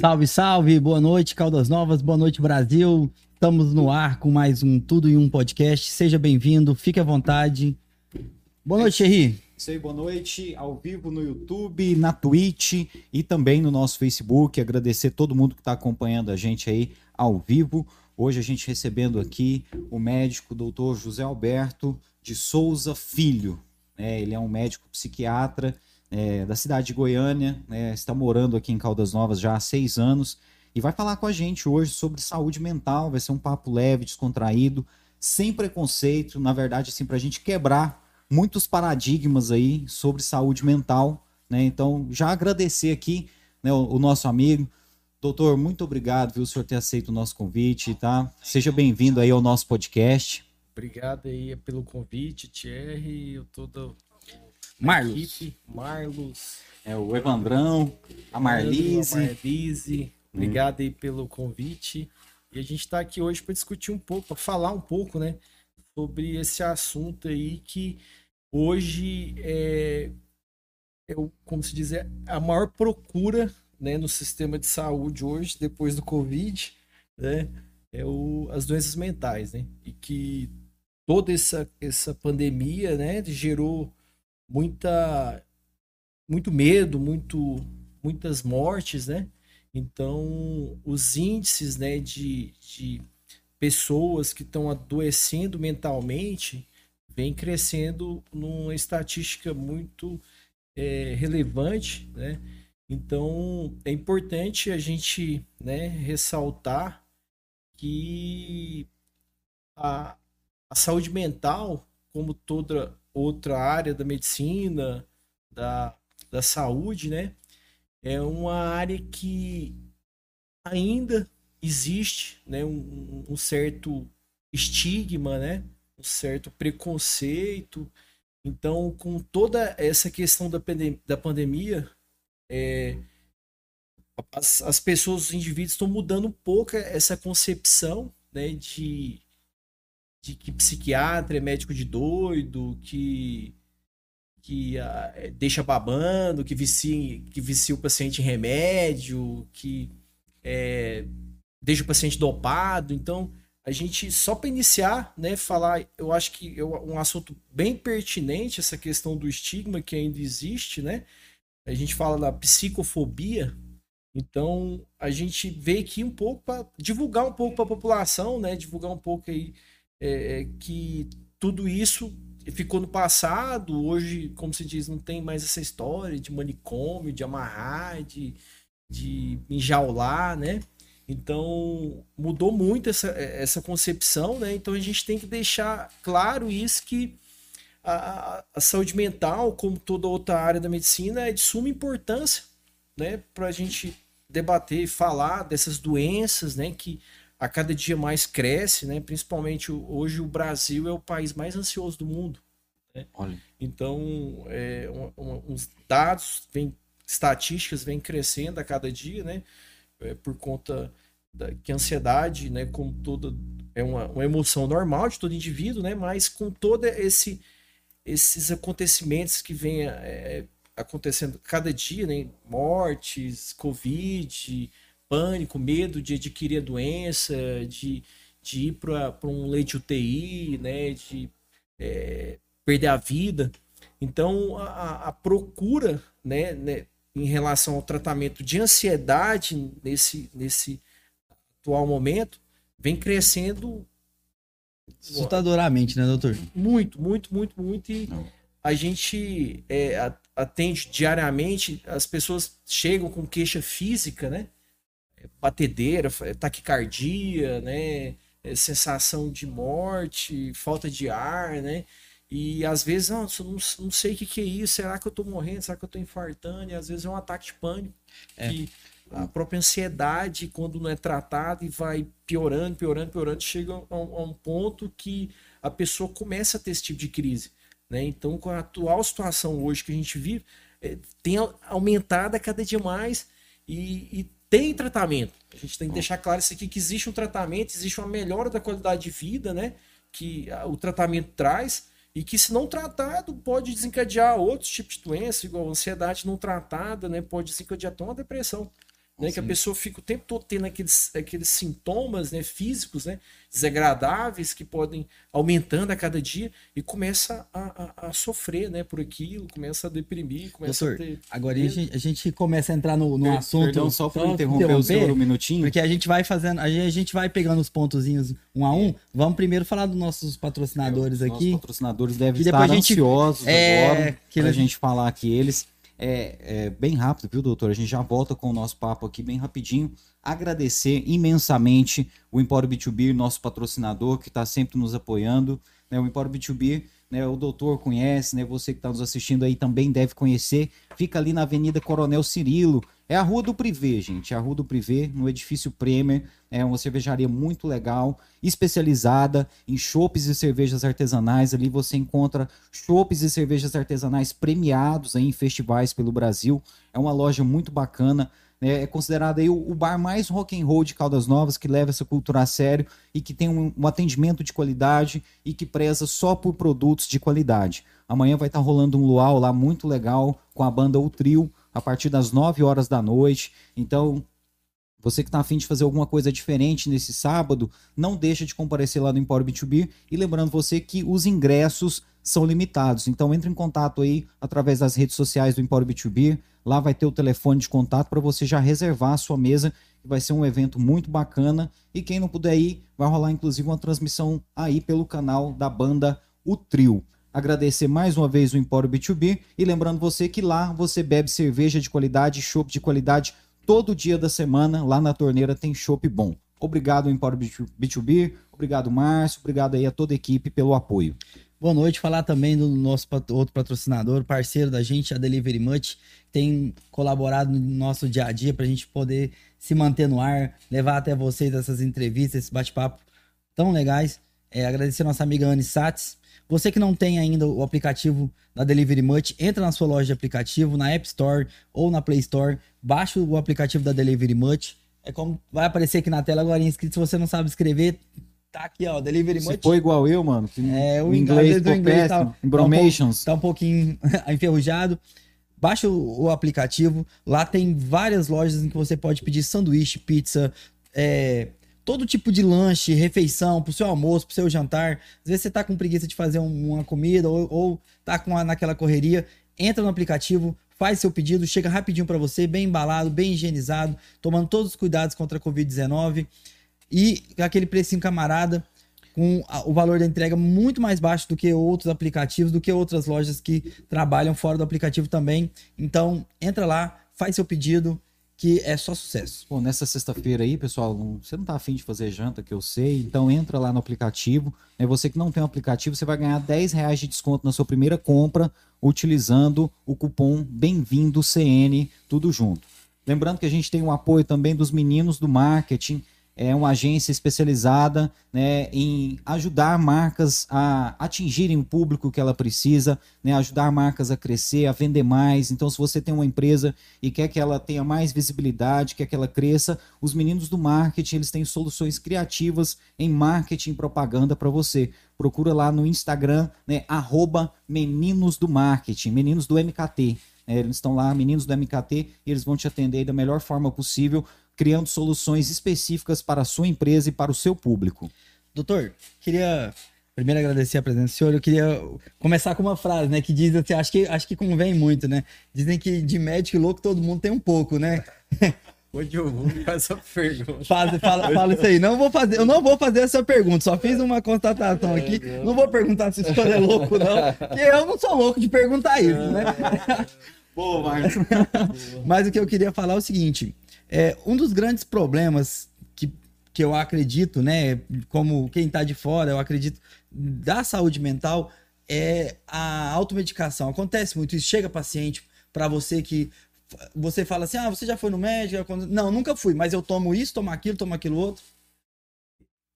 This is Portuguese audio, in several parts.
Salve, salve, boa noite, Caldas Novas, boa noite, Brasil. Estamos no ar com mais um Tudo em Um podcast. Seja bem-vindo, fique à vontade. Boa noite, Xerri. Isso aí, boa noite, ao vivo no YouTube, na Twitch e também no nosso Facebook. Agradecer todo mundo que está acompanhando a gente aí ao vivo. Hoje a gente recebendo aqui o médico doutor José Alberto de Souza Filho. É, ele é um médico psiquiatra é, da cidade de Goiânia, né, está morando aqui em Caldas Novas já há seis anos e vai falar com a gente hoje sobre saúde mental. Vai ser um papo leve, descontraído, sem preconceito, na verdade, assim, para a gente quebrar muitos paradigmas aí sobre saúde mental. Né? Então, já agradecer aqui né, o, o nosso amigo. Doutor, muito obrigado, viu, o senhor ter aceito o nosso convite, tá? Seja bem-vindo aí ao nosso podcast. Obrigado aí pelo convite, Thierry, eu todo Marlos. equipe, Marlos, É o Evandrão, a Marlise. a Marlise. Obrigado aí pelo convite. E a gente está aqui hoje para discutir um pouco, para falar um pouco, né, sobre esse assunto aí que hoje é, é o, como se diz, é a maior procura, né, no sistema de saúde hoje, depois do Covid, né, é o, as doenças mentais, né, e que toda essa, essa pandemia, né, gerou muita muito medo, muito muitas mortes, né? Então, os índices, né, de, de pessoas que estão adoecendo mentalmente vem crescendo numa estatística muito é, relevante, né? Então, é importante a gente, né, ressaltar que a, a saúde mental, como toda outra área da medicina, da, da saúde, né? É uma área que ainda existe, né? Um, um certo estigma, né? Um certo preconceito. Então, com toda essa questão da, pandem da pandemia, é, as, as pessoas, os indivíduos estão mudando um pouco essa concepção, né? De, de que psiquiatra é médico de doido, que que ah, deixa babando, que vicia, que vicia o paciente em remédio, que é, deixa o paciente dopado. Então, a gente, só para iniciar, né, falar, eu acho que é um assunto bem pertinente, essa questão do estigma que ainda existe, né? A gente fala da psicofobia. Então, a gente vê aqui um pouco para divulgar um pouco para a população, né? Divulgar um pouco aí é, que tudo isso ficou no passado, hoje, como se diz, não tem mais essa história de manicômio, de amarrar, de, de enjaular, né? Então, mudou muito essa, essa concepção, né? Então, a gente tem que deixar claro isso que a, a saúde mental, como toda outra área da medicina, é de suma importância, né? Para a gente debater e falar dessas doenças, né? Que a cada dia mais cresce, né? Principalmente hoje o Brasil é o país mais ansioso do mundo. Né? Então, é, um, um, uns dados, vem, estatísticas vêm crescendo a cada dia, né? É, por conta da, que a ansiedade, né? Como toda é uma, uma emoção normal de todo indivíduo, né? Mas com todo esse esses acontecimentos que vêm é, acontecendo cada dia, né? Mortes, Covid, pânico, medo de adquirir a doença, de, de ir para um leite UTI, né, de é, perder a vida. Então, a, a procura né, né, em relação ao tratamento de ansiedade nesse, nesse atual momento vem crescendo assustadoramente, né, doutor? Muito, muito, muito, muito. E a gente é, atende diariamente, as pessoas chegam com queixa física, né? Batedeira, taquicardia, né? É, sensação de morte, falta de ar, né? E às vezes, não, não, não sei o que, que é isso, será que eu tô morrendo, será que eu tô infartando? E às vezes é um ataque de pânico. É. Que a própria ansiedade, quando não é tratada e vai piorando, piorando, piorando, chega a um, a um ponto que a pessoa começa a ter esse tipo de crise. Né? Então, com a atual situação hoje que a gente vive, é, tem aumentado a cada dia mais e, e tem tratamento. A gente tem que deixar claro isso aqui, que existe um tratamento, existe uma melhora da qualidade de vida, né? Que o tratamento traz e que se não tratado pode desencadear outros tipos de doença, igual ansiedade não tratada, né? Pode desencadear até uma depressão. Né? Que a pessoa fica o tempo todo tendo aqueles, aqueles sintomas né, físicos, né? Desagradáveis que podem aumentando a cada dia e começa a, a, a sofrer, né? Por aquilo, começa a deprimir, começa Doutor, a ter... agora a gente, a gente começa a entrar no, no Per- assunto. Perdão, só por interromper o senhor um minutinho. Porque a gente vai fazendo, a gente, a gente vai pegando os pontozinhos um a um. Vamos primeiro falar dos nossos patrocinadores Os aqui. Nossos patrocinadores devem depois estar a gente- ansiosos É, agora que para a gente falar aqui eles. É, é bem rápido, viu, doutor? A gente já volta com o nosso papo aqui bem rapidinho. Agradecer imensamente o Empório B2B, nosso patrocinador, que está sempre nos apoiando. Né? O Empório B2B, né, o doutor conhece, né? você que está nos assistindo aí também deve conhecer. Fica ali na Avenida Coronel Cirilo. É a Rua do Privé, gente. É a Rua do Privé, no edifício Premier. É uma cervejaria muito legal, especializada em chopes e cervejas artesanais. Ali você encontra chopes e cervejas artesanais premiados aí em festivais pelo Brasil. É uma loja muito bacana. né? É considerado aí o, bar mais rock and roll de Caldas Novas, que leva essa cultura a sério e que tem um, um atendimento de qualidade e que preza só por produtos de qualidade. Amanhã vai estar rolando um luau lá muito legal com a banda O Trio, a partir das 9 horas da noite. Então, você que está afim de fazer alguma coisa diferente nesse sábado, não deixa de comparecer lá no Empório B2B. E lembrando você que os ingressos são limitados. Então entre em contato aí através das redes sociais do Empório B2B. Lá vai ter o telefone de contato para você já reservar a sua mesa, que vai ser um evento muito bacana. E quem não puder ir, vai rolar inclusive uma transmissão aí pelo canal da banda O Trio. Agradecer mais uma vez o Empório B2B e lembrando você que lá você bebe cerveja de qualidade, chopp de qualidade todo dia da semana. Lá na torneira tem chopp bom. Obrigado Empório B2B, obrigado Márcio, obrigado aí a toda a equipe pelo apoio. Boa noite, falar também do nosso outro patrocinador, parceiro da gente, a Delivery Much, tem colaborado no nosso dia a dia para a gente poder se manter no ar, levar até vocês essas entrevistas, esse bate-papo tão legais. É, agradecer a nossa amiga Anne Satz. Você que não tem ainda o aplicativo da Delivery Much, entra na sua loja de aplicativo, na App Store ou na Play Store, baixa o aplicativo da Delivery Much. É como vai aparecer aqui na tela agora escrito, se você não sabe escrever, tá aqui, ó, Delivery Se Much. for igual eu, mano, É, o inglês- inglês, o inglês tá- tá um Embromations. tá um pouquinho enferrujado. Baixa o, o aplicativo. Lá tem várias lojas em que você pode pedir sanduíche, pizza, é, todo tipo de lanche, refeição pro seu almoço, pro seu jantar. Às vezes você tá com preguiça de fazer um- uma comida ou, ou tá com a- naquela correria. Entra no aplicativo, faz seu pedido, chega rapidinho para você, bem embalado, bem higienizado, tomando todos os cuidados contra a Covid-19 e aquele precinho camarada com o valor da entrega muito mais baixo do que outros aplicativos, do que outras lojas que trabalham fora do aplicativo também. Então, entra lá, faz seu pedido, que é só sucesso. Bom, nessa sexta-feira aí, pessoal, você não tá afim de fazer janta, que eu sei, então entra lá no aplicativo. Né? Você que não tem um aplicativo, você vai ganhar 10 reais de desconto na sua primeira compra, utilizando o cupom Bem-vindo CN, tudo junto. Lembrando que a gente tem o apoio também dos meninos do marketing, é uma agência especializada né, em ajudar marcas a atingirem o público que ela precisa, né, ajudar marcas a crescer, a vender mais. Então, se você tem uma empresa e quer que ela tenha mais visibilidade, quer que ela cresça, os meninos do marketing eles têm soluções criativas em marketing e propaganda para você. Procura lá no Instagram, né, meninos do marketing, meninos do MKT. né, eles estão lá, meninos do MKT, e eles vão te atender da melhor forma possível, criando soluções específicas para a sua empresa e para o seu público. Doutor, queria primeiro agradecer a presença do senhor. Eu queria começar com uma frase, né, que diz assim, acho que acho que convém muito, né? Dizem que de médico e louco todo mundo tem um pouco, né? Onde eu vou fazer essa pergunta. Fala, fala, fala isso aí. Não vou fazer, eu não vou fazer essa pergunta, só fiz uma constatação aqui. Não vou perguntar se o senhor é louco, não. Porque eu não sou louco de perguntar isso, né? Boa, Marcos. Mas o que eu queria falar é o seguinte: é, um dos grandes problemas que, que eu acredito, né, como quem tá de fora, eu acredito, da saúde mental é a automedicação. Acontece muito isso. Chega paciente para você que você fala assim: ah, você já foi no médico? Não, nunca fui, mas eu tomo isso, tomo aquilo, tomo aquilo outro.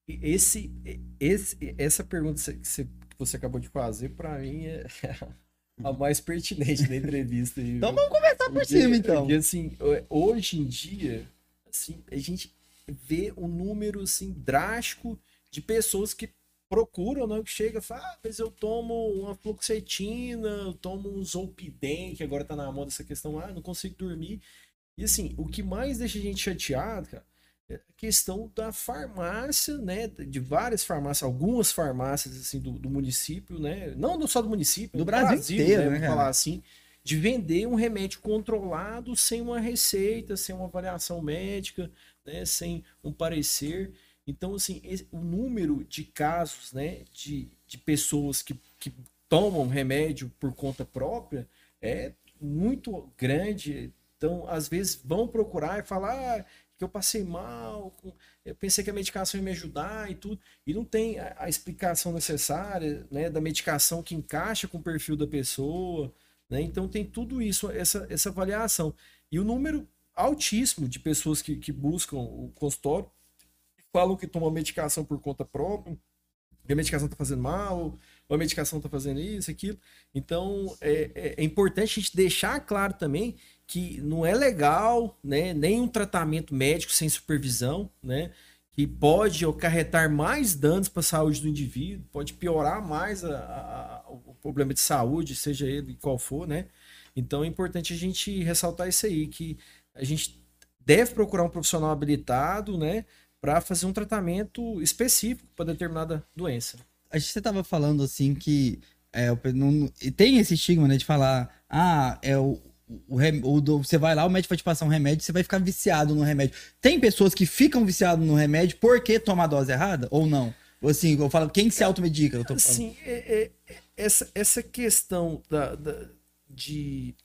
Esse, esse, essa pergunta que você, que você acabou de fazer, para mim, é a mais pertinente da entrevista. Aí, Então vamos conversar por Porque- cima, então. Porque, assim, hoje em dia, assim, a gente vê um número, assim, drástico de pessoas que procuram, né? Que chega e fala, ah, mas eu tomo uma fluoxetina, eu tomo um zolpidem, que agora tá na moda essa questão, ah, não consigo dormir. E assim, o que mais deixa a gente chateado, cara, a questão da farmácia, né? De várias farmácias, algumas farmácias assim do, do município, né? Não só do município, do Brasil, inteiro, né? Vamos falar assim, de vender um remédio controlado sem uma receita, sem uma avaliação médica, né? Sem um parecer. Então, assim, esse, o número de casos, né? De, de pessoas que, que tomam remédio por conta própria é muito grande. Então, às vezes, vão procurar e falar ah, que eu passei mal, eu pensei que a medicação ia me ajudar e tudo, e não tem a, a explicação necessária né, da medicação que encaixa com o perfil da pessoa. Né? Então, tem tudo isso, essa, essa avaliação. E o número altíssimo de pessoas que, que buscam o consultório falam que tomam medicação por conta própria, que a medicação está fazendo mal, ou a medicação está fazendo isso, aquilo. Então, é, é, é, importante a gente deixar claro também que não é legal, né, nem um tratamento médico sem supervisão, né, que pode acarretar mais danos para a saúde do indivíduo, pode piorar mais a, a, o problema de saúde, seja ele qual for, né. Então, é importante a gente ressaltar isso aí, que a gente deve procurar um profissional habilitado, né, para fazer um tratamento específico para determinada doença a gente estava falando assim que é, não, tem esse estigma, né, de falar, ah, é o, o, o, você vai lá, o médico vai te passar um remédio, você vai ficar viciado no remédio. Tem pessoas que ficam viciadas no remédio porque toma a dose errada ou não? Assim, eu falo, quem se automedica? Eu tô Sim, é, é, essa, essa questão da, da, de,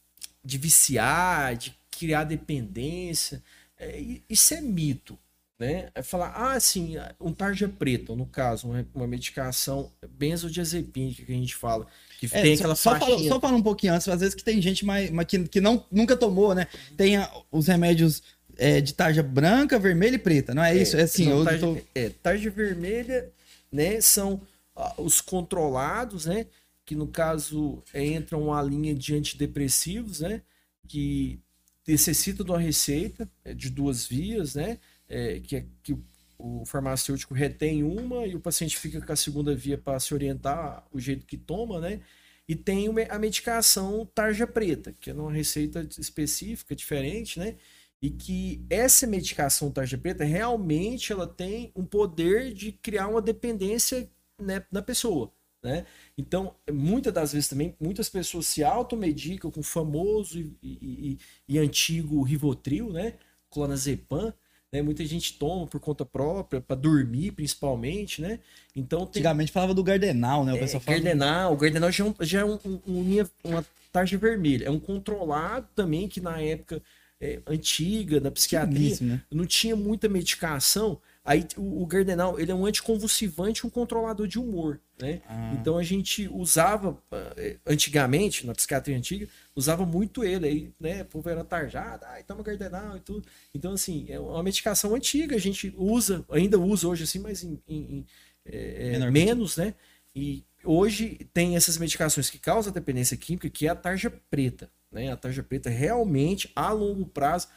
de viciar, de criar dependência, é, isso é mito né? É falar, ah, sim, um tarja preta, no caso, uma, uma medicação benzodiazepínica que a gente fala, que é, tem aquela só, fala, só fala um pouquinho antes, às vezes que tem gente mais, mais que, que não, nunca tomou, né? Tem a, os remédios é, de tarja branca, vermelha e preta, não é, é isso? É assim, eu tarja, tô... é, tarja vermelha, né, são ah, os controlados, né, que no caso é, entram uma linha de antidepressivos, né, que necessitam de uma receita é, de duas vias, né, é, que, é, que o farmacêutico retém uma e o paciente fica com a segunda via para se orientar o jeito que toma, né? E tem a medicação tarja preta, que é uma receita específica, diferente, né? E que essa medicação tarja preta realmente ela tem um poder de criar uma dependência né, na pessoa. Né? Então, muitas das vezes também, muitas pessoas se automedicam com o famoso e, e, e antigo Rivotril, né? Clonazepam, né? Muita gente toma por conta própria, para dormir principalmente, né? Então tem... Antigamente falava do Gardenal, né? O é, pessoal fala... Gardenal, o Gardenal já é, um, já é um, um, uma tarja vermelha. É um controlado também que na época é, antiga, da psiquiatria, né? não tinha muita medicação. Aí o, o Gardenal, ele é um anticonvulsivante, um controlador de humor, né? Ah. Então a gente usava eh, antigamente, na psiquiatria antiga, usava muito ele aí, né? O povo era tarjado, ai, toma Gardenal e tudo. Então assim, é uma medicação antiga, a gente usa, ainda usa hoje assim, mas em, em, em é, menos, né? E hoje tem essas medicações que causam dependência química, que é a tarja preta, né? A tarja preta realmente a longo prazo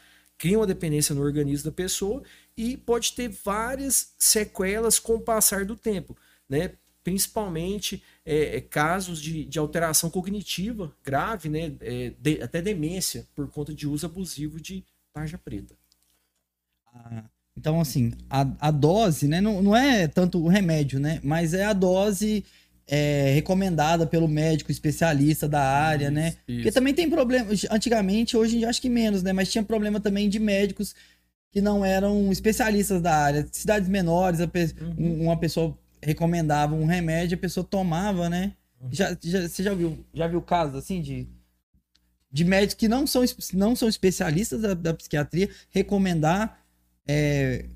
cria uma dependência no organismo da pessoa e pode ter várias sequelas com o passar do tempo, né? Principalmente é, é, casos de, de, alteração cognitiva grave, né? É, de, até demência, por conta de uso abusivo de tarja preta. Ah, então, assim, a, a dose, né? Não, não é tanto o remédio, né? Mas é a dose é, recomendada pelo médico especialista da área, né? isso, né? Isso. Porque também tem problema. Antigamente, hoje acho que menos, né? Mas tinha problema também de médicos que não eram especialistas da área. Cidades menores, uhum. uma pessoa recomendava um remédio, a pessoa tomava, né? Uhum. Já, já, você já viu, já viu casos assim de, de médicos que não são, não são especialistas da, da psiquiatria recomendar. É...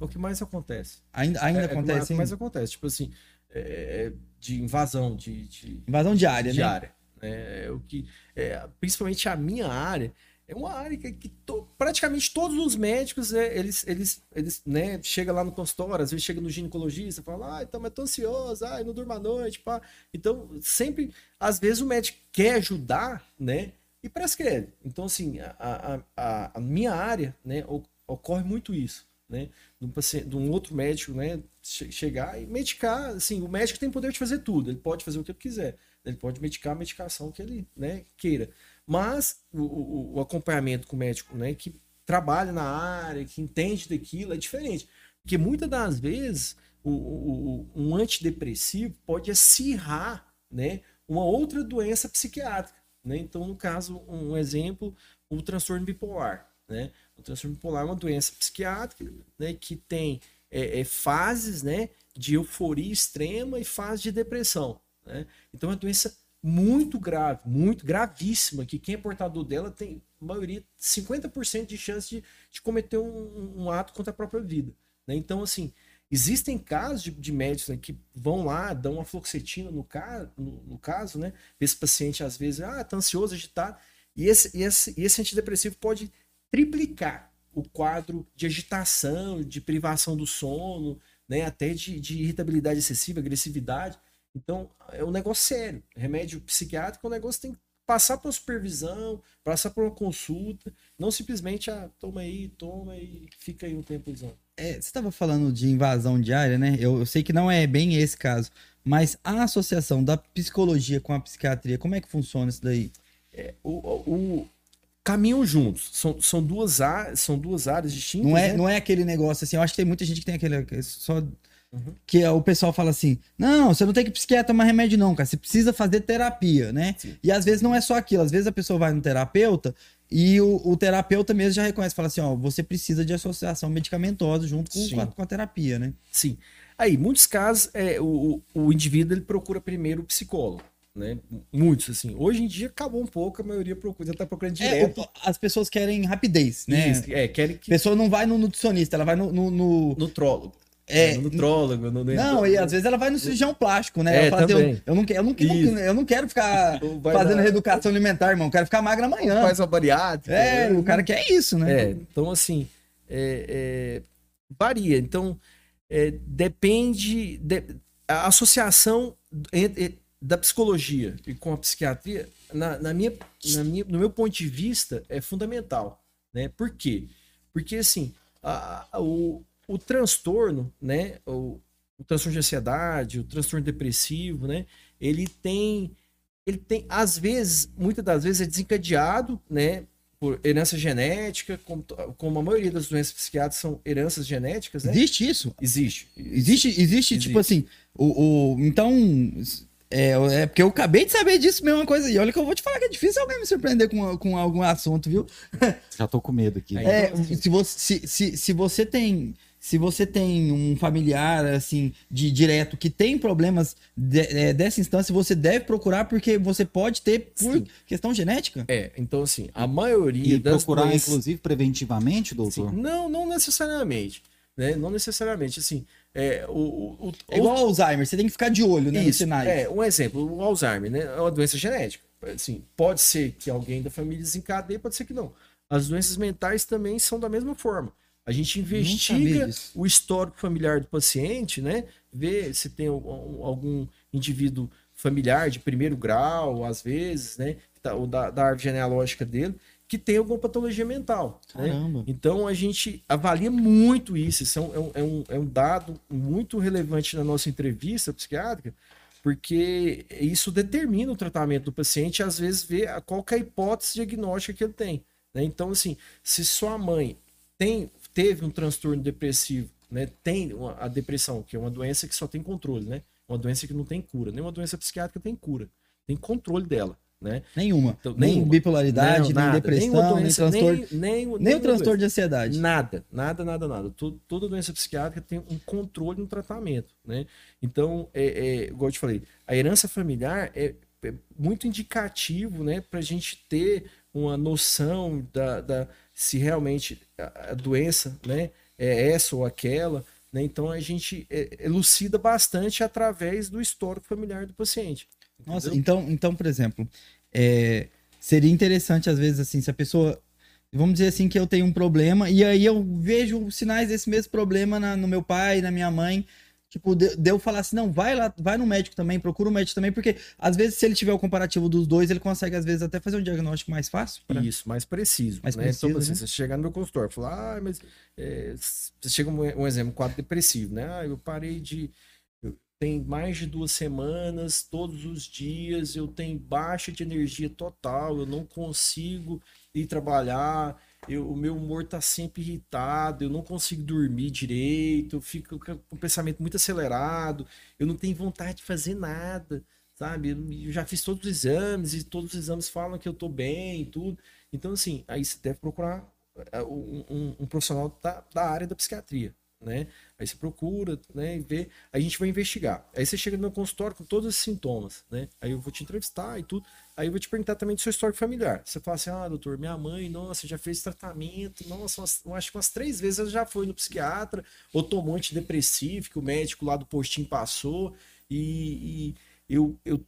O que mais acontece? Ainda, ainda é, acontece? É o que mais acontece, tipo assim, é, de invasão de, de invasão de área, de né? área. É, o que, é, principalmente a minha área, é uma área que, que to, praticamente todos os médicos, é, eles, eles, eles né, chega lá no consultório, às vezes chega no ginecologista, fala, ah, então, mas tô ansioso, ah, não durmo à noite, pá. Então, sempre, às vezes o médico quer ajudar, né, e prescreve. Então, assim, a, a, a minha área, né, ocorre muito isso, né, de um, paciente, de um outro médico, né, chegar e medicar, assim, o médico tem poder de fazer tudo, ele pode fazer o que ele quiser, ele pode medicar a medicação que ele, né, queira. Mas o, o, o acompanhamento com o médico, né, que trabalha na área, que entende daquilo, é diferente. Porque muitas das vezes o, o, um antidepressivo pode acirrar né, uma outra doença psiquiátrica. Né? Então, no caso, um exemplo, o transtorno bipolar. Né? O transtorno bipolar é uma doença psiquiátrica né, que tem é, é, fases né, de euforia extrema e fases de depressão. Né? Então, é uma doença muito grave, muito gravíssima, que quem é portador dela tem, maioria, 50% de chance de, de cometer um, um, ato contra a própria vida. Né? Então, assim, existem casos de, de médicos né, que vão lá, dão uma fluoxetina no, ca, no, no, caso, né? Esse paciente, às vezes, ah, tá ansioso, agitado, e esse, esse, esse antidepressivo pode triplicar o quadro de agitação, de privação do sono, né, até de, de irritabilidade excessiva, agressividade. Então, é um negócio sério. Remédio psiquiátrico é um negócio que tem que passar por uma supervisão, passar por uma consulta, não simplesmente, ah, toma aí, toma e fica aí um tempo usando. É, você estava falando de invasão diária, né? Eu, eu, sei que não é bem esse caso, mas a associação da psicologia com a psiquiatria, como é que funciona isso daí? É, o, o, caminham juntos. São, são, duas, são duas áreas distintas. Não é, né? não é aquele negócio assim. Eu acho que tem muita gente que tem aquele. Só. Uhum. Que o pessoal fala assim: não, você não tem que psiquiatra tomar remédio, não, cara. Você precisa fazer terapia, né? Sim. E às vezes não é só aquilo. Às vezes a pessoa vai no terapeuta e o, o terapeuta mesmo já reconhece, fala assim: ó, você precisa de associação medicamentosa junto com, com a, com, a, terapia, né? Sim. Aí, muitos casos, é, o, o indivíduo ele procura primeiro o psicólogo né? Muitos, assim. Hoje em dia acabou um pouco, a maioria procura, já tá procurando é, direto. É, as pessoas querem rapidez, né? Isso, é, querem que... A pessoa não vai no nutricionista, ela vai no... No, no... Nutrólogo. É, no nutrólogo. No, no... Não, e às vezes ela vai no cirurgião plástico, né? É, fala, também. Eu, eu, não, eu, não, eu, eu não quero ficar fazendo reeducação alimentar, irmão. Eu quero ficar magra amanhã. Faz uma bariátrica. É, né? o cara quer isso, né? É, então assim, é, é, varia. Então, é, depende... De, a associação entre da psicologia e com a psiquiatria, na, na, minha, na minha, no meu ponto de vista, é fundamental. Né? Por quê? Porque, assim, a, a, o, o transtorno, né? O, o transtorno de ansiedade, o transtorno depressivo, né? Ele tem, ele tem, às vezes, muitas das vezes é desencadeado, né? Por herança genética, como, como a maioria das doenças psiquiátricas são heranças genéticas, né? Existe isso? Existe. Existe, existe, existe. tipo assim, o, o, então, é, é porque eu acabei de saber disso mesma coisa. E olha que eu vou te falar que é difícil alguém me surpreender com, com algum assunto, viu? Já tô com medo aqui. É, se, você, se, se, se você tem. Se você tem um familiar, assim, de direto, que tem problemas de, é, dessa instância, você deve procurar, porque você pode ter por Sim. questão genética. É, então, assim, a maioria e das procurar, doenças... inclusive, preventivamente, doutor? Sim. Não, não necessariamente. Né? Não necessariamente, assim, é, o, o, é igual o Alzheimer, você tem que ficar de olho né, nos sinais. É, um exemplo, o Alzheimer, né? É uma doença genética. Assim, pode ser que alguém da família desencadeie, pode ser que não. As doenças mentais também são da mesma forma. A gente investiga o histórico familiar do paciente, né? Vê se tem algum, indivíduo familiar de primeiro grau, às vezes, né? Tá, ou da, da árvore genealógica dele que tem alguma patologia mental. Né? Então a gente avalia muito isso. Isso é um, é, um, é um dado muito relevante na nossa entrevista psiquiátrica, porque isso determina o tratamento do paciente e às vezes vê qual é a hipótese diagnóstica que ele tem. Né? Então, assim, se sua mãe tem, teve um transtorno depressivo, né? tem uma, a depressão, que é uma doença que só tem controle, né? uma doença que não tem cura. Nenhuma doença psiquiátrica tem cura, tem controle dela. Né? Nenhuma. Então, nem nenhuma. bipolaridade, não, nem depressão, nem transtorno. Nem, nem, nem o transtorno doença. de ansiedade. Nada, nada, nada, nada. Todo, toda doença psiquiátrica tem um controle no tratamento. Né? Então, é, é, igual eu te falei, a herança familiar é, é muito indicativo né, para a gente ter uma noção da, da se realmente a, doença né, é essa ou aquela. Né? Então a gente é, elucida bastante através do histórico familiar do paciente. Nossa, então, então, por exemplo, é, seria interessante, às vezes, assim, se a pessoa. Vamos dizer assim que eu tenho um problema, e aí eu vejo sinais desse mesmo problema na, no meu pai, na minha mãe. Tipo, de, de, eu falar assim, não, vai lá, vai no médico também, procura um médico também, porque às vezes, se ele tiver o comparativo dos dois, ele consegue, às vezes, até fazer um diagnóstico mais fácil. Pra... Isso, mais preciso. Mais né? preciso então, assim, né? você chegar no meu consultório e falar, ah, mas é, você chega um, um exemplo, um quadro depressivo, né? Ah, eu parei de tem mais de duas semanas, todos os dias, eu tenho baixa de energia total, eu não consigo ir trabalhar, eu, o meu humor tá sempre irritado, eu não consigo dormir direito, eu fico com o pensamento muito acelerado, eu não tenho vontade de fazer nada, sabe? Eu já fiz todos os exames e todos os exames falam que eu tô bem e tudo. Então, assim, aí você deve procurar é, um, um, um profissional da, da área da psiquiatria né? Aí você procura, né, e vê, aí a gente vai investigar. Aí você chega no meu consultório com todos esses sintomas, né? Aí eu vou te entrevistar e tudo. Aí eu vou te perguntar também do seu histórico familiar. Você fala assim: "Ah, doutor, minha mãe, nossa, já fez tratamento, nossa, umas, acho que umas três vezes ela já foi no psiquiatra, ou tomou antidepressivo que o médico lá do postinho passou e, e eu, eu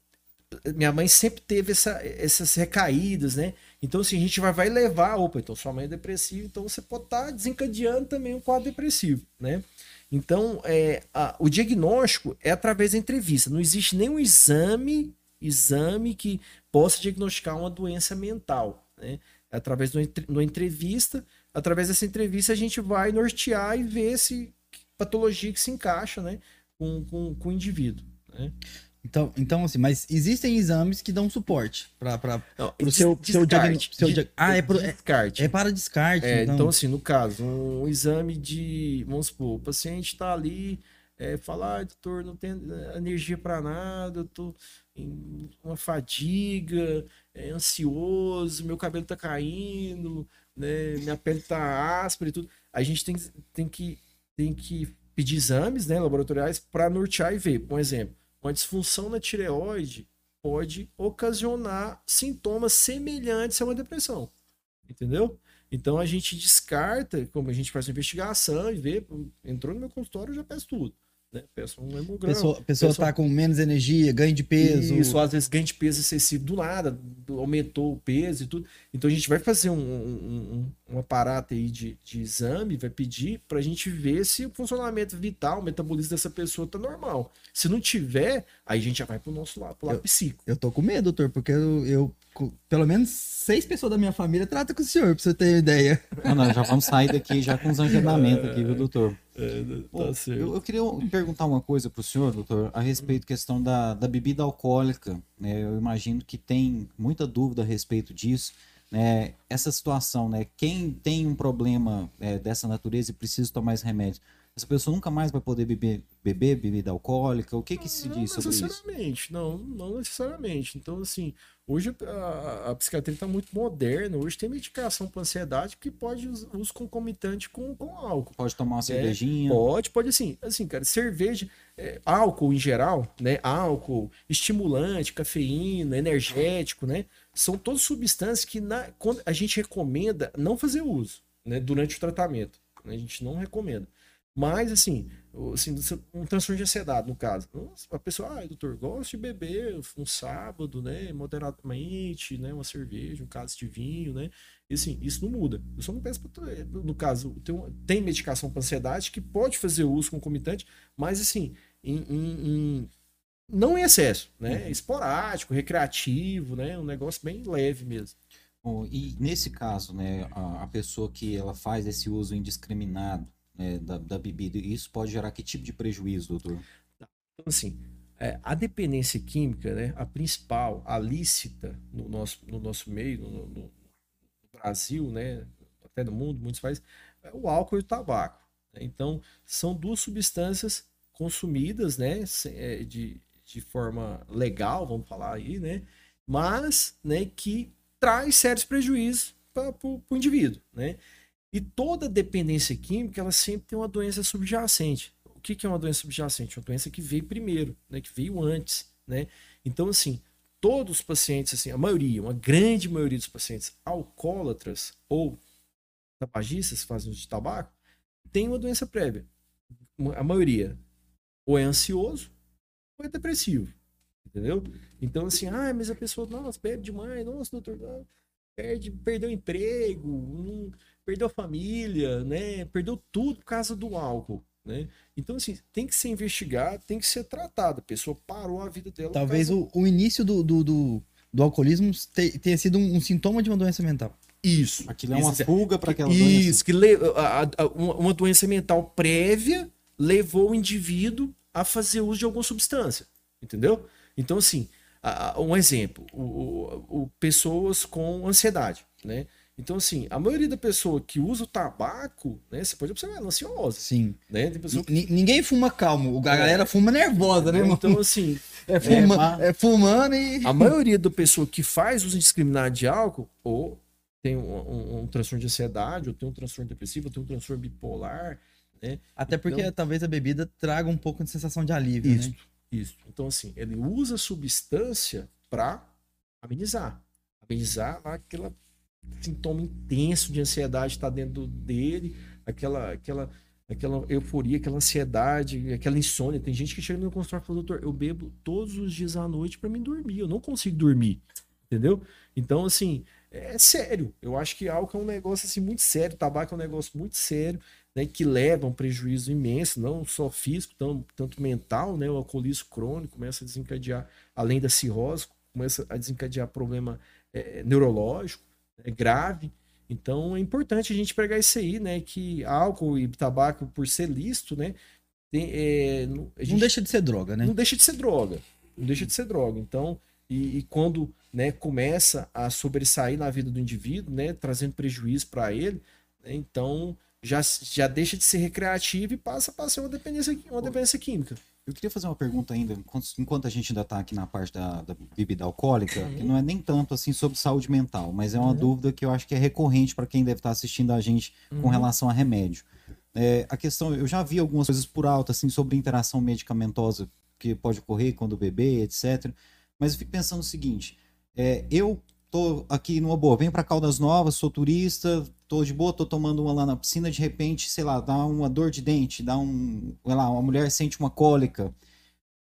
minha mãe sempre teve essa, essas recaídas, né? Então, assim, a gente vai, vai levar, opa, então sua mãe é depressiva, então você pode estar tá desencadeando também um quadro depressivo, né? Então, é, a, o diagnóstico é através da entrevista. Não existe nenhum exame, exame que possa diagnosticar uma doença mental, né? É através de uma entrevista, através dessa entrevista a gente vai nortear e ver se patologia que se encaixa, né? Com, com, com o indivíduo, né? Então, então, assim, mas existem exames que dão suporte para o seu, seu diagnóstico. Ah, é, pro, descarte. É, para descarte. É, então. então. assim, no caso, um exame de. Vamos supor, o paciente está ali, é, fala, ah, doutor, não tem energia para nada, eu tô uma fadiga, é, ansioso, meu cabelo tá caindo, né, minha pele tá áspera e tudo. A gente tem, tem, que, tem que pedir exames né, laboratoriais para nortear e ver. Por exemplo uma disfunção na tireoide pode ocasionar sintomas semelhantes a uma depressão. Entendeu? Então a gente descarta, como a gente faz uma investigação e vê, entrou no meu consultório, eu já peço tudo. Né? Peço um hemograma. Pessoa, pessoa está com menos energia, ganho de peso. Isso, às vezes ganho de peso excessivo do nada, aumentou o peso e tudo. Então a gente vai fazer um, um, um, um aparato aí de, de exame, vai pedir para a gente ver se o funcionamento vital, o metabolismo dessa pessoa está normal. Se não tiver, aí a gente já vai para o nosso lado, pro lado eu, psíquico. Eu tô com medo, doutor, porque eu, eu pelo menos seis pessoas da minha família tratam com o senhor, pra você ter ideia. Não, não, já vamos sair daqui já com os agendamentos aqui, viu, doutor? É, tá certo. Eu, eu, queria perguntar uma coisa pro senhor, doutor, a respeito da questão da, da bebida alcoólica. Né? Eu imagino que tem muita dúvida a respeito disso. Né? Essa situação, né? Quem tem um problema é, dessa natureza e precisa tomar mais remédios, essa pessoa nunca mais vai poder beber, beber bebida alcoólica? O que que se diz sobre isso? Não necessariamente, não, não necessariamente. Então, assim, hoje a, a psiquiatria está muito moderna, hoje tem medicação para ansiedade que pode usar concomitante com, com álcool. Pode tomar uma é, cervejinha? Pode, pode assim, assim, cara, cerveja, é, álcool em geral, né, álcool, estimulante, cafeína, energético, né, são todas substâncias que na, quando a gente recomenda não fazer uso, né, durante o tratamento. Né, a gente não recomenda. Mas, assim, assim, um transtorno de ansiedade, no caso. A pessoa, ah, doutor, gosto de beber um sábado, né, moderadamente, né, uma cerveja, um caso de vinho, né, e assim, isso não muda. Eu só não peço pra, no caso, tem, tem medicação para ansiedade que pode fazer uso concomitante, mas, assim, em, em, em não em excesso, né, uhum. esporádico, recreativo, né, um negócio bem leve mesmo. Bom, e nesse caso, né, a, a pessoa que ela faz esse uso indiscriminado, é, da, da, bebida. E isso pode gerar que tipo de prejuízo, doutor? Então, assim, é, a dependência química, né, a principal, a lícita no nosso, no nosso meio, no, no Brasil, né, até no mundo, muitos países, é o álcool e o tabaco. Né? Então, são duas substâncias consumidas, né, é, de, de forma legal, vamos falar aí, né, mas, né, que traz sérios prejuízos para o indivíduo, né. E toda dependência química, ela sempre tem uma doença subjacente. O que, que é uma doença subjacente? Uma doença que veio primeiro, né? que veio antes. Né? Então, assim, todos os pacientes, assim, a maioria, uma grande maioria dos pacientes alcoólatras ou tabagistas, que fazem uso de tabaco, tem uma doença prévia. A maioria ou é ansioso ou é depressivo. Entendeu? Então, assim, ah, mas a pessoa, nossa, bebe demais, nossa, doutor, perde, perdeu emprego, não, perdeu a família, né? Perdeu tudo por causa do álcool. Né? Então, assim, tem que ser investigado, tem que ser tratado. A pessoa parou a vida dela. Talvez o, o, início do, do, do, do alcoolismo tenha sido um, um, sintoma de uma doença mental. Isso. Aquilo é uma fuga para aquela doença. Isso, que le, a, a, uma doença mental prévia levou o indivíduo a fazer uso de alguma substância, entendeu? Então, assim, um exemplo, o, o, o, pessoas com ansiedade, né? Então, assim, a maioria da pessoa que usa o tabaco, né? Você pode observar, ela é ansiosa. Sim. Né? Tem pessoa que... Ninguém fuma calmo, a galera é. fuma nervosa, né, irmão? Então, assim. É, fuma, é, é, fumando e. A maioria da pessoa que faz uso indiscriminado de álcool, ou tem um, um, um, transtorno de ansiedade, ou tem um transtorno depressivo, ou tem um transtorno bipolar, né? Até porque então... talvez a bebida traga um pouco de sensação de alívio, isso, né? Isso. Então, assim, ele usa substância para amenizar. Amenizar aquela sintoma intenso de ansiedade está dentro dele, aquela, aquela, aquela euforia, aquela ansiedade, aquela insônia. Tem gente que chega no consultório e fala, doutor, eu bebo todos os dias à noite para me dormir, eu não consigo dormir, entendeu? Então, assim, é sério. Eu acho que álcool é um negócio assim muito sério, tabaco é um negócio muito sério, né, que leva a um prejuízo imenso, não só físico, tão, tanto mental, né? O alcoolismo crônico começa a desencadear, além da cirrose, começa a desencadear problema é, neurológico é grave. Então é importante a gente pegar isso aí, né? Que álcool e tabaco, por ser lícito, né? Tem, é, gente, não deixa de ser droga, né? Não deixa de ser droga. Não deixa de ser droga. Então, e, e quando né, começa a sobressair na vida do indivíduo, né? Trazendo prejuízo para ele, né, então já, já deixa de ser recreativo e passa a ser uma dependência, uma dependência química. Eu queria fazer uma pergunta ainda, enquanto a gente ainda está aqui na parte da, da, bebida alcoólica, uhum. que não é nem tanto assim sobre saúde mental, mas é uma uhum. dúvida que eu acho que é recorrente para quem deve estar tá assistindo a gente uhum. com relação a remédio. É, a questão, eu já vi algumas coisas por alto, assim, sobre interação medicamentosa que pode ocorrer quando beber, etc. Mas eu fico pensando o seguinte: é, eu tô aqui numa boa, venho para Caldas Novas, sou turista, tô de boa, tô tomando uma lá na piscina, de repente, sei lá, dá uma dor de dente, dá um, sei lá, uma mulher sente uma cólica,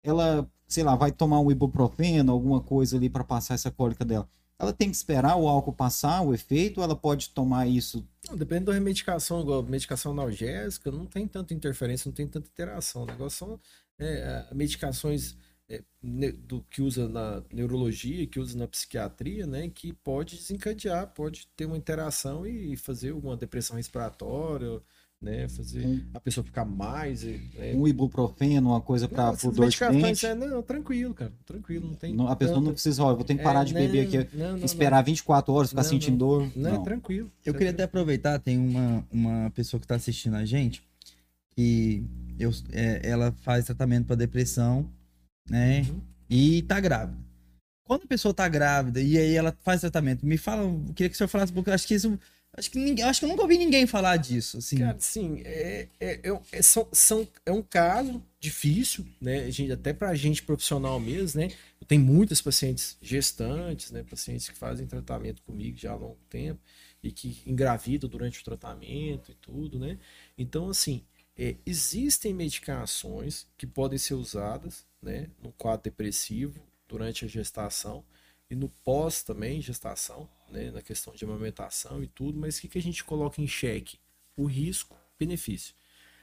ela, sei lá, vai tomar um ibuprofeno, alguma coisa ali para passar essa cólica dela. Ela tem que esperar o álcool passar, o efeito, ou ela pode tomar isso? Não, depende da medicação, igual medicação analgésica, não tem tanta interferência, não tem tanta interação. O negócio são é, medicações do que usa na neurologia, que usa na psiquiatria, né, que pode desencadear, pode ter uma interação e fazer uma depressão respiratória, né, fazer um, a pessoa ficar mais né. um ibuprofeno, uma coisa para dor de dente. É, não, tranquilo, cara, tranquilo, não tem. Não, a pessoa não precisa, ó, eu vou ter que parar é, de beber aqui, não, não, esperar 24 horas, ficar sentindo dor. Não, é tranquilo. Eu queria até aproveitar, tem uma uma pessoa que está assistindo a gente que eu, é, ela faz tratamento para depressão né? Uhum. E tá grávida. Quando a pessoa tá grávida e aí ela faz tratamento, me fala, eu queria que o senhor falasse, porque eu acho que isso. Acho que, ninguém, acho que eu nunca ouvi ninguém falar disso. Assim. Cara, sim, é, é, é, é, são, são, é um caso difícil, né? Gente, até pra gente profissional mesmo, né? Eu tenho muitas pacientes gestantes, né? Pacientes que fazem tratamento comigo já há longo tempo e que engravidam durante o tratamento e tudo, né? Então, assim, é, existem medicações que podem ser usadas né, no quadro depressivo durante a gestação e no pós também gestação, né, na questão de amamentação e tudo, mas o que, que a gente coloca em xeque? O risco, benefício.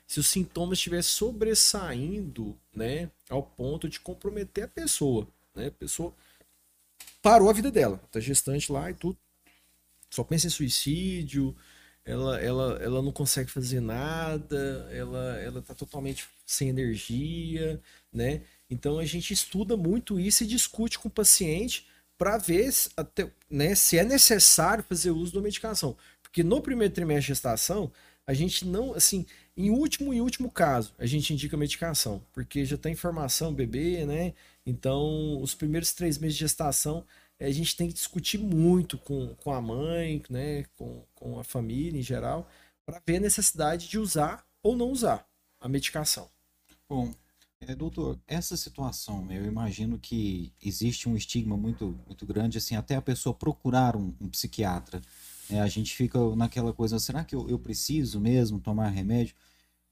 Se os sintomas estiver sobressaindo, né, ao ponto de comprometer a pessoa, né, a pessoa parou a vida dela, tá gestante lá e tudo, só pensa em suicídio, ela, ela, ela não consegue fazer nada, ela, ela tá totalmente sem energia, né? Então a gente estuda muito isso e discute com o paciente para ver se, até, né, se é necessário fazer uso da medicação. Porque no primeiro trimestre de gestação, a gente não, assim, em último e último caso, a gente indica medicação, porque já tem informação bebê, né? Então, os primeiros três meses de gestação, a gente tem que discutir muito com, com a mãe, né, com, com a família em geral, para ver a necessidade de usar ou não usar a medicação. Bom, é, doutor, essa situação, eu imagino que existe um estigma muito, muito grande, assim, até a pessoa procurar um, um psiquiatra. É, a gente fica naquela coisa, será que eu, eu preciso mesmo tomar remédio?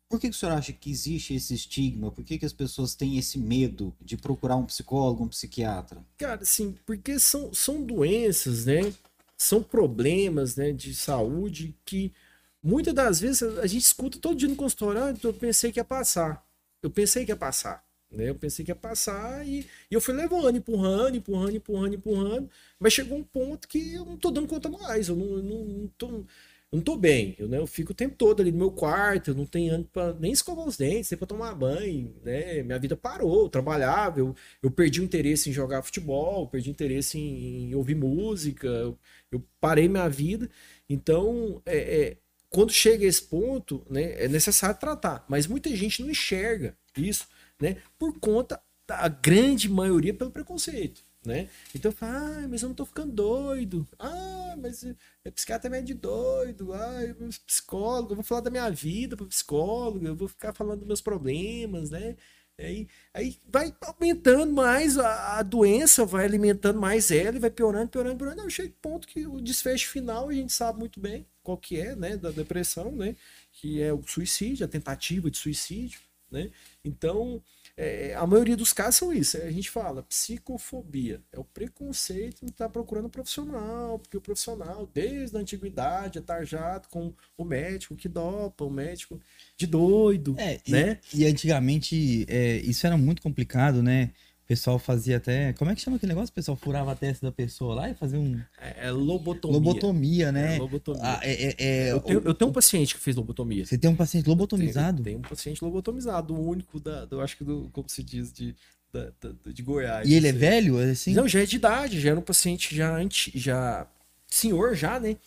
Por que, que o senhor acha que existe esse estigma? Por que, que as pessoas têm esse medo de procurar um psicólogo, um psiquiatra? Cara, sim, porque são, são doenças, né? São problemas né, de saúde que muitas das vezes a gente escuta todo dia no consultório, ah, eu pensei que ia passar. Eu pensei que ia passar. Né? Eu pensei que ia passar e, e eu fui levando, empurrando, empurrando, empurrando, empurrando. Mas chegou um ponto que eu não tô dando conta mais. Eu não, não, não tô eu não tô bem, eu, né, eu fico o tempo todo ali no meu quarto, eu não tenho ânimo pra nem escovar os dentes, nem pra tomar banho, né? Minha vida parou, eu trabalhava, eu, eu perdi o interesse em jogar futebol, perdi o interesse em, em ouvir música, eu, eu, parei minha vida. Então, é, é, quando chega esse ponto, né, é necessário tratar. Mas muita gente não enxerga isso, né? Por conta da grande maioria pelo preconceito né? Então eu falo, ah, mas eu não tô ficando doido. Ah, mas é psiquiatra é de doido. Ah, eu psicólogo, eu vou falar da minha vida para psicólogo, eu vou ficar falando dos meus problemas, né? Aí, aí vai aumentando mais a, a, doença, vai alimentando mais ela e vai piorando, piorando, piorando. Não, chega ponto que o desfecho final a gente sabe muito bem qual que é, né? Da depressão, né? Que é o suicídio, a tentativa de suicídio, né? Então, é, a maioria dos casos são isso. A gente fala psicofobia. É o preconceito de estar tá procurando um profissional, porque o profissional, desde a antiguidade, é tarjado com o médico que dopa, o médico de doido, é, né? E, e antigamente é, isso era muito complicado, né? Pessoal fazia até. Como é que chama aquele negócio? O pessoal furava a testa da pessoa lá e fazia um. É, é lobotomia. Lobotomia, né? É, lobotomia. Ah, é, é, é eu, tenho, eu, tenho, um paciente que fez lobotomia. Você tem um paciente lobotomizado? Tem, um paciente lobotomizado, o único da. Eu acho que do, como se diz, de. Da, da, de Goiás. E ele é velho? Assim? Não, já é de idade, já era um paciente já anti, já senhor já, né?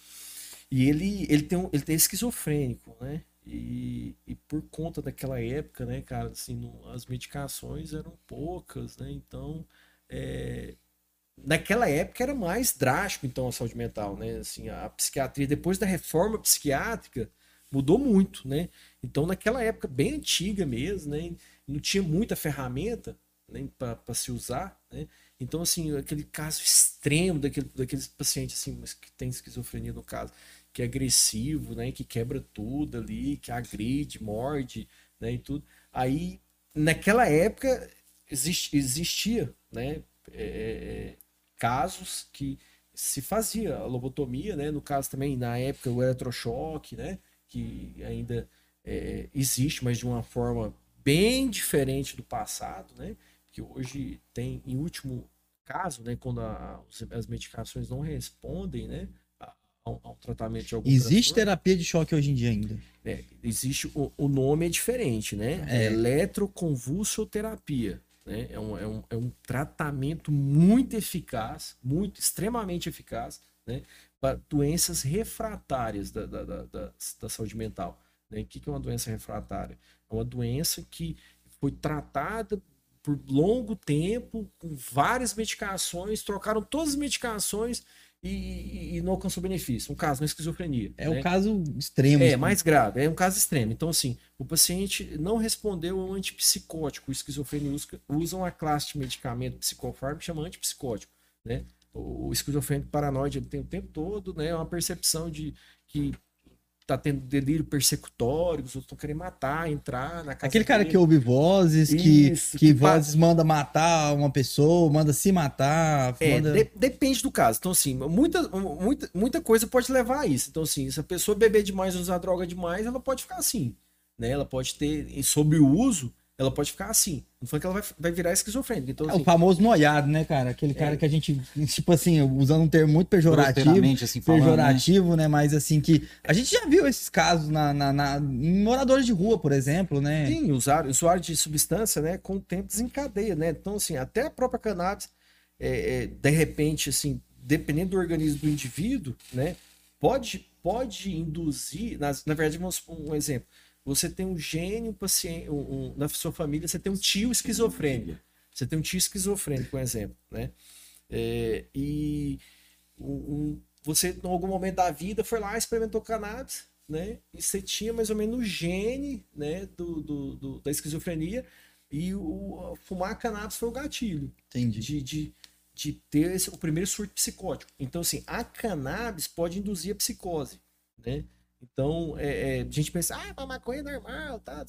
E ele, ele, tem um, ele tem esquizofrênico, né? E, e por conta daquela época, né, cara, assim, no, as medicações eram poucas, né? Então, é, naquela época era mais drástico, então, a saúde mental, né? Assim, a psiquiatria, depois da reforma psiquiátrica, mudou muito, né? Então, naquela época bem antiga mesmo, né? Não tinha muita ferramenta né, para se usar, né? Então, assim, aquele caso extremo daquele, daqueles pacientes assim, que tem esquizofrenia no caso, que é agressivo, né? Que quebra tudo ali, que agride, morde, né? E tudo. Aí, naquela época, exist, existia, né? É, casos que se fazia a lobotomia, né? No caso também, na época, o eletrochoque, né? Que ainda é, existe, mas de uma forma bem diferente do passado, né? Que hoje tem, em último caso, né? Quando a, as medicações não respondem, né? Ao, ao tratamento de algum Existe transtorno. terapia de choque hoje em dia ainda? É, existe, o, o nome é diferente, né? É. Eletroconvulsoterapia. Né? É, um, é, um, é um tratamento muito eficaz, muito, extremamente eficaz, né? Para doenças refratárias da, da, da, da, da saúde mental. Né? O que, que é uma doença refratária? É uma doença que foi tratada por longo tempo, com várias medicações, trocaram todas as medicações e, e, não alcançou benefício. Um caso, uma esquizofrenia. É né? um caso extremo. É, assim. mais grave. É um caso extremo. Então, assim, o paciente não respondeu ao antipsicótico. O esquizofrenia usa uma classe de medicamento psicofármaco chama antipsicótico, né? O esquizofrênico paranoide ele tem o tempo todo, né? Uma percepção de que tá tendo delírio persecutório, os outros estão querendo matar, entrar na casa. Aquele cara dele. que ouve vozes, que, que, que vozes manda matar uma pessoa, manda se matar. É, manda... de, depende do caso. Então, assim, muita, muita, muita coisa pode levar a isso. Então, assim, se a pessoa beber demais, usar droga demais, ela pode ficar assim. Né? Ela pode ter, sob o uso, ela pode ficar assim. Não foi que ela vai, vai virar esquizofrênica. Então, é assim, o famoso noiado, né, cara? Aquele cara é. que a gente, tipo assim, usando um termo muito pejorativo. Assim, falando, pejorativo, né? né? Mas assim, que a gente já viu esses casos na, na, na em moradores de rua, por exemplo, né? Sim, usar, usuário de substância, né, com o tempo desencadeia, né? Então, assim, até a própria cannabis, é, é, de repente, assim, dependendo do organismo do indivíduo, né, pode, pode induzir, nas, na verdade, vamos um exemplo você tem um gênio paciente, um, um, na sua família, você tem um tio esquizofrênico. Você tem um tio esquizofrênico, por exemplo, né? É, e um, você, em algum momento da vida, foi lá, experimentou cannabis, né? E você tinha mais ou menos o gene, né, do, do, do da esquizofrenia, e o, fumar cannabis foi o gatilho. Entendi. De, de, de ter esse, o primeiro surto psicótico. Então, assim, a cannabis pode induzir a psicose, né? Então, é, é, a gente pensa, ah, a maconha é normal, tá?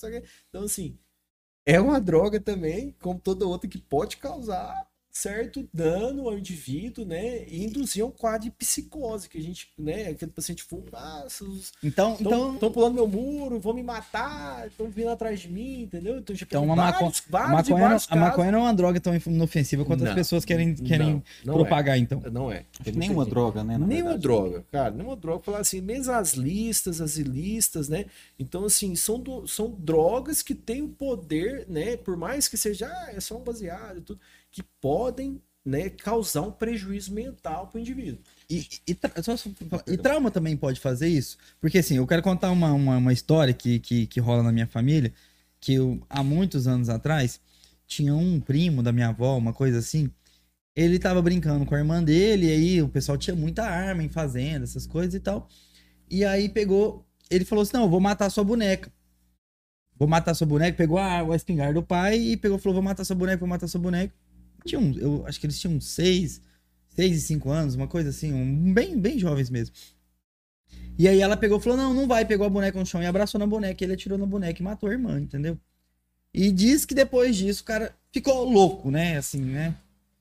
Então, assim, é uma droga também, como toda outra, que pode causar certo dano ao indivíduo, né? E induzir um quadro de psicose, que a gente, né? Aquele paciente fumaça, Então, estão então, então, pulando meu muro, vão me matar, estão vindo atrás de mim, entendeu? Então, já então peguei uma maconha, vários, a, vários maconha não, vários a maconha casos. não é uma droga tão inofensiva quanto as Não, pessoas querem, querem não, não propagar, então. É. Não é. Nenhuma droga, né? Nenhuma verdade. droga, cara, nenhuma droga. Falar assim, mesmo as listas, as ilícitas, né? Então, assim, são, do- são drogas que têm o poder, né? Por mais que seja, ah, é só um baseado e tudo, que podem, né, causar um prejuízo mental para o indivíduo. E, e, tra- e trauma também pode fazer isso? Porque assim, eu quero contar uma, uma, uma história que, que, que rola na minha família, que eu, há muitos anos atrás, tinha um primo da minha avó, uma coisa assim, ele tava brincando com a irmã dele, e aí o pessoal tinha muita arma em fazenda, essas coisas e tal. E aí pegou, ele falou assim, não, eu vou matar sua boneca. Vou matar sua boneca, pegou a, a espingarda do pai e pegou, falou, vou matar sua boneca, vou matar sua boneca. Tinha um, eu acho que eles tinham seis, seis e cinco anos, uma coisa assim, um, bem, bem jovens mesmo. E aí ela pegou e falou: não, não vai, pegou a boneca no chão e abraçou na boneca. E ele atirou na boneca e matou a irmã, entendeu? E diz que depois disso o cara ficou louco, né? Assim, né?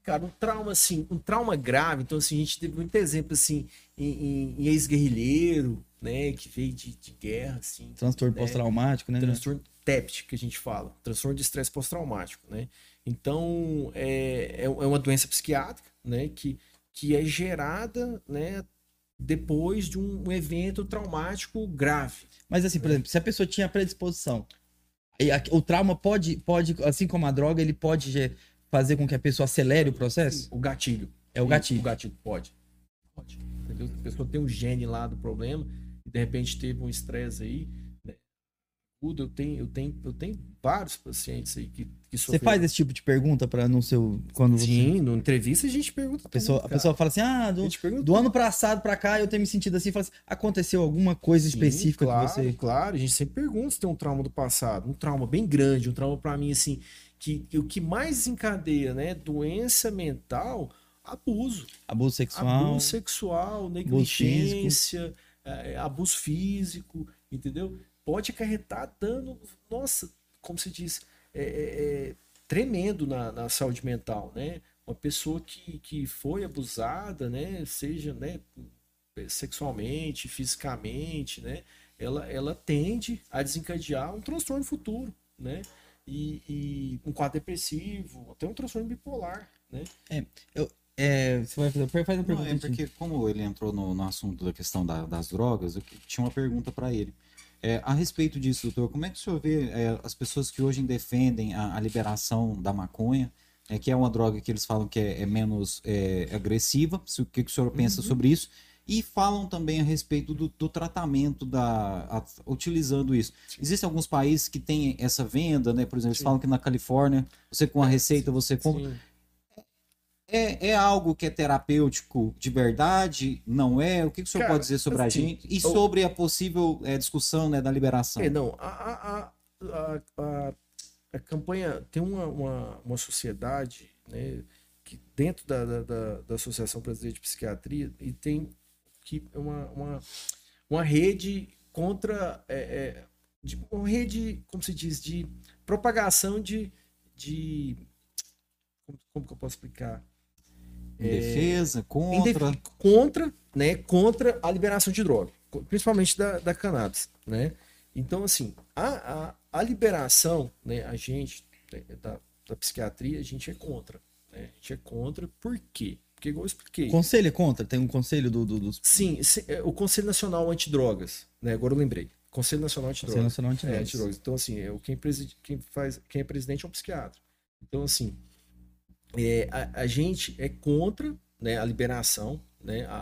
Cara, um trauma, assim, um trauma grave. Então, assim, a gente teve muito exemplo, assim, em, em- em ex-guerrilheiro, né? Que veio de, de guerra, assim. Transtorno É, pós-traumático, né? transtorno TEPT, que a gente fala, transtorno de estresse pós-traumático, né? Então, é, é é uma doença psiquiátrica, né? Que, que é gerada, né? Depois de um evento traumático grave. Mas assim, por exemplo, se a pessoa tinha predisposição, e o trauma pode, pode, assim como a droga, ele pode fazer com que a pessoa acelere o processo? O gatilho. É o gatilho. O gatilho, pode. Pode. Entendeu? A pessoa tem um gene lá do problema e de repente teve um estresse aí. Tudo, eu tenho, eu tenho, eu tenho vários pacientes aí que, que Você faz esse tipo de pergunta para no seu quando você Sim, no entrevista a gente pergunta. a pessoa, a pessoa fala assim: "Ah, do, do ano passado pra cá eu tenho me sentido assim", fala assim, aconteceu alguma coisa Sim, específica claro, você? Claro, a gente sempre pergunta se tem um trauma do passado, um trauma bem grande, um trauma pra mim assim, que, o que mais desencadeia, né, doença mental, abuso, abuso sexual, abuso sexual, negligência, eh, abuso físico, entendeu? Pode acarretar dano, nossa, como se diz, é, é, é, tremendo na, na saúde mental, né? Uma pessoa que, que foi abusada, né, seja, né, sexualmente, fisicamente, né, ela, ela tende a desencadear um transtorno futuro, né? E, e um quadro depressivo, até um transtorno bipolar, né? É, você vai fazer, faz uma Não, pergunta. é porque como ele entrou no, no assunto da questão da- das drogas, eu tinha uma pergunta para ele. É, a respeito disso, doutor, como é que o senhor vê é, as pessoas que hoje defendem a, a liberação da maconha, é, que é uma droga que eles falam que é, é menos é, agressiva, se- o que, que o senhor pensa sobre isso? E falam também a respeito do, do tratamento da a- utilizando isso. Existem alguns países que têm essa venda, né? Por exemplo, eles Sim. falam que na Califórnia, você com a É, receita, você compra. Sim. É, é algo que é terapêutico de verdade? Não é? O que, que o senhor Cara, pode dizer sobre a assim, gente? E eu- sobre a possível é, discussão né, da liberação? É, não, a, a, a, a, a- a campanha tem uma, uma, uma sociedade, né, que dentro da, da, da, da Associação Brasileira de Psiquiatria e tem que uma, uma, uma rede contra é, é, de, uma rede, como se diz, de propagação de, de como, como que eu posso explicar? Em defesa, Em contra? def- contra, né, contra a liberação de droga, principalmente da, da cannabis, né? Então, assim, a, a, a liberação, né, a gente, né, da, da psiquiatria, a gente é contra, né? A gente é contra, por quê? Porque, igual eu expliquei, Conselho é contra? Tem um conselho do, do- dos sim, se- é, o Conselho Nacional Antidrogas, né, agora eu lembrei, Conselho Nacional Conselho Antidrogas, Nacional é, Antidrogas. antidrogas. Então, assim, é, o quem, preside, quem, faz, quem é presidente é um psiquiatra. Então, assim, é, a, a gente é contra né, a liberação. Né, a,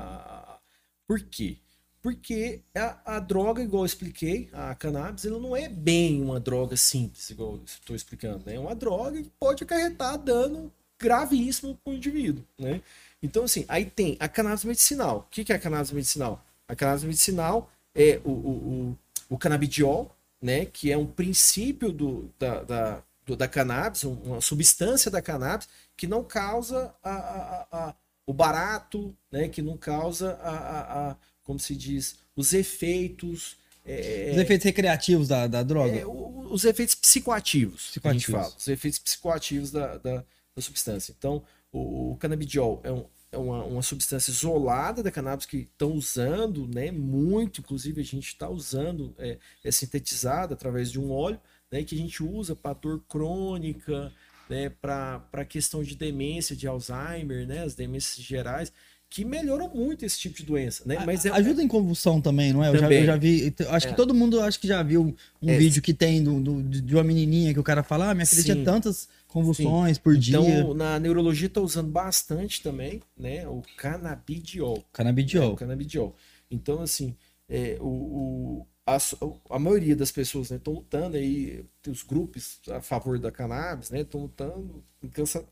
a- por quê? Porque a, a droga, igual eu expliquei, a cannabis, ela não é bem uma droga simples, igual eu estou explicando. né? É uma droga que pode acarretar dano gravíssimo para o indivíduo. Né? Então, assim, aí tem a cannabis medicinal. O que que é a cannabis medicinal? A cannabis medicinal é o, o, o, o canabidiol, né, que é um princípio do, da, da, do- da cannabis, um- uma substância da cannabis que não causa a, a- a- o barato, né, que não causa a, como se diz, os efeitos, é, Os efeitos recreativos da, da droga. é, o- os efeitos psicoativos, que a gente Psicoativos. fala, os efeitos psicoativos da, da, da substância. Então, o, o canabidiol é, um, é uma, uma, substância isolada da cannabis que estão usando, né? Muito, inclusive a gente está usando, é, é sintetizada através de um óleo, né? Que a gente usa para dor crônica, né? Para questão de demência, de Alzheimer, né? As demências gerais que melhoram muito esse tipo de doença, né? Mas é, ajuda em convulsão também, não é? Eu já, eu já, vi, acho é. que todo mundo acho que já viu um é. vídeo que tem do, do, de uma menininha que o cara fala, ah, minha filha tinha tantas convulsões Sim. por então, dia. Então, na neurologia está usando bastante também, né? O canabidiol. Canabidiol. É, o canabidiol. Então, assim, é, o, o a, a, maioria das pessoas estão né, lutando aí, os grupos a favor da cannabis, né? Estão lutando incansa,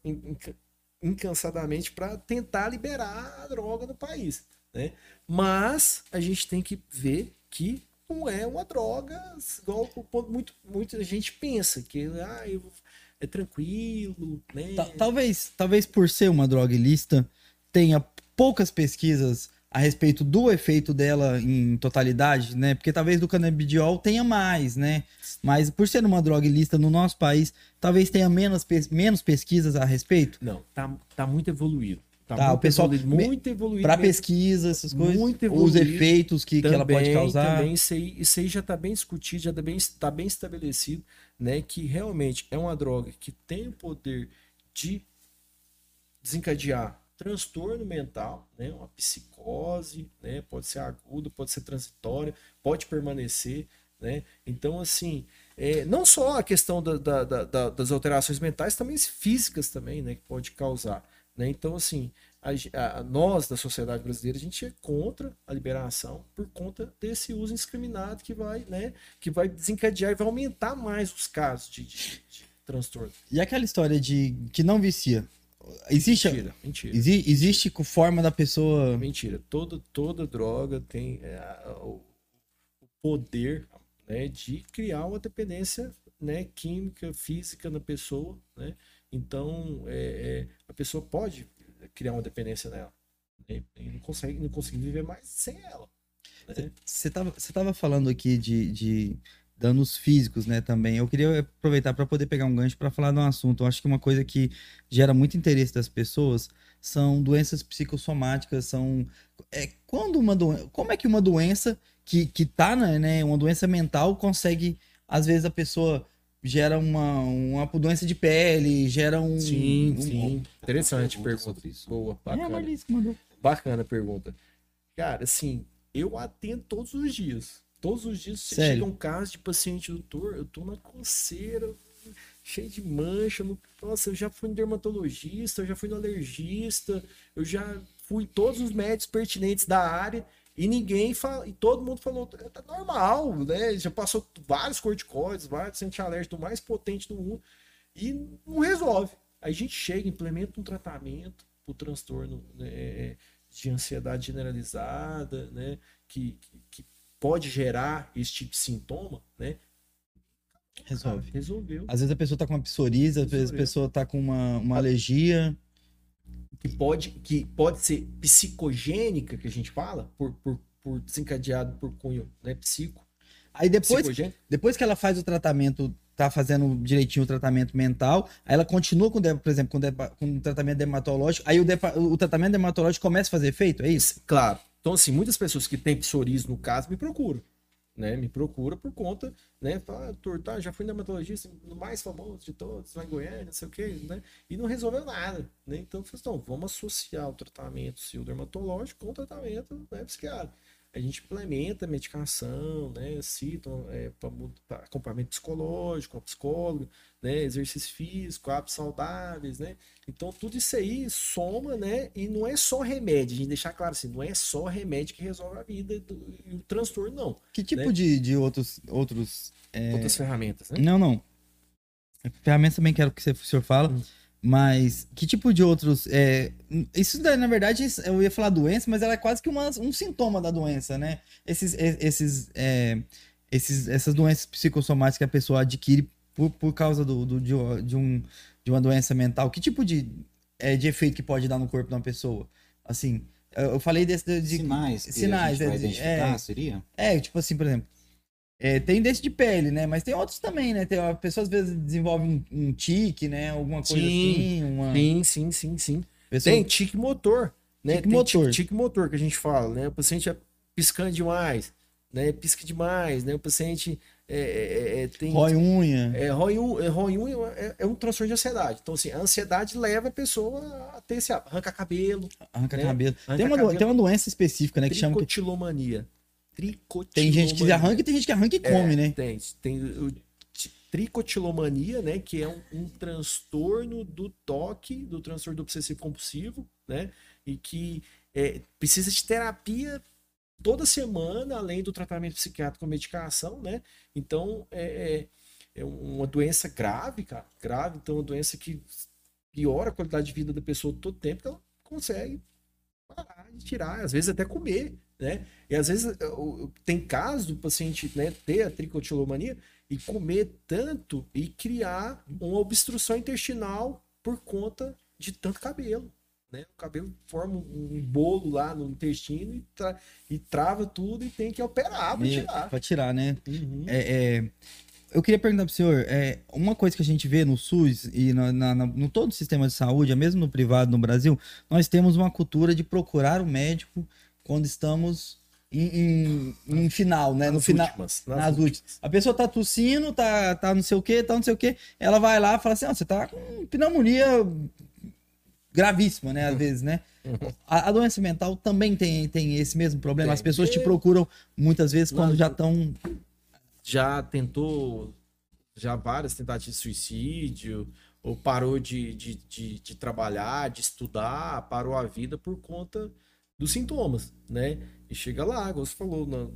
incansadamente para tentar liberar a droga no país, né? Mas a gente tem que ver que não é uma droga igual muito, muita gente pensa, que ah, é tranquilo, né? Talvez, talvez por ser uma droga ilícita, tenha poucas pesquisas a respeito do efeito dela em totalidade, né? Porque talvez do canabidiol tenha mais, né? Mas por ser uma droga ilícita no nosso país, talvez tenha menos, menos pesquisas a respeito. Não, tá, tá muito evoluído. Tá, tá o pessoal evoluído, muito evoluído. Para pesquisa, essas coisas. Muito evoluído. Os efeitos que, também, que ela pode causar. Também, isso aí, isso aí já está bem discutido, já está bem, tá bem estabelecido, né? Que realmente é uma droga que tem o poder de desencadear transtorno mental, né? Uma psicose, né? Pode ser aguda, pode ser transitória, pode permanecer, né? Então, assim, é, não só a questão da, da, da, das alterações mentais, também físicas também, né? Que pode causar. Né? Então, assim, a, a, nós da sociedade brasileira, a gente é contra a liberação por conta desse uso indiscriminado que vai, né, que vai desencadear e vai aumentar mais os casos de, de, de transtorno. E aquela história de que não vicia? Existe, mentira, mentira. Exi, existe com forma da pessoa. Mentira. Toda, toda droga tem é, o, o poder né, de criar uma dependência né, química, física na pessoa, né? Então, é, é, a pessoa pode criar uma dependência nela. Né? E não consegue, não consegue viver mais sem ela. Você né? estava falando aqui de, de danos físicos, né, também. Eu queria aproveitar para poder pegar um gancho para falar de um assunto. Eu acho que uma coisa que gera muito interesse das pessoas são doenças psicossomáticas, são é quando uma doença, como é que uma doença que que tá, né, uma doença mental consegue às vezes a pessoa gera uma, uma doença de pele, gera um. Sim, um, sim. Um... Interessante pergunta. Boa, é, bacana. É, bacana pergunta. Cara, assim, eu atendo todos os dias. Todos os dias Sério? chega um caso de paciente doutor, eu tô na coceira, cheio de mancha. No... Nossa, eu já fui no dermatologista, eu já fui no alergista, eu já fui todos os médicos pertinentes da área e ninguém fala, e todo mundo falou, tá normal, né? Já passou vários corticoides, vários antialérgicos mais potente do mundo e não resolve. Aí a gente chega, implementa um tratamento para o transtorno né, de ansiedade generalizada, né? Que, que, pode gerar esse tipo de sintoma, né? Resolve. resolveu. Às vezes a pessoa tá com uma psoríase, às vezes a pessoa tá com uma, uma alergia que pode, que pode ser psicogênica, que a gente fala, por, por, por desencadeado por cunho né, psico. Aí depois, depois que ela faz o tratamento, tá fazendo direitinho o tratamento mental, aí ela continua com, por exemplo, com, com o tratamento dermatológico, aí o, o tratamento dermatológico começa a fazer efeito, é isso? Claro. Então, assim, muitas pessoas que têm psoríase, no caso, me procuram né, me procura por conta, né, fala, ah, tá, já fui dermatologista, no mais famoso de todos, lá em Goiânia, não sei o que, né, e não resolveu nada, né, então, então vamos associar o tratamento seu dermatológico com o tratamento né, psiquiátrico. A gente implementa medicação, né, cita é, para acompanhamento psicológico, psicólogo, né, exercício físico, hábitos saudáveis, né, então tudo isso aí soma, né, e não é só remédio, a gente deixar claro assim, não é só remédio que resolve a vida do, e o transtorno, não. Que tipo né? de, de outros... outros é... Outras ferramentas, né? Não, não. Ferramentas também quero que você, o senhor fala. Hum. Mas que tipo de outros. É, isso, na verdade, eu ia falar doença, mas ela é quase que uma, um sintoma da doença, né? Esses, esses, é, esses, essas doenças psicossomáticas que a pessoa adquire por, por causa do, do de, de, um, de uma doença mental. Que tipo de, é, de efeito que pode dar no corpo de uma pessoa? Assim, eu falei desse. De, sinais. sinais. é, identificar, seria? É, tipo assim, por exemplo É, tem desse de pele, né? Mas tem outros também, né? Tem, a pessoa às vezes desenvolve um, um tique, né? Alguma coisa Sim, assim. Uma... Sim, sim, sim, sim. Pessoa- Tem tique motor, né? Tique Tem motor. Tique, tique motor que a gente fala, né? O paciente é piscando demais, né? Pisca demais, né? O paciente é, é, é, tem... Rói unha. É, rói é, rói um é, é um transtorno de ansiedade. Então, assim, a ansiedade leva a pessoa a ter esse... Arranca cabelo, Arranca né? cabelo. Arranca tem, uma, cabelo. tem uma doença específica, né? Que chama. Tricotilomania. Tricotilomania. Tem gente que arranca e tem gente que arranca e come, É, né? Tem, tem o ti- tricotilomania, né, que é um, um transtorno do toque, do transtorno obsessivo compulsivo, né, e que é, precisa de terapia toda semana, além do tratamento psiquiátrico com medicação, né, então é, é, é uma doença grave, cara, grave, então é uma doença que piora a qualidade de vida da pessoa todo tempo, que ela consegue parar de tirar, às vezes até comer, né, e às vezes eh, o- o- tem casos do paciente né, ter a tricotilomania e comer tanto e criar uma obstrução intestinal por conta de tanto cabelo. Né? O cabelo forma um um bolo lá no intestino e, tra- e trava tudo e tem que operar para tirar. Pra tirar, né? Uhum. É, é, eu queria perguntar pro senhor, é, uma coisa que a gente vê no SUS e na, na- na- no todo o sistema de saúde, mesmo no privado no Brasil, nós temos uma cultura de procurar o médico quando estamos em, em- em final, né? no Nas final, últimas, nas últimas. A pessoa tá tossindo, tá, tá não sei o que, tá não sei o que, ela vai lá e fala assim, ó, você tá com pneumonia gravíssima, né? Às Uhum. vezes, né? A, a doença mental também tem, tem esse mesmo problema. Tem. As pessoas te procuram muitas vezes quando já estão já tentou já várias tentativas de suicídio, ou parou de, de, de, de trabalhar, de estudar, parou a vida por conta dos sintomas, né? E chega lá, como você falou, na-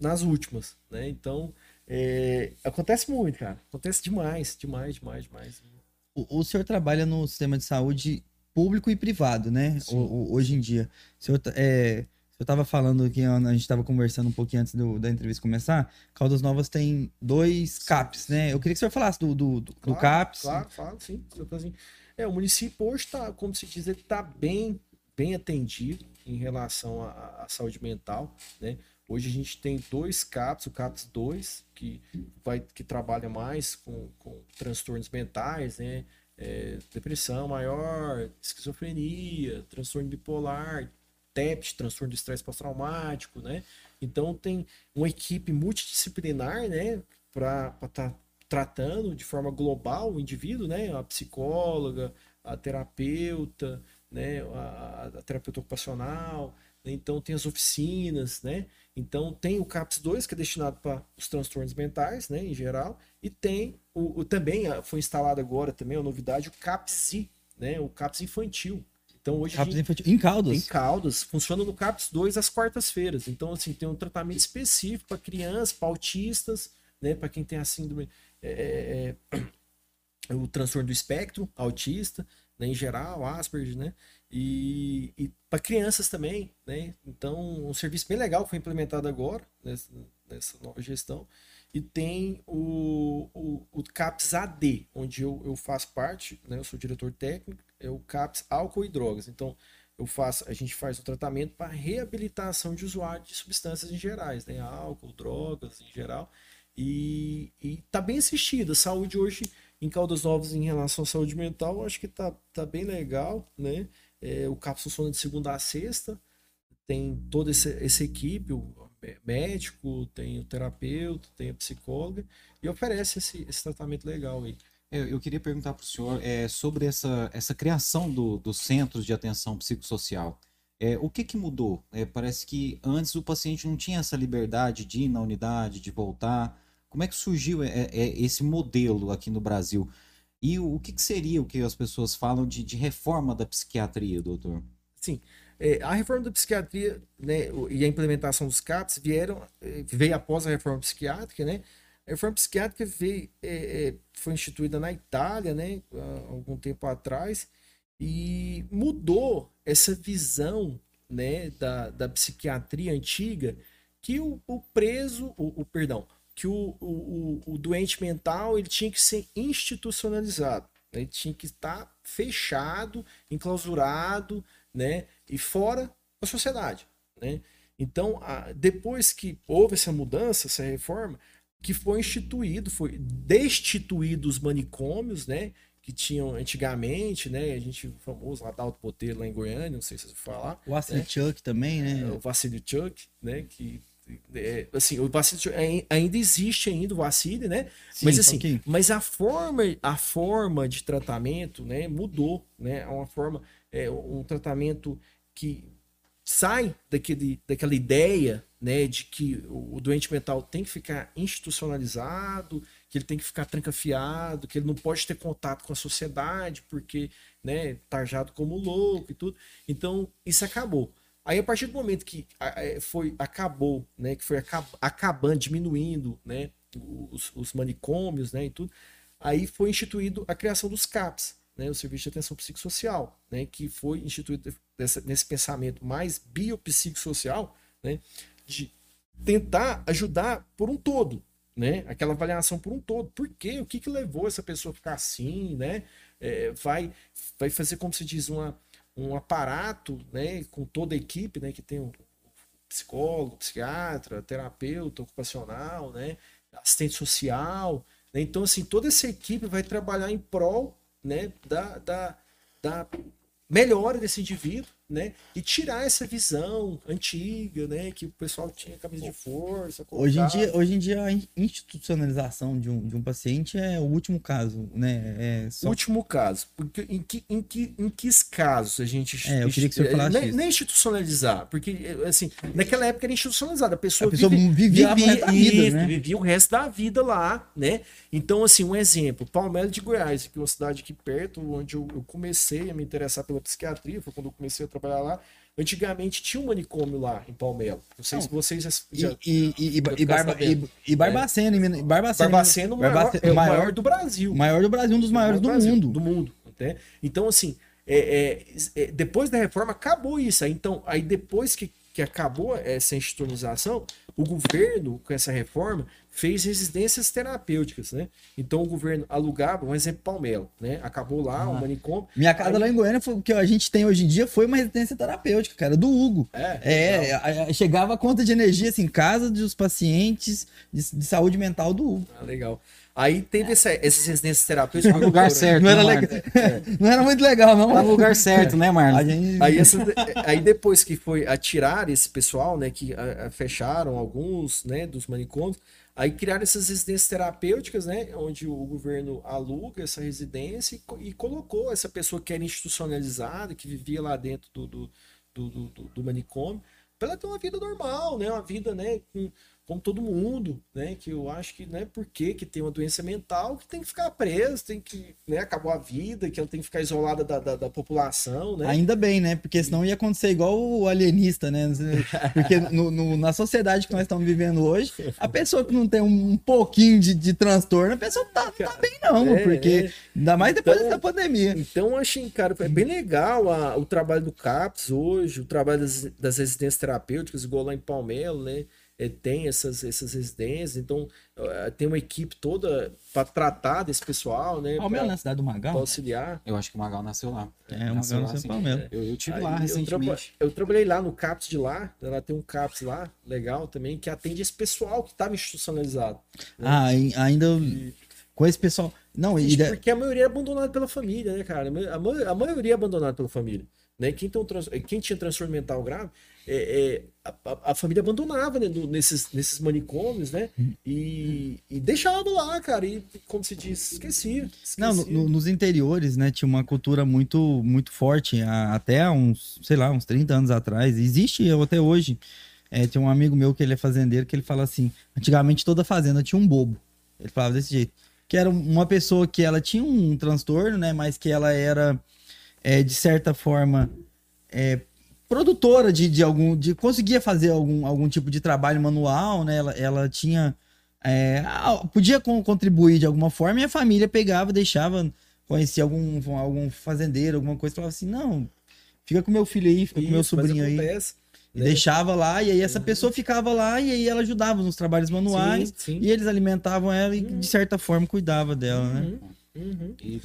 nas últimas, né? Então, é, acontece muito, cara. Acontece demais, demais, demais, demais. O, o senhor trabalha no sistema de saúde público e privado, né? O- o- hoje em dia. O senhor, tá- é, o senhor tava falando que a gente estava conversando um pouquinho antes do- da entrevista começar. Caldas Novas tem dois CAPs, né? Eu queria que o senhor falasse do, do, do- do Claro, CAPs. Claro, falo, sim. É, o município hoje está, como se diz, ele está bem, bem atendido em relação à, saúde mental, né? Hoje a gente tem dois CAPs, o CAPS 2, que, vai, que trabalha mais com, com transtornos mentais, né? É, depressão maior, esquizofrenia, transtorno bipolar, TEPT, transtorno do estresse pós-traumático, né? Então tem uma equipe multidisciplinar, né? Para estar tratando de forma global o indivíduo, né? A psicóloga, a terapeuta, né? A, a terapeuta ocupacional. né? Então tem as oficinas, né? Então tem o CAPS 2 que é destinado para os transtornos mentais, né? Em geral, e tem o, o- também foi instalado agora também a novidade o CAPS-I, né? O CAPS infantil. Então hoje CAPS gente- infantil. Em Caldas. em Caldas, funciona no CAPS 2 às quartas-feiras. Então, assim, tem um tratamento específico para crianças, para autistas, né? Para quem tem a síndrome, é, é, é, o transtorno do espectro autista, né? Em geral, Asperger, né? E, e para crianças também, né? Então, um serviço bem legal que foi implementado agora, nessa, nessa nova gestão. E tem o, o, o CAPS AD, onde eu, eu faço parte, né? Eu sou diretor técnico, é o CAPS Álcool e Drogas. Então, eu faço, a gente faz o tratamento para reabilitação de usuário de substâncias em gerais, né? Álcool, drogas em geral. E, e tá bem assistido. A saúde hoje em Caldas Novas em relação à saúde mental, acho que tá, tá bem legal, né? É, o CAPS funciona de segunda a sexta, tem toda essa, essa equipe, o mé- médico, tem o terapeuta, tem a psicóloga, e oferece esse, esse tratamento legal aí. Eu, eu queria perguntar para o senhor é, sobre essa, essa criação do- dos centros de atenção psicossocial. É, o que, que mudou? É, parece que antes o paciente não tinha essa liberdade de ir na unidade, de voltar. Como é que surgiu é, é, esse modelo aqui no Brasil? E o, que, seria o que as pessoas falam de, de reforma da psiquiatria, doutor? Sim, é, a reforma da psiquiatria né, e a implementação dos CAPs vieram, veio após a reforma psiquiátrica, né? A reforma psiquiátrica veio, é, é, foi instituída na Itália, né, há algum tempo atrás, e mudou essa visão, né, da, da psiquiatria antiga, que o, o preso, o, o- perdão, que o, o, o- doente mental ele tinha que ser institucionalizado, né? ele tinha que estar fechado, enclausurado, né, e fora da sociedade, né? Então, a- depois que houve essa mudança, essa reforma, que foi instituído, foi destituído os manicômios, né? Que tinham antigamente, né? A gente, o famoso Adalto Botelho lá em Goiânia, não sei se você falar. O Acid Chuck também, né? o Vassili Chuck, né? Que é, assim, o ai- ainda existe ainda o Vassili, né? Sim, mas assim, mas a forma, a forma de tratamento, né, mudou, né? É uma forma, é um tratamento que sai daquele, daquela ideia, né, de que o, o doente mental tem que ficar institucionalizado, que ele tem que ficar trancafiado, que ele não pode ter contato com a sociedade, porque, né, tarjado como louco e tudo. Então, isso acabou. Aí, a partir do momento que é, foi acabou, né, que foi acab- acabando, diminuindo, né, os, os manicômios, né, e tudo, aí foi instituído a criação dos CAPs, né, o Serviço de Atenção Psicossocial, né, que foi instituído nesse pensamento mais biopsicossocial, né, de tentar ajudar por um todo, né, aquela avaliação por um todo. Por quê? O que que levou essa pessoa a ficar assim, né? É, vai, vai fazer, como se diz, uma, um aparato, né, com toda a equipe, né, que tem um psicólogo, psiquiatra, terapeuta ocupacional, né, assistente social, né? Então, assim, toda essa equipe vai trabalhar em prol, né, da, da, da melhora desse indivíduo, né, e tirar essa visão antiga, né, que o pessoal tinha camisa de força. Hoje em, colocava. dia, hoje em dia, a in- institucionalização de um, de um paciente é o último caso, né? É só... Último caso. Porque em que, em que, em que casos a gente. É, eu queria que você eh, falasse nem, nem institucionalizar. Porque, assim, naquela época era institucionalizada. A pessoa, A pessoa vive- vivia da vida, né? vivia o resto da vida lá, né? Então, assim, um exemplo. Palmeiras de Goiás, que é uma cidade aqui perto, onde eu, eu comecei a me interessar pela psiquiatria, foi quando eu comecei a trabalhar lá. Antigamente tinha um manicômio lá em Palmelo. Não sei se vocês já. E, e, e, e, e, Barba, e, e Barbacena, Minas- Barbacena, Barbacena, o maior, Barbacena, é o maior, maior do Brasil. maior do Brasil, um dos maiores do Brasil, mundo. Do mundo. né? Então, assim, é, é, é, depois da reforma acabou isso. Aí, Então, aí depois que, que acabou essa institucionalização, o governo, com essa reforma, fez residências terapêuticas, né? Então o governo alugava, um exemplo, Palmelo, né? Acabou lá, o manicômio. Minha casa Aí- lá em Goiânia, foi, o que a gente tem hoje em dia, foi uma residência terapêutica, cara, do Hugo. É, É, a- a- chegava a conta de energia, assim, casa dos pacientes de, de saúde mental do Hugo. Ah, legal. Aí teve essa, essas residências terapêuticas. No lugar certo. Não era, né, legal, Marcos? não era muito legal, não. Tá no lugar certo, né, Marlon? gente... Aí, essa- aí depois que foi a tirar esse pessoal, né, que a- a- fecharam alguns, né, dos manicômios, aí criaram essas residências terapêuticas, né, onde o governo aluga essa residência e, e colocou essa pessoa que era institucionalizada, que vivia lá dentro do, do, do- do- do manicômio, para ela ter uma vida normal, né, uma vida, né, com, como todo mundo, né, que eu acho que, né, porque que tem uma doença mental que tem que ficar preso, tem que, né, acabou a vida, que ela tem que ficar isolada da, da, da população, né, Ainda bem, né? Porque senão ia acontecer igual o alienista, né? Porque no- no- na sociedade que nós estamos vivendo hoje, a pessoa que não tem um pouquinho de, de transtorno, a pessoa tá, tá bem, não. É, porque ainda mais depois Então- dessa pandemia. Então, achei, cara, é bem legal a- o trabalho do CAPS hoje, o trabalho das, das residências terapêuticas, igual lá em Palmelo, né? É, tem essas, essas residências, então eh, tem uma equipe toda para tratar desse pessoal, né? Palmeiras na cidade do pra Magal? auxiliar. Eu acho que o Magal nasceu lá. É, o Magal Nasceu lá, nasceu em sim. Palmeiras. Eu, eu tive Aí lá eu, recentemente. eu trabalhei lá no CAPS de lá, lá tem um CAPS lá, legal também, que atende esse pessoal que estava institucionalizado. Ah, ai- ainda com esse pessoal. Não, e Porque a maioria é abandonada pela família, né, cara? A, ma- a maioria é abandonada pela família. Né? Quem, tem um trans- quem tinha transtorno mental grave, é, é, a, a- família abandonava né, no- nesses, nesses manicômios, né? E, e deixava lá, cara. E, como se diz, esquecia. Não, no- esquecia. no- nos interiores, né, tinha uma cultura muito muito forte, até há uns, sei lá, uns 30 anos atrás. Existe até hoje. É, tem um amigo meu que ele é fazendeiro que ele fala assim: antigamente toda fazenda tinha um bobo. Ele falava desse jeito. Que era uma pessoa que ela tinha um transtorno, né, mas que ela era, é, de certa forma, é, produtora de, de algum. de conseguia fazer algum, algum tipo de trabalho manual, né? Ela, ela tinha. é, ah, podia con- contribuir de alguma forma e a família pegava, deixava, conhecia algum, algum fazendeiro, alguma coisa, falava assim: não, fica com meu filho aí, fica com meu Isso, sobrinho aí. acontece, E né? deixava lá, e aí essa pessoa ficava lá, e aí ela ajudava nos trabalhos manuais, Sim, sim. e eles alimentavam ela e de certa forma cuidava dela, né? Uhum, uhum. E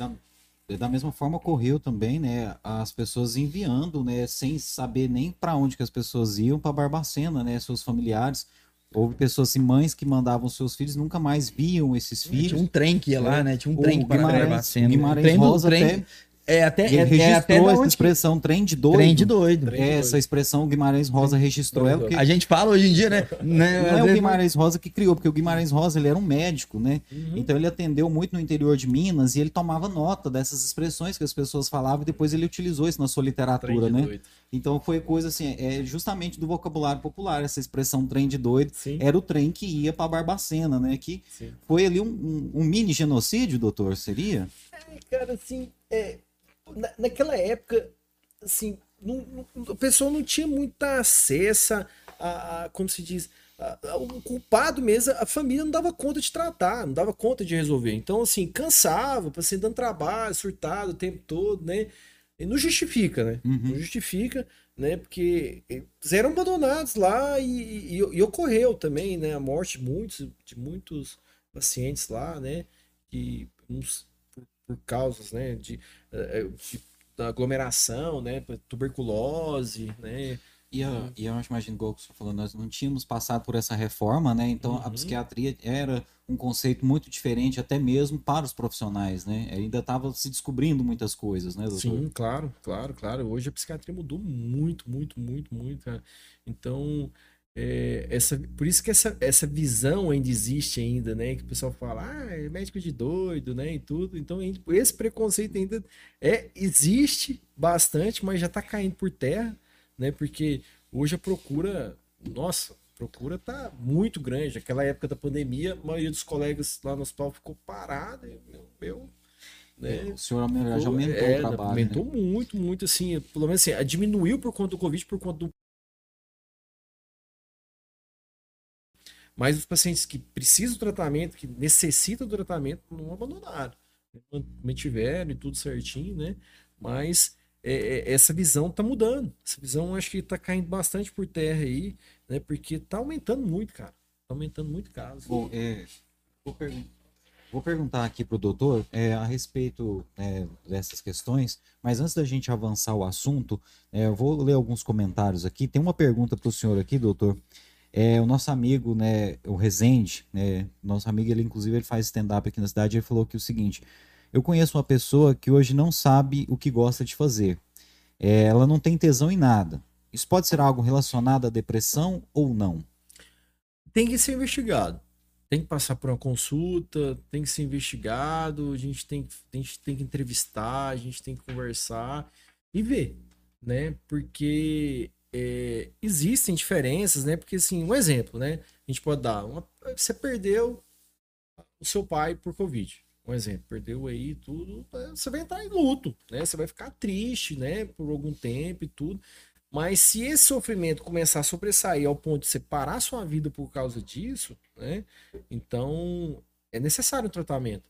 da mesma forma ocorreu também, né, as pessoas enviando, né, sem saber nem para onde que as pessoas iam para Barbacena, né, seus familiares. Houve pessoas assim, mães que mandavam seus filhos, nunca mais viam esses filhos. Tinha um trem que ia lá, né? Tinha um trem para Guimarães- Barbacena. Guimarães do- Rosa trem- até- É até, Ele é, é registrou até da essa onde que- expressão trem de doido. Trem de doido. Trem de É, doido. essa expressão o Guimarães Rosa registrou ela porque A gente fala hoje em dia, né? né? não é o Guimarães Rosa que criou, porque o Guimarães Rosa ele era um médico, né? Uhum. Então ele atendeu muito no interior de Minas e ele tomava nota dessas expressões que as pessoas falavam e depois ele utilizou isso na sua literatura, né? doido. Então foi coisa assim, é justamente do vocabulário popular, essa expressão trem de doido. Sim, Era o trem que ia para Barbacena, né? Que sim. foi ali um, um- um mini genocídio, doutor, seria? É, cara, assim, é, na- naquela época, assim, não, não- a pessoa não tinha muito acesso a, a- como se diz, o culpado mesmo, a família não dava conta de tratar, não dava conta de resolver. Então, assim, cansava, paciente dando trabalho, surtado o tempo todo, né? E não justifica, né? Uhum. Não justifica, né? Porque eles eram abandonados lá e, e- e ocorreu também, né? A morte de muitos, de muitos pacientes lá, né? Que uns por, causas, né? De, eh, de- da aglomeração, né? Tuberculose, né? E, a, e eu imagino, igual que você falou, nós não tínhamos passado por essa reforma, né? Então a Uhum. psiquiatria era um conceito muito diferente, até mesmo para os profissionais, né? Ainda estava se descobrindo muitas coisas, né, doutor? Sim, claro, claro, claro. Hoje a psiquiatria mudou muito, muito, muito, muito, cara. Então, é, essa, por isso que essa, essa visão ainda existe ainda, né? Que o pessoal fala, ah, é médico de doido, né? E tudo. Então, esse preconceito ainda é, existe bastante, mas já tá caindo por terra, né? Porque hoje a procura, nossa, a procura tá muito grande. Naquela época da pandemia, a maioria dos colegas lá no hospital ficou parado. e, Meu, meu, né? O senhor já aumentou É, o trabalho, Aumentou né? muito, muito, assim. Pelo menos assim, diminuiu por conta do Covid, por conta do. Mas os pacientes que precisam do tratamento, que necessitam do tratamento, não abandonaram. Mantiveram e tudo certinho, né? Mas é, é, essa visão tá mudando. Essa visão acho que tá caindo bastante por terra aí, né? Porque tá aumentando muito, cara. Tá aumentando muito caso. Bom, é, vou, vou perguntar aqui para o doutor é, a respeito né, dessas questões, mas antes da gente avançar o assunto, é, eu vou ler alguns comentários aqui. Tem uma pergunta para o senhor aqui, doutor. É, o nosso amigo, né, o Rezende, né, nosso amigo, ele inclusive ele faz stand-up aqui na cidade, ele falou que o seguinte, eu conheço uma pessoa que hoje não sabe o que gosta de fazer. É, ela não tem tesão em nada. Isso pode ser algo relacionado à depressão ou não? tem que ser investigado. Tem que passar por uma consulta, tem que ser investigado, a gente tem, a gente tem que entrevistar, a gente tem que conversar e ver, né? Porque é, existem diferenças, né? Porque, assim, um exemplo, né? A gente pode dar. uma- você perdeu o seu pai por Covid. Um exemplo, perdeu aí tudo, né, você vai entrar em luto, né? Você vai ficar triste, né? Por algum tempo e tudo. Mas se esse sofrimento começar a sobressair ao ponto de você parar sua vida por causa disso, né? Então é necessário um tratamento.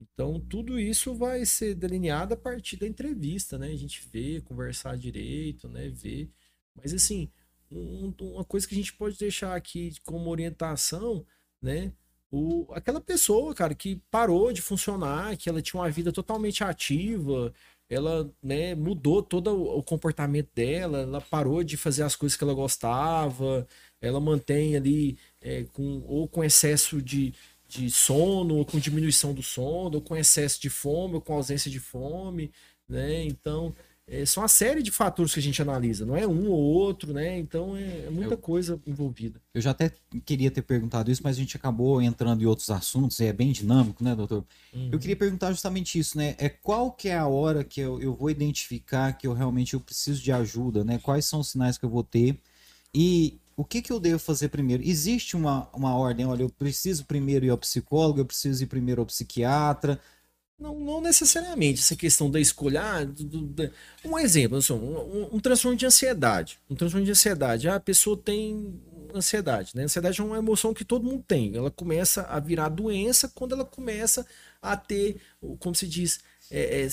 Então tudo isso vai ser delineado a partir da entrevista, né? A gente vê, conversar direito, né? Ver. Mas assim, um- uma coisa que a gente pode deixar aqui como orientação, né? O, aquela pessoa, cara, que parou de funcionar, que ela tinha uma vida totalmente ativa, ela, né, mudou todo o comportamento dela, ela parou de fazer as coisas que ela gostava, ela mantém ali é, com, ou com excesso de, de sono, ou com diminuição do sono, ou com excesso de fome, ou com ausência de fome, né? Então, é, são uma série de fatores que a gente analisa, não é um ou outro, né? Então, é, é muita Eu- coisa envolvida. Eu já até queria ter perguntado isso, mas a gente acabou entrando em outros assuntos, e é bem dinâmico, né, doutor? Eu queria perguntar justamente isso, né? É qual que é a hora que eu, eu vou identificar que eu realmente eu preciso de ajuda, né? Quais são os sinais que eu vou ter? E o que que eu devo fazer primeiro? Existe uma, uma ordem, olha, eu preciso primeiro ir ao psicólogo, eu preciso ir primeiro ao psiquiatra. Não, não necessariamente essa questão da escolha. ah, do- do- um exemplo, assim, um, um- um transtorno de ansiedade. Um transtorno de ansiedade. Ah, a pessoa tem ansiedade. Né? Ansiedade é uma emoção que todo mundo tem. Ela começa a virar doença quando ela começa a ter, como se diz, é, é,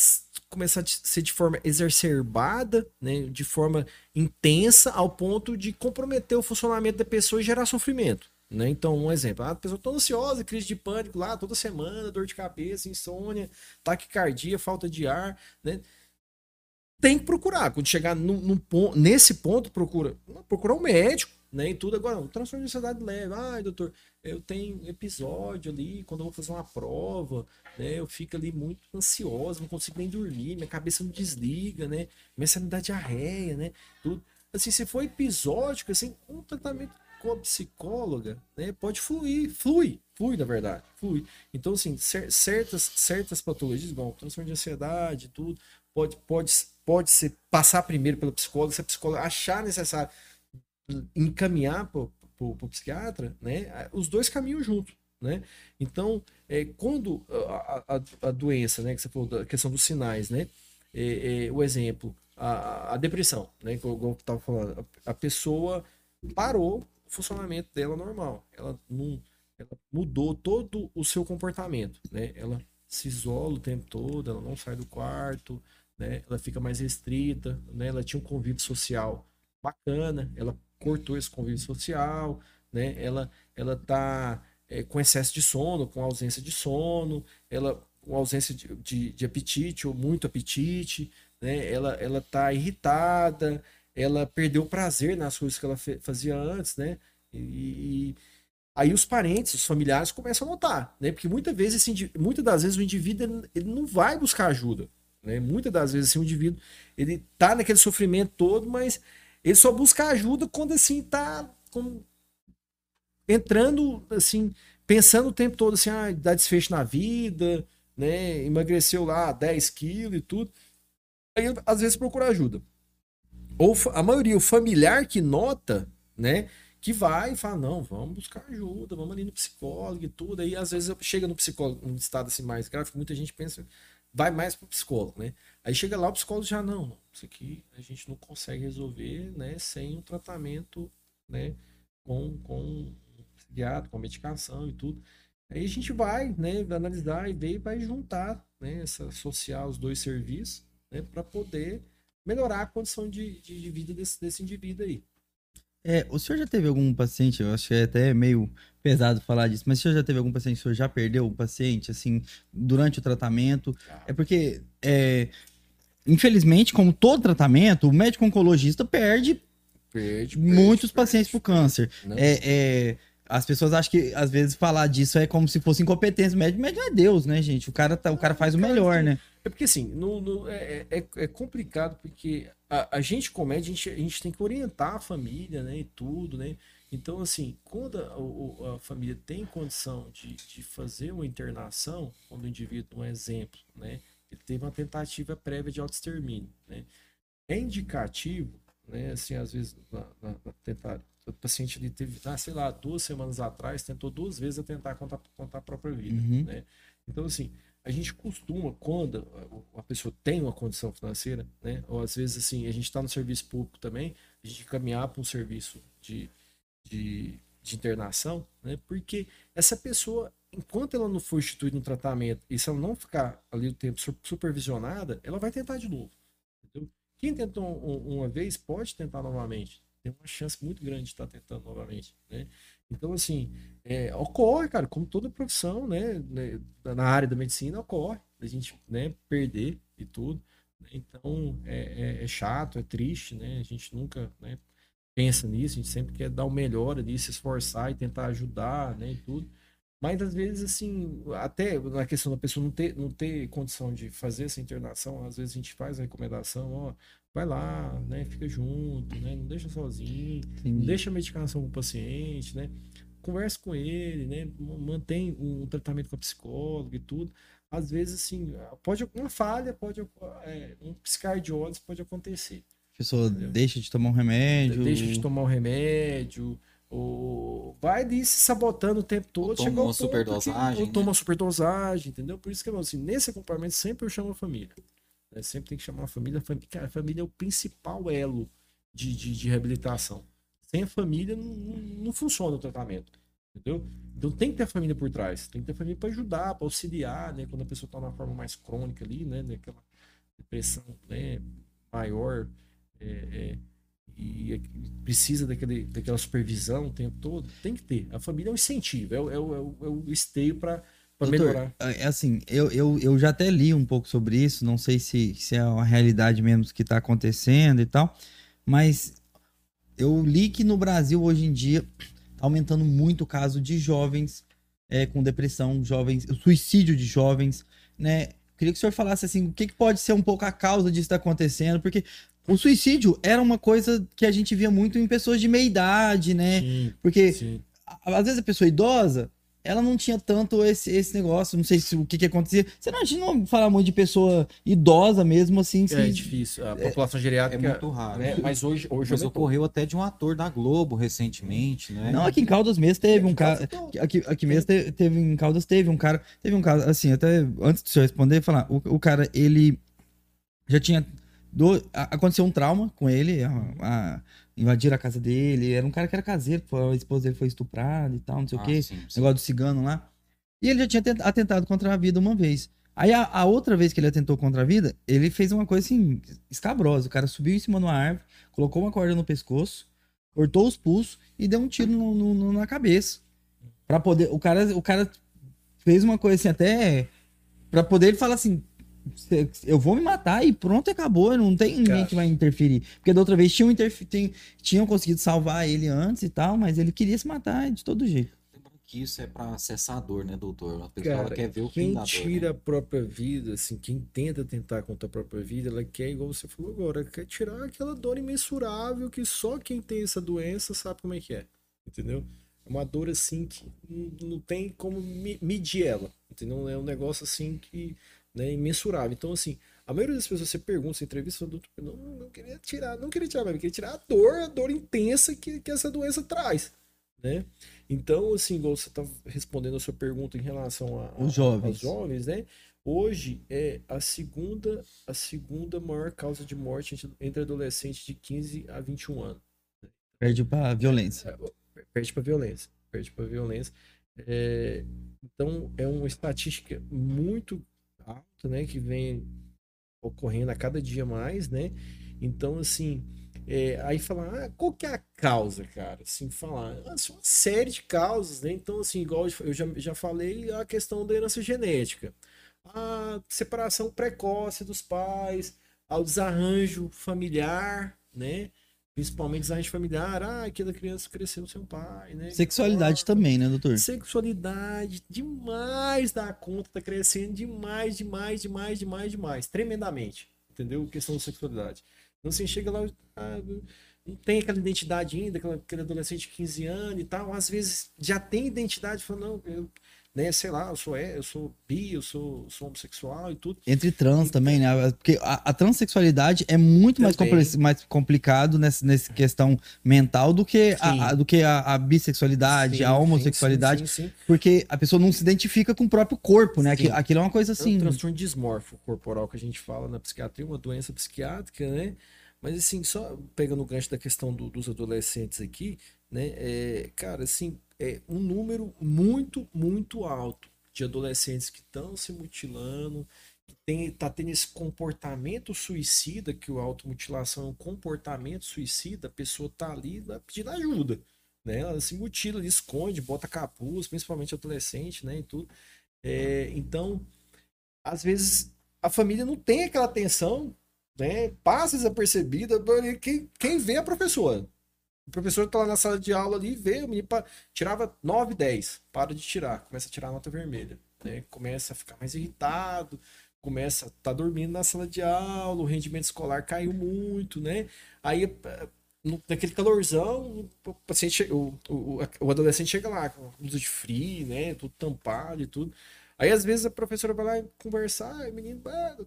começar a ser de forma exacerbada, né? de forma intensa, ao ponto de comprometer o funcionamento da pessoa e gerar sofrimento. Né? Então, um exemplo, a pessoa está ansiosa, crise de pânico lá toda semana, dor de cabeça, insônia, taquicardia, falta de ar, né? Tem que procurar. Quando chegar no, no, nesse ponto, procura procurar um médico, né? E tudo agora, um transtorno de ansiedade leve. Ai, doutor, eu tenho episódio ali, quando eu vou fazer uma prova, né? Eu fico ali muito ansioso, não consigo nem dormir, minha cabeça não desliga, né? Minha sanidade diarreia, né? Tudo. Assim, se for episódico, assim, um tratamento com a psicóloga, né, pode fluir, flui, flui na verdade, flui. Então, assim, certas, certas patologias, igual transtorno de ansiedade, tudo, pode, pode, pode ser passar primeiro pela psicóloga, se a psicóloga achar necessário encaminhar para o psiquiatra, né, os dois caminham juntos. Né? Então, é, quando a, a, a, doença, né, que você falou da questão dos sinais, né, é, é, o exemplo, a, a depressão, né, que eu estava falando, a, a pessoa parou o funcionamento dela normal. Ela não ela mudou todo o seu comportamento, né? Ela se isola o tempo todo, ela não sai do quarto, né? Ela fica mais restrita, né? Ela tinha um convívio social bacana, ela cortou esse convívio social, né? Ela ela tá é, com excesso de sono, com ausência de sono, ela com ausência de, de, de apetite ou muito apetite, né? Ela ela tá irritada, ela perdeu o prazer nas coisas que ela fazia antes, né? E, e, aí os parentes, os familiares começam a notar, né? Porque muitas vezes, esse, muitas das vezes o indivíduo ele não vai buscar ajuda, né? Muitas das vezes assim, o indivíduo ele tá naquele sofrimento todo, mas ele só busca ajuda quando assim tá com, entrando assim, pensando o tempo todo assim, ah, dá desfecho na vida, né? Emagreceu lá 10 quilos e tudo. Aí às vezes procura ajuda ou a maioria, o familiar que nota, né? Que vai e fala, não, vamos buscar ajuda, vamos ali no psicólogo e tudo. Aí às vezes chega no psicólogo, num estado assim mais grave, muita gente pensa, vai mais pro psicólogo, né? Aí chega lá, o psicólogo já, não, isso aqui a gente não consegue resolver, né? Sem um tratamento, né? Com, com psiquiatra, com medicação e tudo. Aí a gente vai, né, analisar e ver e vai juntar, né, essa, associar os dois serviços, né, para poder melhorar a condição de, de, de vida desse, desse indivíduo aí. É, o senhor já teve algum paciente, eu acho que é até meio pesado falar disso, mas o senhor já teve algum paciente, o senhor já perdeu um paciente, assim, durante o tratamento? É porque, é, infelizmente, como todo tratamento, o médico oncologista perde, perde muitos perde, pacientes perde, por câncer. É, é, as pessoas acham que, às vezes, falar disso é como se fosse incompetência. médico, médico é Deus, né, gente? O cara, tá, o cara faz o melhor, né? É porque assim, no, no é, é, é, complicado porque a, a gente comédia, a gente, a gente tem que orientar a família, né? E tudo, né? Então, assim, quando a, a família tem condição de, de fazer uma internação, quando o indivíduo, um exemplo, né? Ele teve uma tentativa prévia de autoextermínio, né? É indicativo, né? Assim, às vezes, na, na, na tentar, o paciente ele teve, ah, sei lá, duas semanas atrás, tentou duas vezes a tentar contar, contar a própria vida, uhum. né? Então, assim, a gente costuma, quando a pessoa tem uma condição financeira, né? Ou às vezes, assim, a gente está no serviço público também, a gente caminhar para um serviço de, de, de, internação, né? Porque essa pessoa, enquanto ela não for instituída no tratamento e se ela não ficar ali o tempo supervisionada, ela vai tentar de novo. Entendeu? Quem tentou uma vez pode tentar novamente. Tem uma chance muito grande de estar tentando novamente, né? Então, assim, é, ocorre, cara, como toda profissão, né, né, na área da medicina, ocorre a gente né, perder e tudo. Né? Então, é, é, é, chato, é triste, né? A gente nunca né, pensa nisso, a gente sempre quer dar o melhor ali, se esforçar e tentar ajudar, né, e tudo. Mas às vezes, assim, até na questão da pessoa não ter, não ter condição de fazer essa internação, às vezes a gente faz a recomendação, ó, vai lá, né, fica junto, né, não deixa sozinho, não deixa a medicação com o paciente, né, conversa com ele, né, mantém um tratamento com a psicóloga e tudo. Às vezes, assim, pode uma falha, pode é, um piscar de olhos pode acontecer. A pessoa entendeu? deixa de tomar um remédio. Deixa de tomar um remédio, ou vai se sabotando o tempo todo. Ou toma uma superdosagem. Ou né? toma superdosagem, entendeu? Por isso que assim, nesse acompanhamento sempre eu chamo a família. Né? Sempre tem que chamar a família. A família, cara, a família é o principal elo de, de, de reabilitação. Sem a família não, não, funciona o tratamento. Entendeu? Então tem que ter a família por trás. Tem que ter a família para ajudar, para auxiliar, né? Quando a pessoa está numa forma mais crônica ali, né? Daquela depressão né? maior. É, é e é precisa daquele, daquela supervisão o tempo todo, tem que ter. A família é um incentivo, é, o- é, o- é, o- é esteio para melhorar. é assim, eu, eu, eu já até li um pouco sobre isso, não sei se, se é uma realidade mesmo que está acontecendo e tal, mas eu li que no Brasil hoje em dia tá aumentando muito o caso de jovens é, com depressão, jovens, o suicídio de jovens, né? Queria que o senhor falasse assim, o que, que pode ser um pouco a causa disso estar acontecendo, porque o suicídio era uma coisa que a gente via muito em pessoas de meia idade, né? Sim, Porque sim. às vezes a pessoa idosa, ela não tinha tanto esse, esse negócio, não sei se o que que acontecia. Você não, a gente não fala muito de pessoa idosa mesmo, assim, se- É difícil. A população É geriátrica. muito raro. né? Mas hoje, hoje Mas ocorreu até de um ator da Globo recentemente, né? Não, aqui em Caldas mesmo teve um Aqui cara. Não. Aqui, aqui mesmo te- teve, em Caldas teve um cara. Teve um caso, assim, até antes do senhor responder, falar, o, o cara, ele já tinha. Do- a- aconteceu um trauma com ele, a, a- invadiram a casa dele. Era um cara que era caseiro, a esposa dele foi estuprada e tal, não sei o Ah, quê. sim, sim. negócio do cigano lá. E ele já tinha tent- atentado contra a vida uma vez. Aí a, a outra vez que ele atentou contra a vida, ele fez uma coisa assim, escabrosa. O cara subiu em cima de uma árvore, colocou uma corda no pescoço, cortou os pulsos e deu um tiro no- no- no- na cabeça. Pra poder. O cara, o cara fez uma coisa assim, até. Pra poder ele falar assim. "Cê- Eu vou me matar e pronto, acabou. Não tem ninguém Cara. que vai interferir. Porque da outra vez tinham, tinham conseguido salvar ele antes e tal, mas ele queria se matar de todo jeito. Lembrando que isso é pra cessar a dor, né, doutor? A pessoa ela Cara, quer ver o fim quem da dor. tira né? a própria vida, assim, quem tenta tentar contra a própria vida, ela quer, igual você falou agora, quer tirar aquela dor imensurável que só quem tem essa doença sabe como é que é, entendeu? É uma dor assim que não, não tem como me- medir ela, entendeu? É um negócio assim que né, imensurável. Então, assim, a maioria das pessoas você pergunta, você entrevista, não, não queria tirar, não queria tirar, mas queria tirar a dor, a dor intensa que, que essa doença traz, né? Então, assim, você está respondendo a sua pergunta em relação a, Os a- jovens. aos jovens, né? Hoje é a segunda, a segunda maior causa de morte entre- adolescentes de 15 a 21 anos. Perde violência. É, Perde para violência. Perde para violência. É, então, é uma estatística muito alta, né? Que vem ocorrendo a cada dia mais, né? Então, assim, é, aí falar, ah, qual que é a causa, cara? Assim, falar, assim, uma série de causas, né? Então, assim, igual eu já, já falei, a questão da herança genética, a separação precoce dos pais, ao desarranjo familiar, né? Principalmente desarranjo familiar, ah, aquela criança cresceu sem um pai, né? Sexualidade também, né, doutor? Sexualidade demais da conta, tá crescendo demais, demais, demais, demais, demais, tremendamente, entendeu? Questão da sexualidade. Então você chega lá, ah, não tem aquela identidade ainda, aquela, aquele adolescente de 15 anos e tal, às vezes já tem identidade, fala, não, eu, né, sei lá, eu sou, é, eu sou bi, eu sou, sou homossexual e tudo. Entre trans também, né? Porque a, a transexualidade é muito mais, compli- mais complicado nessa, nessa questão mental do que a, a- do que a, a bissexualidade, Sim, a homossexualidade. sim, sim. Porque a pessoa não se identifica com o próprio corpo, né? Aquilo, aquilo é uma coisa É um assim. transtorno dismórfico corporal que a gente fala na psiquiatria, uma doença psiquiátrica, né? Mas assim, só pegando o gancho da questão do- dos adolescentes aqui, né? É, cara, assim, é um número muito, muito alto de adolescentes que estão se mutilando, que tem, tá tendo esse comportamento suicida, que o automutilação é um comportamento suicida, a pessoa tá ali né, pedindo ajuda, né? Ela se mutila, ali, esconde, bota capuz, principalmente adolescente, né? E tudo. É, então, às vezes a família não tem aquela atenção, né? Passa desapercebida. Quem, quem vê é a professora. O professor tá lá na sala de aula ali, vê, o menino tirava 9, 10, para de tirar, começa a tirar a nota vermelha, né? Começa a ficar mais irritado, começa a tá dormindo na sala de aula, o rendimento escolar caiu muito, né? Aí eh, no- naquele calorzão, o paciente, o, o, o adolescente chega lá com blusa de frio, né? Tudo tampado e tudo. Aí às vezes a professora vai lá conversar, e o menino ah,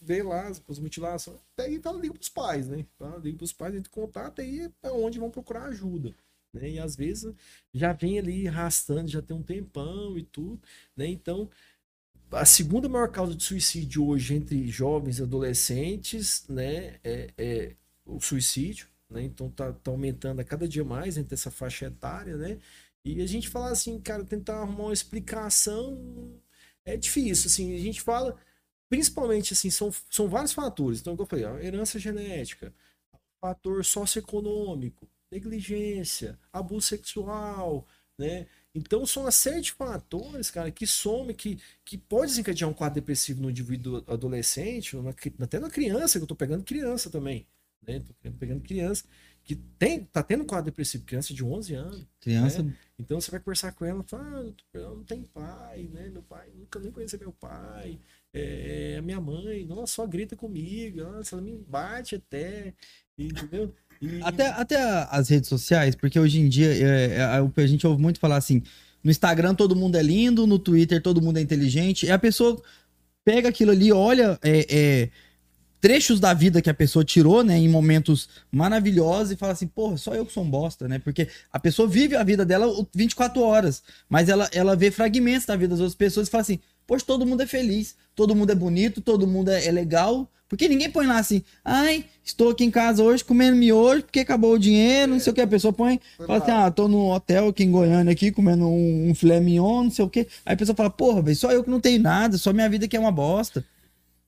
vê lá as, mutilações, daí fala, liga pros pais, né? Fala, liga pros pais, entre contato, aí é onde vão procurar ajuda. Né? E às vezes já vem ali arrastando, já tem um tempão e tudo, né? Então, a segunda maior causa de suicídio hoje entre jovens e adolescentes, né, é, é o suicídio, né? Então tá, tá aumentando a cada dia mais entre essa faixa etária, né? E a gente fala assim, cara, tentar arrumar uma explicação é difícil, assim, a gente fala, principalmente assim, são, são vários fatores. Então, como eu falei, a herança genética, fator socioeconômico, negligência, abuso sexual, né? Então são uma série de fatores, cara, que somem, que, que pode desencadear um quadro depressivo no indivíduo adolescente, até na criança, que eu tô pegando criança também, né? Tô pegando criança que tem, tá tendo quadro depressivo, criança de 11 anos. Criança. Né? Então você vai conversar com ela, fala, ah, eu não tenho pai, né? Meu pai, nunca nem conheci meu pai. É, a minha mãe, nossa, só grita comigo, nossa, ela me bate até, entendeu? E... Até, até as redes sociais, porque hoje em dia é, é, a gente ouve muito falar assim, no Instagram todo mundo é lindo, no Twitter todo mundo é inteligente, e a pessoa pega aquilo ali, olha, é, é trechos da vida que a pessoa tirou, né, em momentos maravilhosos e fala assim, porra, só eu que sou um bosta, né? Porque a pessoa vive a vida dela 24 horas, mas ela, ela vê fragmentos da vida das outras pessoas e fala assim, poxa, todo mundo é feliz, todo mundo é bonito, todo mundo é, é legal, porque ninguém põe lá assim, ai, estou aqui em casa hoje comendo miojo porque acabou o dinheiro, não sei o que. A pessoa põe, fala assim, ah, tô no hotel aqui em Goiânia aqui comendo um, um filé mignon, não sei o que. Aí a pessoa fala, porra, velho, só eu que não tenho nada, só minha vida que é uma bosta.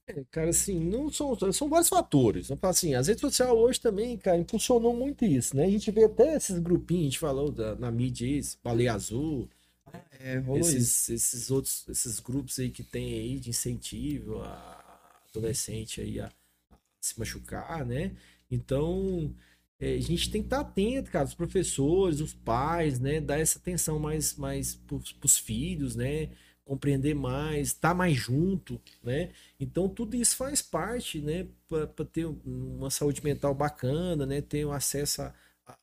É, cara, assim, não são, são vários fatores. Assim, as redes sociais hoje também, cara, impulsionou muito isso, né? A gente vê até esses grupinhos, a gente falou da, na mídia, esse Baleia Azul, é, esses, esses outros, esses grupos aí que tem aí de incentivo a adolescente aí a, a se machucar, né? Então, é, a gente tem que estar atento, cara, os professores, os pais, né? Dar essa atenção mais, mais pros, pros filhos, né? Compreender mais, estar tá mais junto, né? Então tudo isso faz parte, né, para ter uma saúde mental bacana, né, ter acesso à, à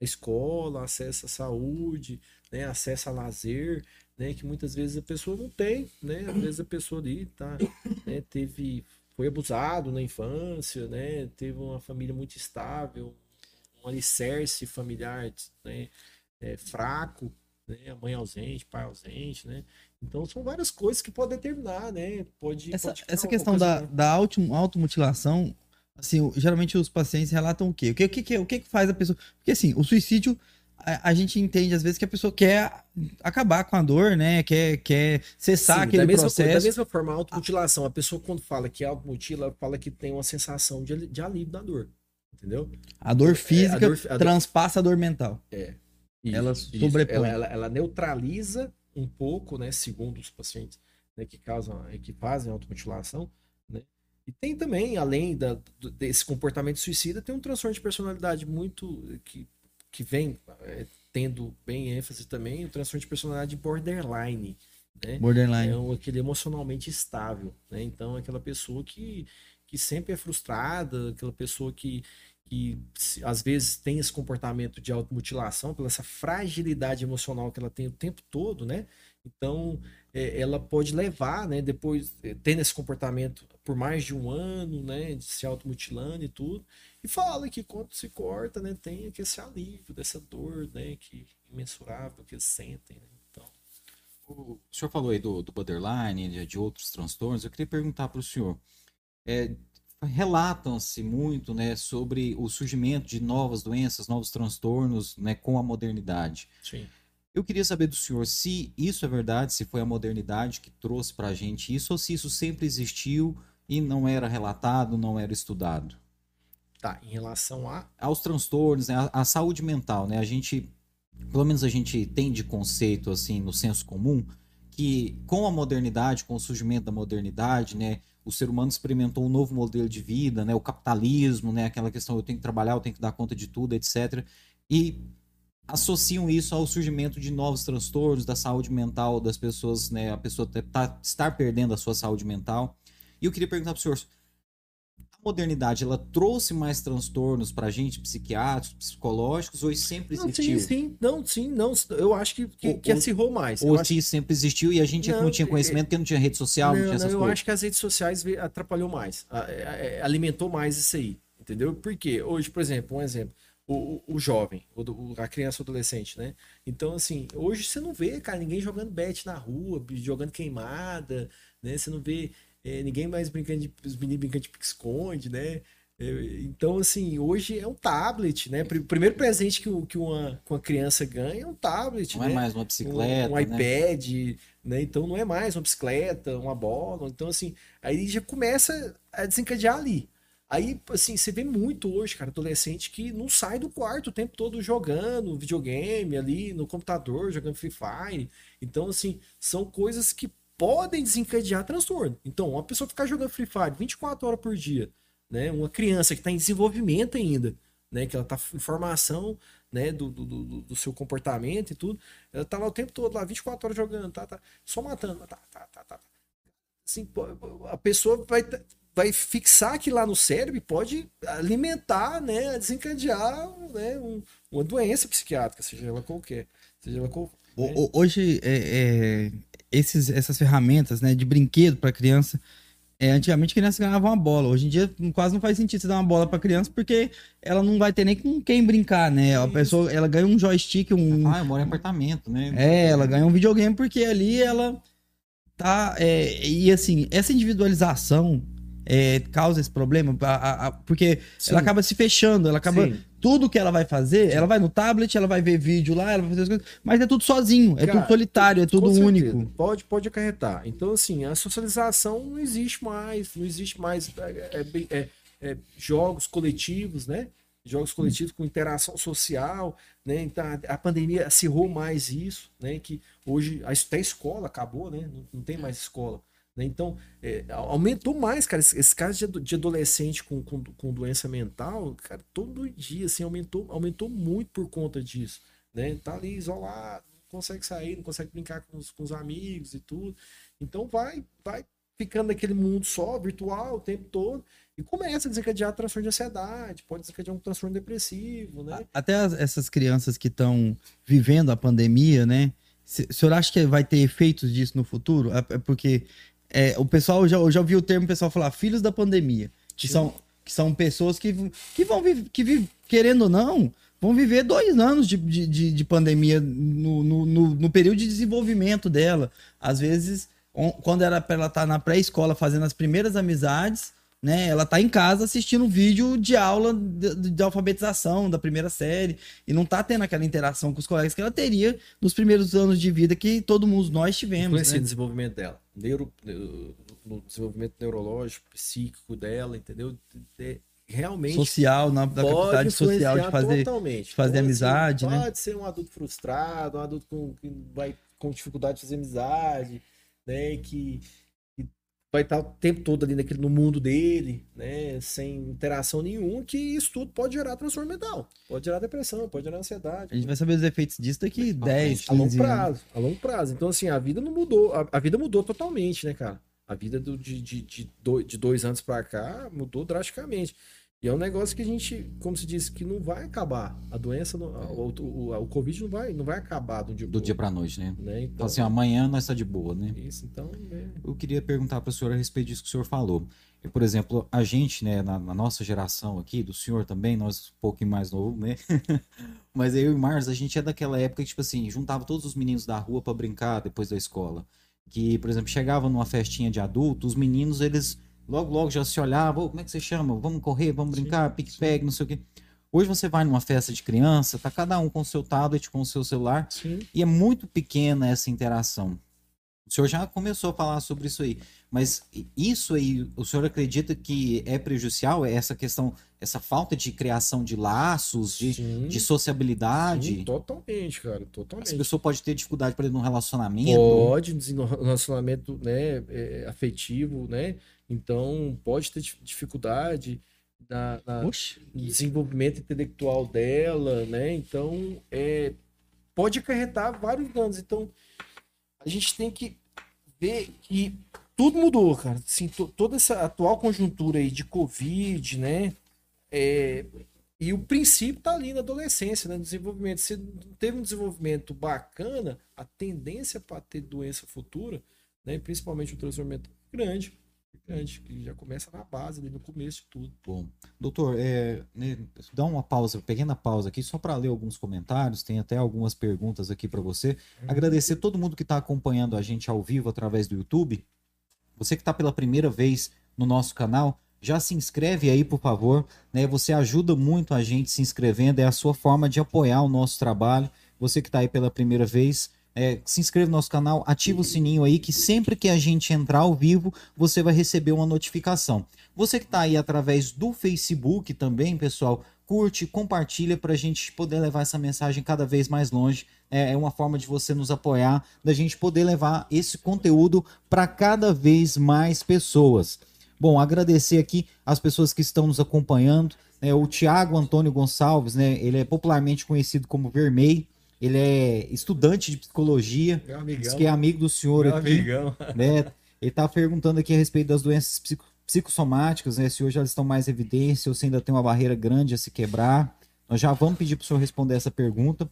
escola, acesso à saúde, né, acesso a lazer, né, que muitas vezes a pessoa não tem, né? Às vezes a pessoa ali tá, né, teve foi abusado na infância, né? Teve uma família muito estável, um alicerce familiar, né, é, fraco, né? A mãe ausente, pai ausente, né? Então são várias coisas que podem determinar, né? Pode. Essa, pode essa questão da, da auto, automutilação, assim, geralmente os pacientes relatam o quê? O que, o que, o que faz a pessoa. Porque assim, o suicídio. A, a, gente entende às vezes que a pessoa quer acabar com a dor, né? Quer, quer cessar Sim, aquele da mesma, processo. Da mesma forma, a automutilação, a pessoa quando fala que automutila, fala que tem uma sensação de, de alívio da dor. Entendeu? A dor física é, a dor, a dor... transpassa a dor mental. É. Isso, ela sobrepõe. Ela, ela, ela, neutraliza um pouco, né, segundo os pacientes né, que causam, que fazem automutilação, né? E tem também, além da, desse comportamento suicida, tem um transtorno de personalidade muito que, que vem é, tendo bem ênfase também, o transtorno de personalidade borderline. Né? Borderline. É aquele emocionalmente estável. Né? Então, aquela pessoa que, que sempre é frustrada, aquela pessoa que, que às vezes tem esse comportamento de automutilação, pela essa fragilidade emocional que ela tem o tempo todo, né? Então, é, ela pode levar, né, depois, é, tendo esse comportamento por mais de um ano, né, de se automutilando e tudo, e fala que quando se corta, né, tem esse alívio dessa dor, né, que imensurável que eles sentem, né? Então... O senhor falou aí do, do borderline, de, de outros transtornos, eu queria perguntar para o senhor, é, relatam-se muito né, sobre o surgimento de novas doenças, novos transtornos né, com a modernidade. Sim. Eu queria saber do senhor se isso é verdade, se foi a modernidade que trouxe para a gente isso, ou se isso sempre existiu e não era relatado, não era estudado. Tá, em relação a... Aos transtornos, né, a, a saúde mental, né? A gente, pelo menos a gente tem de conceito, assim, no senso comum, que com a modernidade, com o surgimento da modernidade, né, o ser humano experimentou um novo modelo de vida, né, o capitalismo, né, aquela questão eu tenho que trabalhar, eu tenho que dar conta de tudo, etc. E associam isso ao surgimento de novos transtornos da saúde mental das pessoas, né, a pessoa tá, estar perdendo a sua saúde mental. E eu queria perguntar para o senhor, modernidade ela trouxe mais transtornos para a gente, psiquiátricos, psicológicos, ou sempre existiu? Não, sim, sim, não, sim, não. Eu acho que, que, ou, que acirrou mais. Ou se sempre existiu e a gente não, não tinha conhecimento, porque não tinha rede social, não, não tinha essas eu coisas. Eu acho que as redes sociais atrapalhou mais, é, alimentou mais isso aí, entendeu? Porque hoje, por exemplo, um exemplo. O, o, jovem, o, a criança ou adolescente, né? Então, assim, hoje você não vê, cara, ninguém jogando bet na rua, jogando queimada, né? Você não vê é, ninguém mais brincando de. Os meninos brincando de pique-esconde, né? É, então, assim, hoje é um tablet, né? O primeiro presente que, que, uma, que uma criança ganha é um tablet. Não é né? é mais uma bicicleta. Um, um iPad, né? Então não é mais uma bicicleta, uma bola. Então, assim, aí já começa a desencadear ali. Aí, assim, você vê muito hoje, cara, adolescente que não sai do quarto o tempo todo jogando videogame ali no computador, jogando Free Fire. Então, assim, são coisas que podem desencadear transtorno. Então, uma pessoa ficar jogando Free Fire 24 horas por dia, né? Uma criança que está em desenvolvimento ainda, né? Que ela está em formação, né? Do, do, do, do, seu comportamento e tudo. Ela tá lá o tempo todo, lá 24 horas jogando, tá, tá, só matando, tá, tá, tá, tá. Assim, a pessoa vai, vai fixar aqui lá no cérebro e pode alimentar, né? Desencadear né, um, uma doença psiquiátrica, seja ela qualquer. Seja ela qual, né? Hoje, é, é esses, essas ferramentas né, de brinquedo para criança. É, antigamente criança ganhava uma bola. Hoje em dia quase não faz sentido você dar uma bola para criança porque ela não vai ter nem com quem brincar, né? A pessoa ela ganha um joystick, um. Ah, eu moro em apartamento, né? É, ela ganha um videogame porque ali ela tá. É, e assim, essa individualização é, causa esse problema, a, a, porque Sim. ela acaba se fechando, ela acaba. Sim. Tudo que ela vai fazer, ela vai no tablet, ela vai ver vídeo lá, ela vai fazer as coisas, mas é tudo sozinho, é Cara, tudo solitário, é tudo único. Pode, pode acarretar. Então, assim, a socialização não existe mais, não existe mais é, é, é, é jogos coletivos, né? Jogos coletivos com interação social, né? Então, a pandemia acirrou mais isso, né? Que hoje até a escola acabou, né? Não, não tem mais escola. Né? Então, é, aumentou mais, cara. Esse, esse caso de, de adolescente com, com, com, doença mental, cara, todo dia, assim, aumentou, aumentou muito por conta disso. Né? Tá ali isolado, não consegue sair, não consegue brincar com os, com os amigos e tudo. Então, vai, vai ficando naquele mundo só, virtual, o tempo todo, e começa a desencadear transtorno de ansiedade, pode desencadear um transtorno depressivo, né? Até as, essas crianças que estão vivendo a pandemia, né? O senhor acha que vai ter efeitos disso no futuro? É, é porque é, o pessoal, já, eu já ouvi o termo o pessoal falar filhos da pandemia. Que são, que são pessoas que, que vão viver, que vive, querendo ou não, vão viver dois anos de, de, de pandemia no, no, no, no, período de desenvolvimento dela. Às vezes, quando era para ela estar tá na pré-escola fazendo as primeiras amizades, né? Ela tá em casa assistindo um vídeo de aula de, de, alfabetização da primeira série e não tá tendo aquela interação com os colegas que ela teria nos primeiros anos de vida que todo mundo nós tivemos. Influencia né? o desenvolvimento dela, Neuro, no desenvolvimento neurológico, psíquico dela, entendeu? De, realmente social na da capacidade social de fazer totalmente. fazer então, amizade, assim, né? Pode ser um adulto frustrado, um adulto com, que vai com dificuldade de fazer amizade, né? Que vai estar o tempo todo ali naquele, no mundo dele, né? Sem interação nenhuma, que isso tudo pode gerar transtorno mental. Pode gerar depressão, pode gerar ansiedade. A gente vai saber os efeitos disso daqui 10, 15 A longo prazo, a longo prazo. Então, assim, a vida não mudou. A, a vida mudou totalmente, né, cara? A vida do, de, de, de, dois, de dois anos para cá mudou drasticamente. E é um negócio que a gente, como se diz, que não vai acabar. A doença, o, o, o, Covid não vai, não vai acabar do dia Do dia para noite, né? né? Então, assim, amanhã nós está de boa, né? Isso, então. É... Eu queria perguntar para o senhor a respeito disso que o senhor falou. E, por exemplo, a gente, né, na, na, nossa geração aqui, do senhor também, nós um pouquinho mais novo, né? Mas eu e o Mars, a gente é daquela época que, tipo assim, juntava todos os meninos da rua para brincar depois da escola. Que, por exemplo, chegava numa festinha de adulto, os meninos, eles Logo, logo já se olhava, oh, como é que você chama? Vamos correr, vamos brincar, pique-pegue, não sei o quê. Hoje você vai numa festa de criança, tá cada um com o seu tablet, com o seu celular, Sim. e é muito pequena essa interação. O senhor já começou a falar sobre isso aí, mas isso aí, o senhor acredita que é prejudicial? É essa questão, essa falta de criação de laços, de, de sociabilidade? Sim, totalmente, cara, totalmente. Essa pessoa pode ter dificuldade, por exemplo, no relacionamento? Pode, no relacionamento né, é, afetivo, né? Então, pode ter dificuldade na, na no desenvolvimento intelectual dela, né? Então, é, pode acarretar vários danos. Então, a gente tem que ver que tudo mudou, cara. Assim, toda essa atual conjuntura aí de Covid, né? É, e o princípio tá ali na adolescência, né? No desenvolvimento. Se teve um desenvolvimento bacana, a tendência para ter doença futura, né? Principalmente o transformamento grande grande, que já começa na base, ali no começo de tudo. Bom, doutor, é, né, dá uma pausa, pequena pausa aqui, só para ler alguns comentários, tem até algumas perguntas aqui para você. Hum. Agradecer todo mundo que está acompanhando a gente ao vivo através do YouTube. Você que está pela primeira vez no nosso canal, já se inscreve aí, por favor. Né? Você ajuda muito a gente se inscrevendo, é a sua forma de apoiar o nosso trabalho. Você que está aí pela primeira vez, é, se inscreva no nosso canal, ativa o sininho aí, que sempre que a gente entrar ao vivo, você vai receber uma notificação. Você que está aí através do Facebook também, pessoal, curte, compartilha para a gente poder levar essa mensagem cada vez mais longe. É, é uma forma de você nos apoiar, da gente poder levar esse conteúdo para cada vez mais pessoas. Bom, agradecer aqui as pessoas que estão nos acompanhando. É, o Tiago Antônio Gonçalves, né? Ele é popularmente conhecido como Vermei. Ele é estudante de psicologia, Meu amigão. diz que é amigo do senhor Meu aqui. amigão. Né? Ele está perguntando aqui a respeito das doenças psico- psicossomáticas, né? Se hoje elas estão mais em evidência ou se ainda tem uma barreira grande a se quebrar. Nós já vamos pedir para o senhor responder essa pergunta.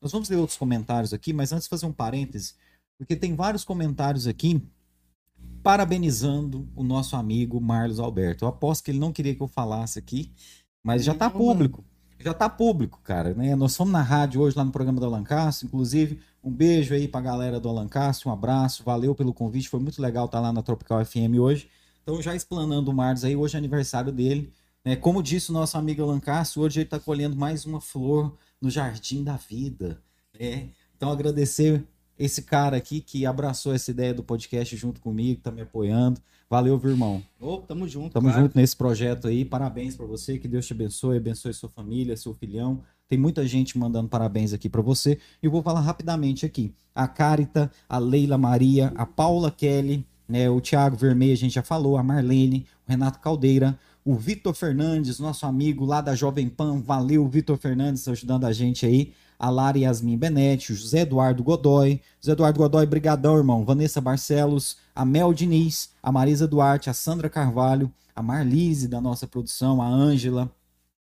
Nós vamos ler outros comentários aqui, mas antes fazer um parêntese, porque tem vários comentários aqui parabenizando o nosso amigo Marlos Alberto. Eu aposto que ele não queria que eu falasse aqui, mas já está público. Já está público, cara. Né? Nós fomos na rádio hoje lá no programa do Alancastro, inclusive um beijo aí pra galera do Alancastro, um abraço, valeu pelo convite, foi muito legal estar lá na Tropical FM hoje. Então, já explanando o Marlos aí, hoje é aniversário dele. Né? Como disse o nosso amigo Alancastro, hoje ele está colhendo mais uma flor no jardim da vida. Né? Então, agradecer esse cara aqui que abraçou essa ideia do podcast junto comigo, tá me apoiando. Valeu, viu, irmão. Ô, tamo junto. Tamo claro. junto nesse projeto aí. Parabéns pra você, que Deus te abençoe, abençoe sua família, seu filhão. Tem muita gente mandando parabéns aqui pra você. E eu vou falar rapidamente aqui. A Carita, a Leila Maria, a Paula Kelly, né, o Thiago Vermelho, a gente já falou, a Marlene, o Renato Caldeira, o Vitor Fernandes, nosso amigo lá da Jovem Pan. Valeu, Vitor Fernandes, ajudando a gente aí. A Lara Yasmin Benetti, o José Eduardo Godoy. José Eduardo Godoy, brigadão, irmão. Vanessa Barcelos, a Mel Diniz, a Marisa Duarte, a Sandra Carvalho, a Marlise da nossa produção, a Ângela,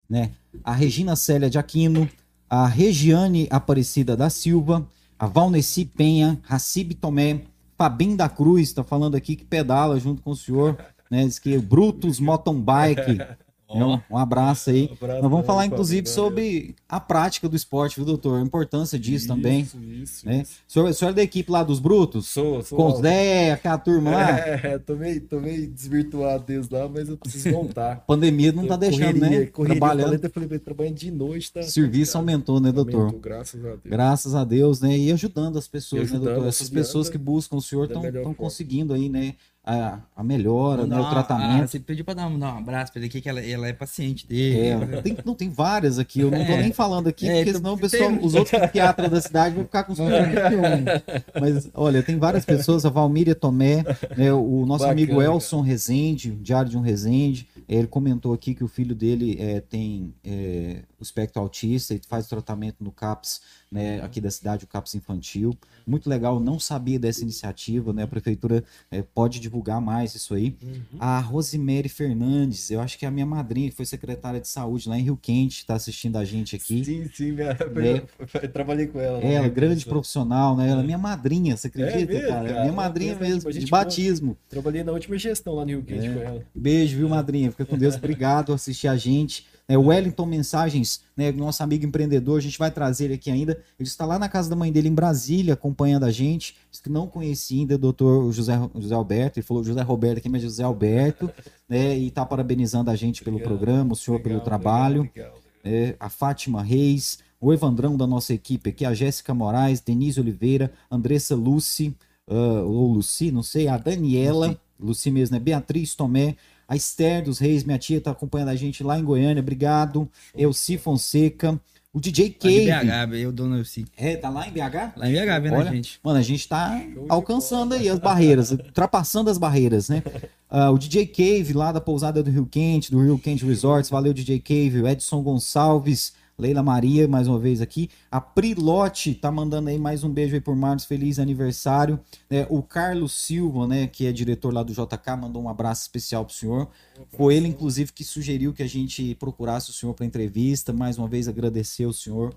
né? A Regina Célia de Aquino, a Regiane Aparecida da Silva, a Valneci Penha, Racib Tomé, Fabim da Cruz, tá falando aqui que pedala junto com o senhor, né? Diz que Brutus Mountain Né? Um, um abraço aí. Abraço Nós vamos falar, inclusive, sobre a prática do esporte, viu, doutor? A importância disso também. Isso, isso, Né? isso. O senhor, o senhor é da equipe lá dos Brutos? Sou, sou. Com o Zé, aquela turma lá? É, tô meio, tô meio desvirtuado desde lá, mas eu preciso voltar. A pandemia não tá deixando, correria, né? Correria, Trabalhando. Eu falei, trabalhando de noite, tá? Serviço aumentou, né, doutor? Aumentou, graças a Deus. Graças a Deus, né? E ajudando as pessoas, E ajudando, né, doutor? Essas pessoas que buscam o senhor estão conseguindo aí, né? A, a melhora, né? O tratamento. ah, você pediu pra dar um, dar um abraço pra ele aqui, que ela, ela é paciente dele. É, tem, não, tem várias aqui, eu não tô É. nem falando aqui, É, porque então, senão o pessoal, tem- os outros psiquiatras da cidade vão ficar com os Mas, olha, tem várias pessoas, a Valmíria Tomé, né, o nosso Bacana, amigo cara. Elson Rezende, Diário de um Rezende, ele comentou aqui que o filho dele é, tem é, o espectro autista e faz tratamento no CAPS, né, aqui da cidade, o CAPS infantil. Muito legal, não sabia dessa iniciativa, né? A prefeitura é, pode divulgar mais isso aí. Uhum. A Rosemary Fernandes, eu acho que é a minha madrinha, que foi secretária de saúde lá em Rio Quente, está assistindo a gente aqui. Sim, sim, minha... Né? eu trabalhei com ela. né? Ela, grande profissional, né? Ela é minha madrinha, você acredita, mesmo, cara? cara? Minha madrinha Pensa, mesmo, a de batismo. Trabalhei na última gestão lá no Rio Quente É. com ela. Beijo, viu, madrinha? Fica com Deus. Obrigado por assistir a gente. É, o Wellington Mensagens, né, nosso amigo empreendedor, a gente vai trazer ele aqui ainda. Ele está lá na casa da mãe dele em Brasília, acompanhando a gente. Diz que não conhecia ainda o doutor José, José Alberto. Ele falou José Roberto aqui, mas José Alberto. né, e está parabenizando a gente pelo programa, o senhor pelo trabalho. legal, é, a Fátima Reis, o Evandrão da nossa equipe aqui, a Jéssica Moraes, Denise Oliveira, Andressa Lucy, ah, ou Lucy, não sei, a Daniela, Lucy, mesmo, né? Beatriz Tomé, a Esther dos Reis, minha tia, tá acompanhando a gente lá em Goiânia, obrigado. Elci Fonseca, o DJ Cave. BH, eu dou no UFC. É, tá lá em BH? Lá em BH, vendo Olha, a gente. Mano, a gente tá Show alcançando aí as barreiras, ultrapassando as barreiras, né? Ah, o DJ Cave, lá da pousada do Rio Quente, do Rio Quente Resorts, valeu DJ Cave, o Edson Gonçalves, Leila Maria, mais uma vez aqui. A Prilote tá mandando aí mais um beijo aí por Marcos, feliz aniversário. né? o Carlos Silva, né, que é diretor lá do JK, mandou um abraço especial pro senhor. Foi ele, inclusive, que sugeriu que a gente procurasse o senhor para entrevista. Mais uma vez, agradecer o senhor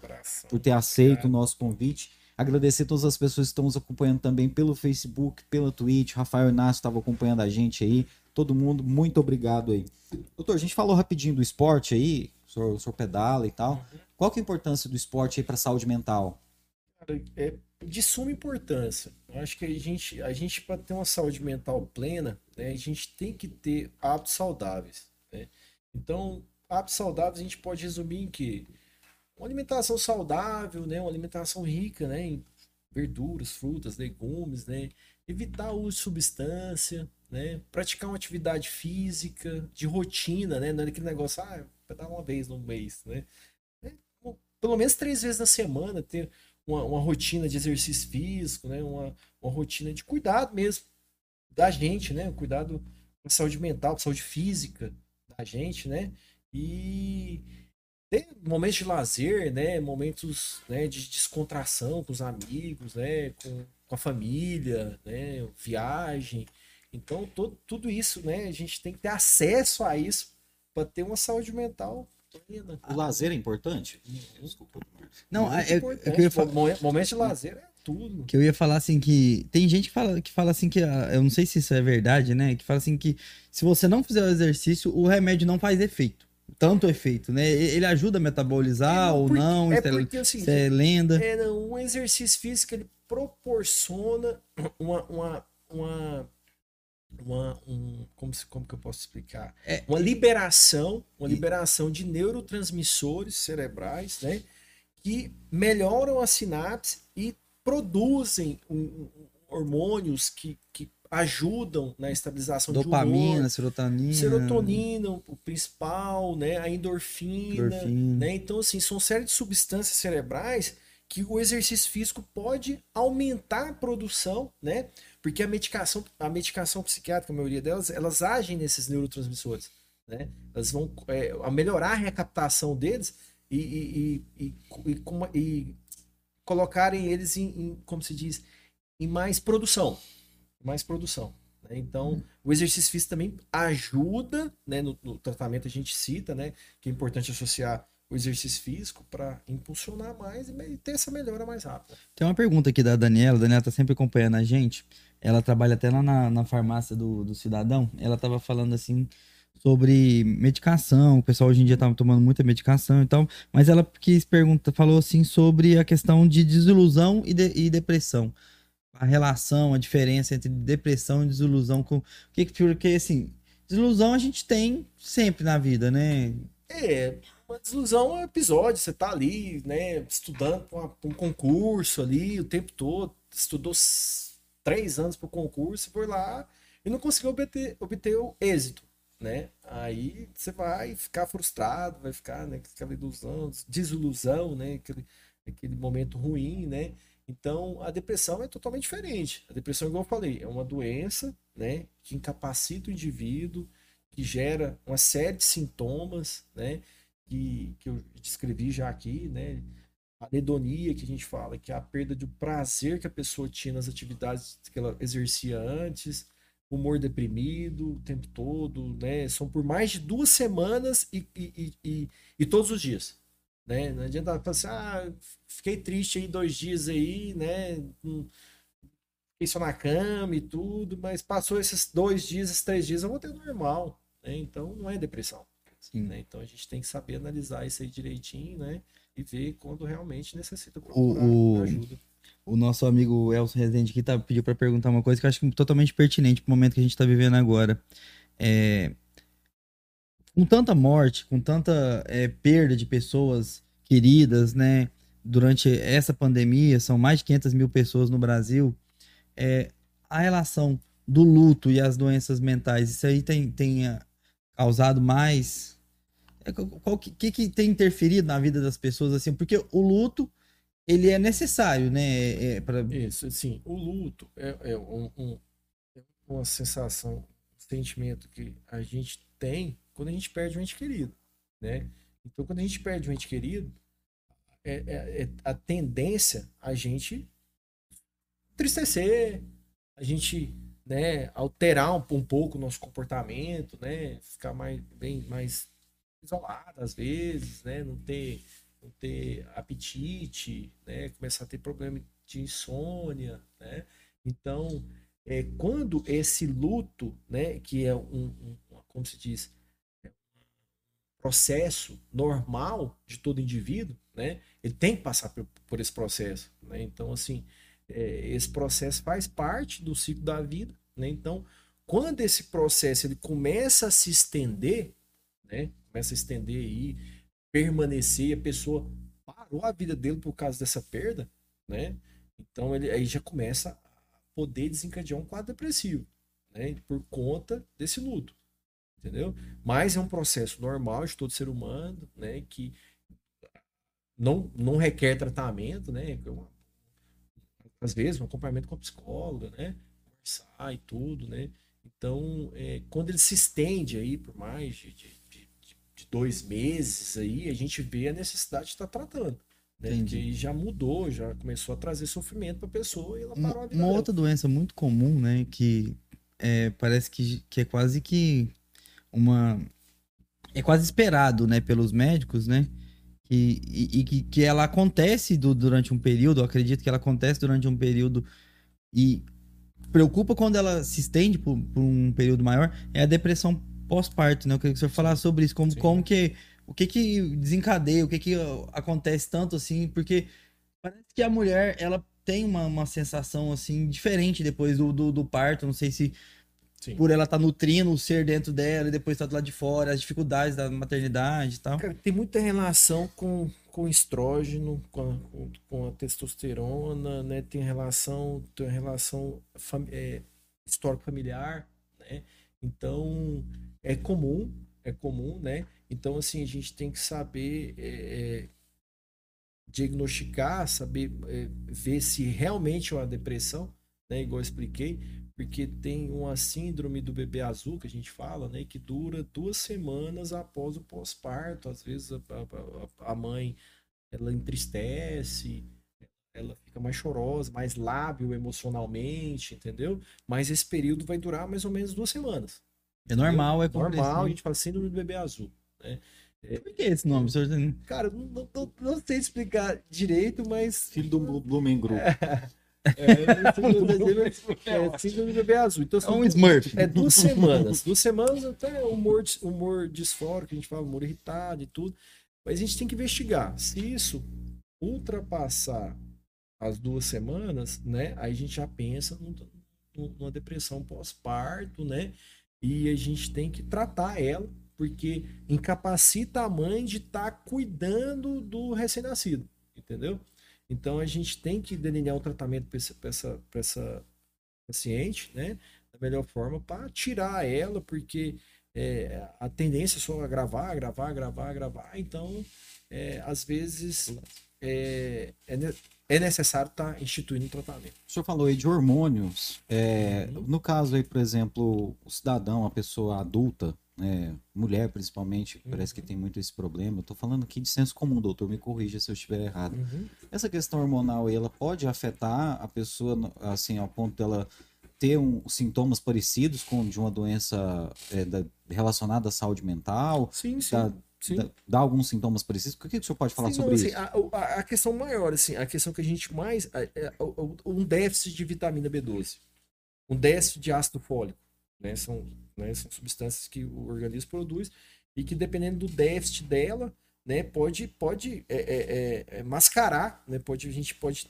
por ter aceito o nosso convite. Agradecer a todas as pessoas que estão nos acompanhando também pelo Facebook, pela Twitch. Rafael Inácio estava acompanhando a gente aí. Todo mundo, muito obrigado aí. Doutor, a gente falou rapidinho do esporte aí, o senhor, o senhor pedala e tal. Qual que é a importância do esporte aí para a saúde mental? É de suma importância. Eu acho que a gente, a gente para ter uma saúde mental plena, né, a gente tem que ter hábitos saudáveis. né? Então, hábitos saudáveis a gente pode resumir em que uma alimentação saudável, né, uma alimentação rica, né, em verduras, frutas, legumes, né? Evitar o uso de substância, né? Praticar uma atividade física, de rotina, né? Não é aquele negócio, ah, dar uma vez no mês, né? É, pelo menos três vezes na semana, ter uma, uma rotina de exercício físico, né? Uma, uma rotina de cuidado mesmo da gente, né? Cuidado com saúde mental, com saúde física da gente, né? E ter momentos de lazer, né? Momentos né, de descontração com os amigos, né? Com, com a família, né? Viagem. Então, todo, tudo isso, né? A gente tem que ter acesso a isso para ter uma saúde mental plena. O lazer é importante? Desculpa. Não, é, é, eu ia falar... Momento de lazer é tudo. Que eu ia falar assim que. Tem gente que fala, que fala assim que. Ah, eu não sei se isso é verdade, né? Que fala assim que se você não fizer o exercício, o remédio não faz efeito tanto efeito, né? Ele ajuda a metabolizar é, ou porque, não? É porque, assim, é lenda. É, não, um exercício físico ele proporciona uma, uma, uma, uma um, como, como que eu posso explicar? É, uma liberação, uma liberação de neurotransmissores cerebrais, né? Que melhoram a sinapse e produzem um, um, hormônios que, que ajudam na estabilização Dopamina, humor. serotonina. Serotonina, o principal, né? A endorfina, endorfina, né? Então, assim, são série de substâncias cerebrais que o exercício físico pode aumentar a produção, né? Porque a medicação, a medicação psiquiátrica, a maioria delas, elas agem nesses neurotransmissores, né? Elas vão é, a melhorar a recaptação deles e, e, e, e, colocarem eles em, em, como se diz, em mais produção, mais produção. Né? Então, uhum. o exercício físico também ajuda, né? No, no, tratamento a gente cita, né? Que é importante associar o exercício físico para impulsionar mais e ter essa melhora mais rápida. Tem uma pergunta aqui da Daniela. A Daniela tá sempre acompanhando a gente. Ela trabalha até lá na, na farmácia do, do cidadão. Ela tava falando assim sobre medicação. O pessoal hoje em dia tá tomando muita medicação e tal. Mas ela quis perguntar, falou assim sobre a questão de desilusão e, de, e depressão a relação, a diferença entre depressão e desilusão com que porque assim, desilusão a gente tem sempre na vida, né? É, uma desilusão é um episódio, você tá ali, né, estudando para um concurso ali o tempo todo, estudou três anos para o concurso, foi lá e não conseguiu obter, obter o êxito, né? Aí você vai ficar frustrado, vai ficar, né, aquela ilusão, desilusão, né, aquele, aquele momento ruim, né? Então, a depressão é totalmente diferente. A depressão, igual eu falei, é uma doença né, que incapacita o indivíduo, que gera uma série de sintomas, né, que, que eu descrevi já aqui, né, a anedonia que a gente fala, que é a perda do prazer que a pessoa tinha nas atividades que ela exercia antes, humor deprimido o tempo todo, né, são por mais de duas semanas e, e, e, e todos os dias. Né? Não adianta falar assim, ah, fiquei triste aí dois dias aí, né? Fiquei só na cama e tudo, mas passou esses dois dias, esses três dias, eu vou ter normal. Né? Então não é depressão. Né? Então a gente tem que saber analisar isso aí direitinho, né? E ver quando realmente necessita o, o, ajuda. O nosso amigo Elson Rezende aqui tá, pediu para perguntar uma coisa que eu acho que é totalmente pertinente para o momento que a gente está vivendo agora. É, com tanta morte, com tanta é, perda de pessoas queridas, né? Durante essa pandemia, são mais de 500 mil pessoas no Brasil. É, a relação do luto e as doenças mentais, isso aí tem, tem ah, causado mais. Qual que, que, que tem interferido na vida das pessoas, assim? Porque o luto, ele é necessário, né? É, é. Isso, assim, o luto é, é um, um, é uma sensação, um sentimento que a gente tem quando a gente perde um ente querido, né? Então, quando a gente perde um ente querido, é, é, é a tendência a gente entristecer, a gente né, alterar um, um pouco o nosso comportamento, né? Ficar mais, bem mais isolado às vezes, né? Não ter, não ter apetite, né? Começar a ter problema de insônia, né? Então, é, quando esse luto, né, que é um, um como se diz, processo normal de todo indivíduo, né? Ele tem que passar por, por esse processo, né? Então, assim, é, esse processo faz parte do ciclo da vida, né? Então, quando esse processo ele começa a se estender, né? Começa a estender aí, permanecer, a pessoa parou a vida dele por causa dessa perda, né? Então ele aí já começa a poder desencadear um quadro depressivo, né? Por conta desse luto, entendeu? Mas é um processo normal de todo ser humano, né? Que não, não requer tratamento, né? É às vezes um acompanhamento com a psicóloga, né? Conversar e tudo, né? Então, é, quando ele se estende aí por mais de, de, de, dois meses aí, a gente vê a necessidade de estar tratando. Né? Porque já mudou, já começou a trazer sofrimento para a pessoa e ela parou uma, a vida uma dela. outra doença muito comum, né? Que é, parece que, que é quase que uma. É quase esperado, né, pelos médicos, né? E, e, e que, que ela acontece do, durante um período, eu acredito que ela acontece durante um período e preocupa quando ela se estende por, por um período maior, é a depressão pós-parto, né? Eu queria que o senhor falasse sobre isso, como, como que. O que que desencadeia, o que que acontece tanto assim, porque parece que a mulher, ela tem uma, uma sensação assim diferente depois do, do, do parto, não sei se Sim. por ela estar tá nutrindo o ser dentro dela e depois estar tá do lado de fora, as dificuldades da maternidade e tal. Cara, tem muita relação com, com estrógeno, com a, com, com a testosterona, né? Tem relação, tem relação é, histórico familiar, né? Então é comum, é comum, né? Então assim a gente tem que saber é, é diagnosticar, saber é, ver se realmente é uma depressão, né? Igual eu expliquei, porque tem uma síndrome do bebê azul que a gente fala, né, que dura duas semanas após o pós-parto. Às vezes a, a, a, mãe ela entristece, ela fica mais chorosa, mais lábil emocionalmente, entendeu? Mas esse período vai durar mais ou menos duas semanas. É normal, é normal. A gente fala síndrome do bebê azul, né? É, Por que esse nome, senhor? Cara, não, não, não, sei explicar direito, mas. Filho do Blumen Group. É, síndrome do bebê azul. Então, é um Smurf. É duas semanas. Duas semanas até humor, humor disfórico, a gente fala humor irritado e tudo. Mas a gente tem que investigar. Se isso ultrapassar as duas semanas, né? Aí a gente já pensa numa depressão pós-parto, né? E a gente tem que tratar ela, porque incapacita a mãe de estar tá cuidando do recém-nascido, entendeu? Então a gente tem que delinear o tratamento para essa, essa, paciente, né? Da melhor forma para tirar ela, porque é, a tendência é só gravar, gravar, gravar, gravar. Então, é, às vezes é, é, é necessário estar tá instituindo um tratamento. O senhor falou aí de hormônios. É, uhum. No caso aí, por exemplo, o cidadão, a pessoa adulta, é, mulher principalmente, uhum. parece que tem muito esse problema. Eu tô falando aqui de senso comum, doutor, me corrija se eu estiver errado. Uhum. Essa questão hormonal aí, ela pode afetar a pessoa, assim, ao ponto dela ter um, sintomas parecidos com de uma doença é, da, relacionada à saúde mental? Sim, sim. Da, Sim. Dá, dá, alguns sintomas parecidos? O que, que o senhor pode falar Sim, sobre não, assim, isso? A, a, a, questão maior, assim, a questão que a gente mais. É, é, um déficit de vitamina B12, um déficit de ácido fólico, né? São né? São substâncias que o organismo produz e que dependendo do déficit dela, né, pode, pode é, é, é, é, mascarar, né, pode, a gente pode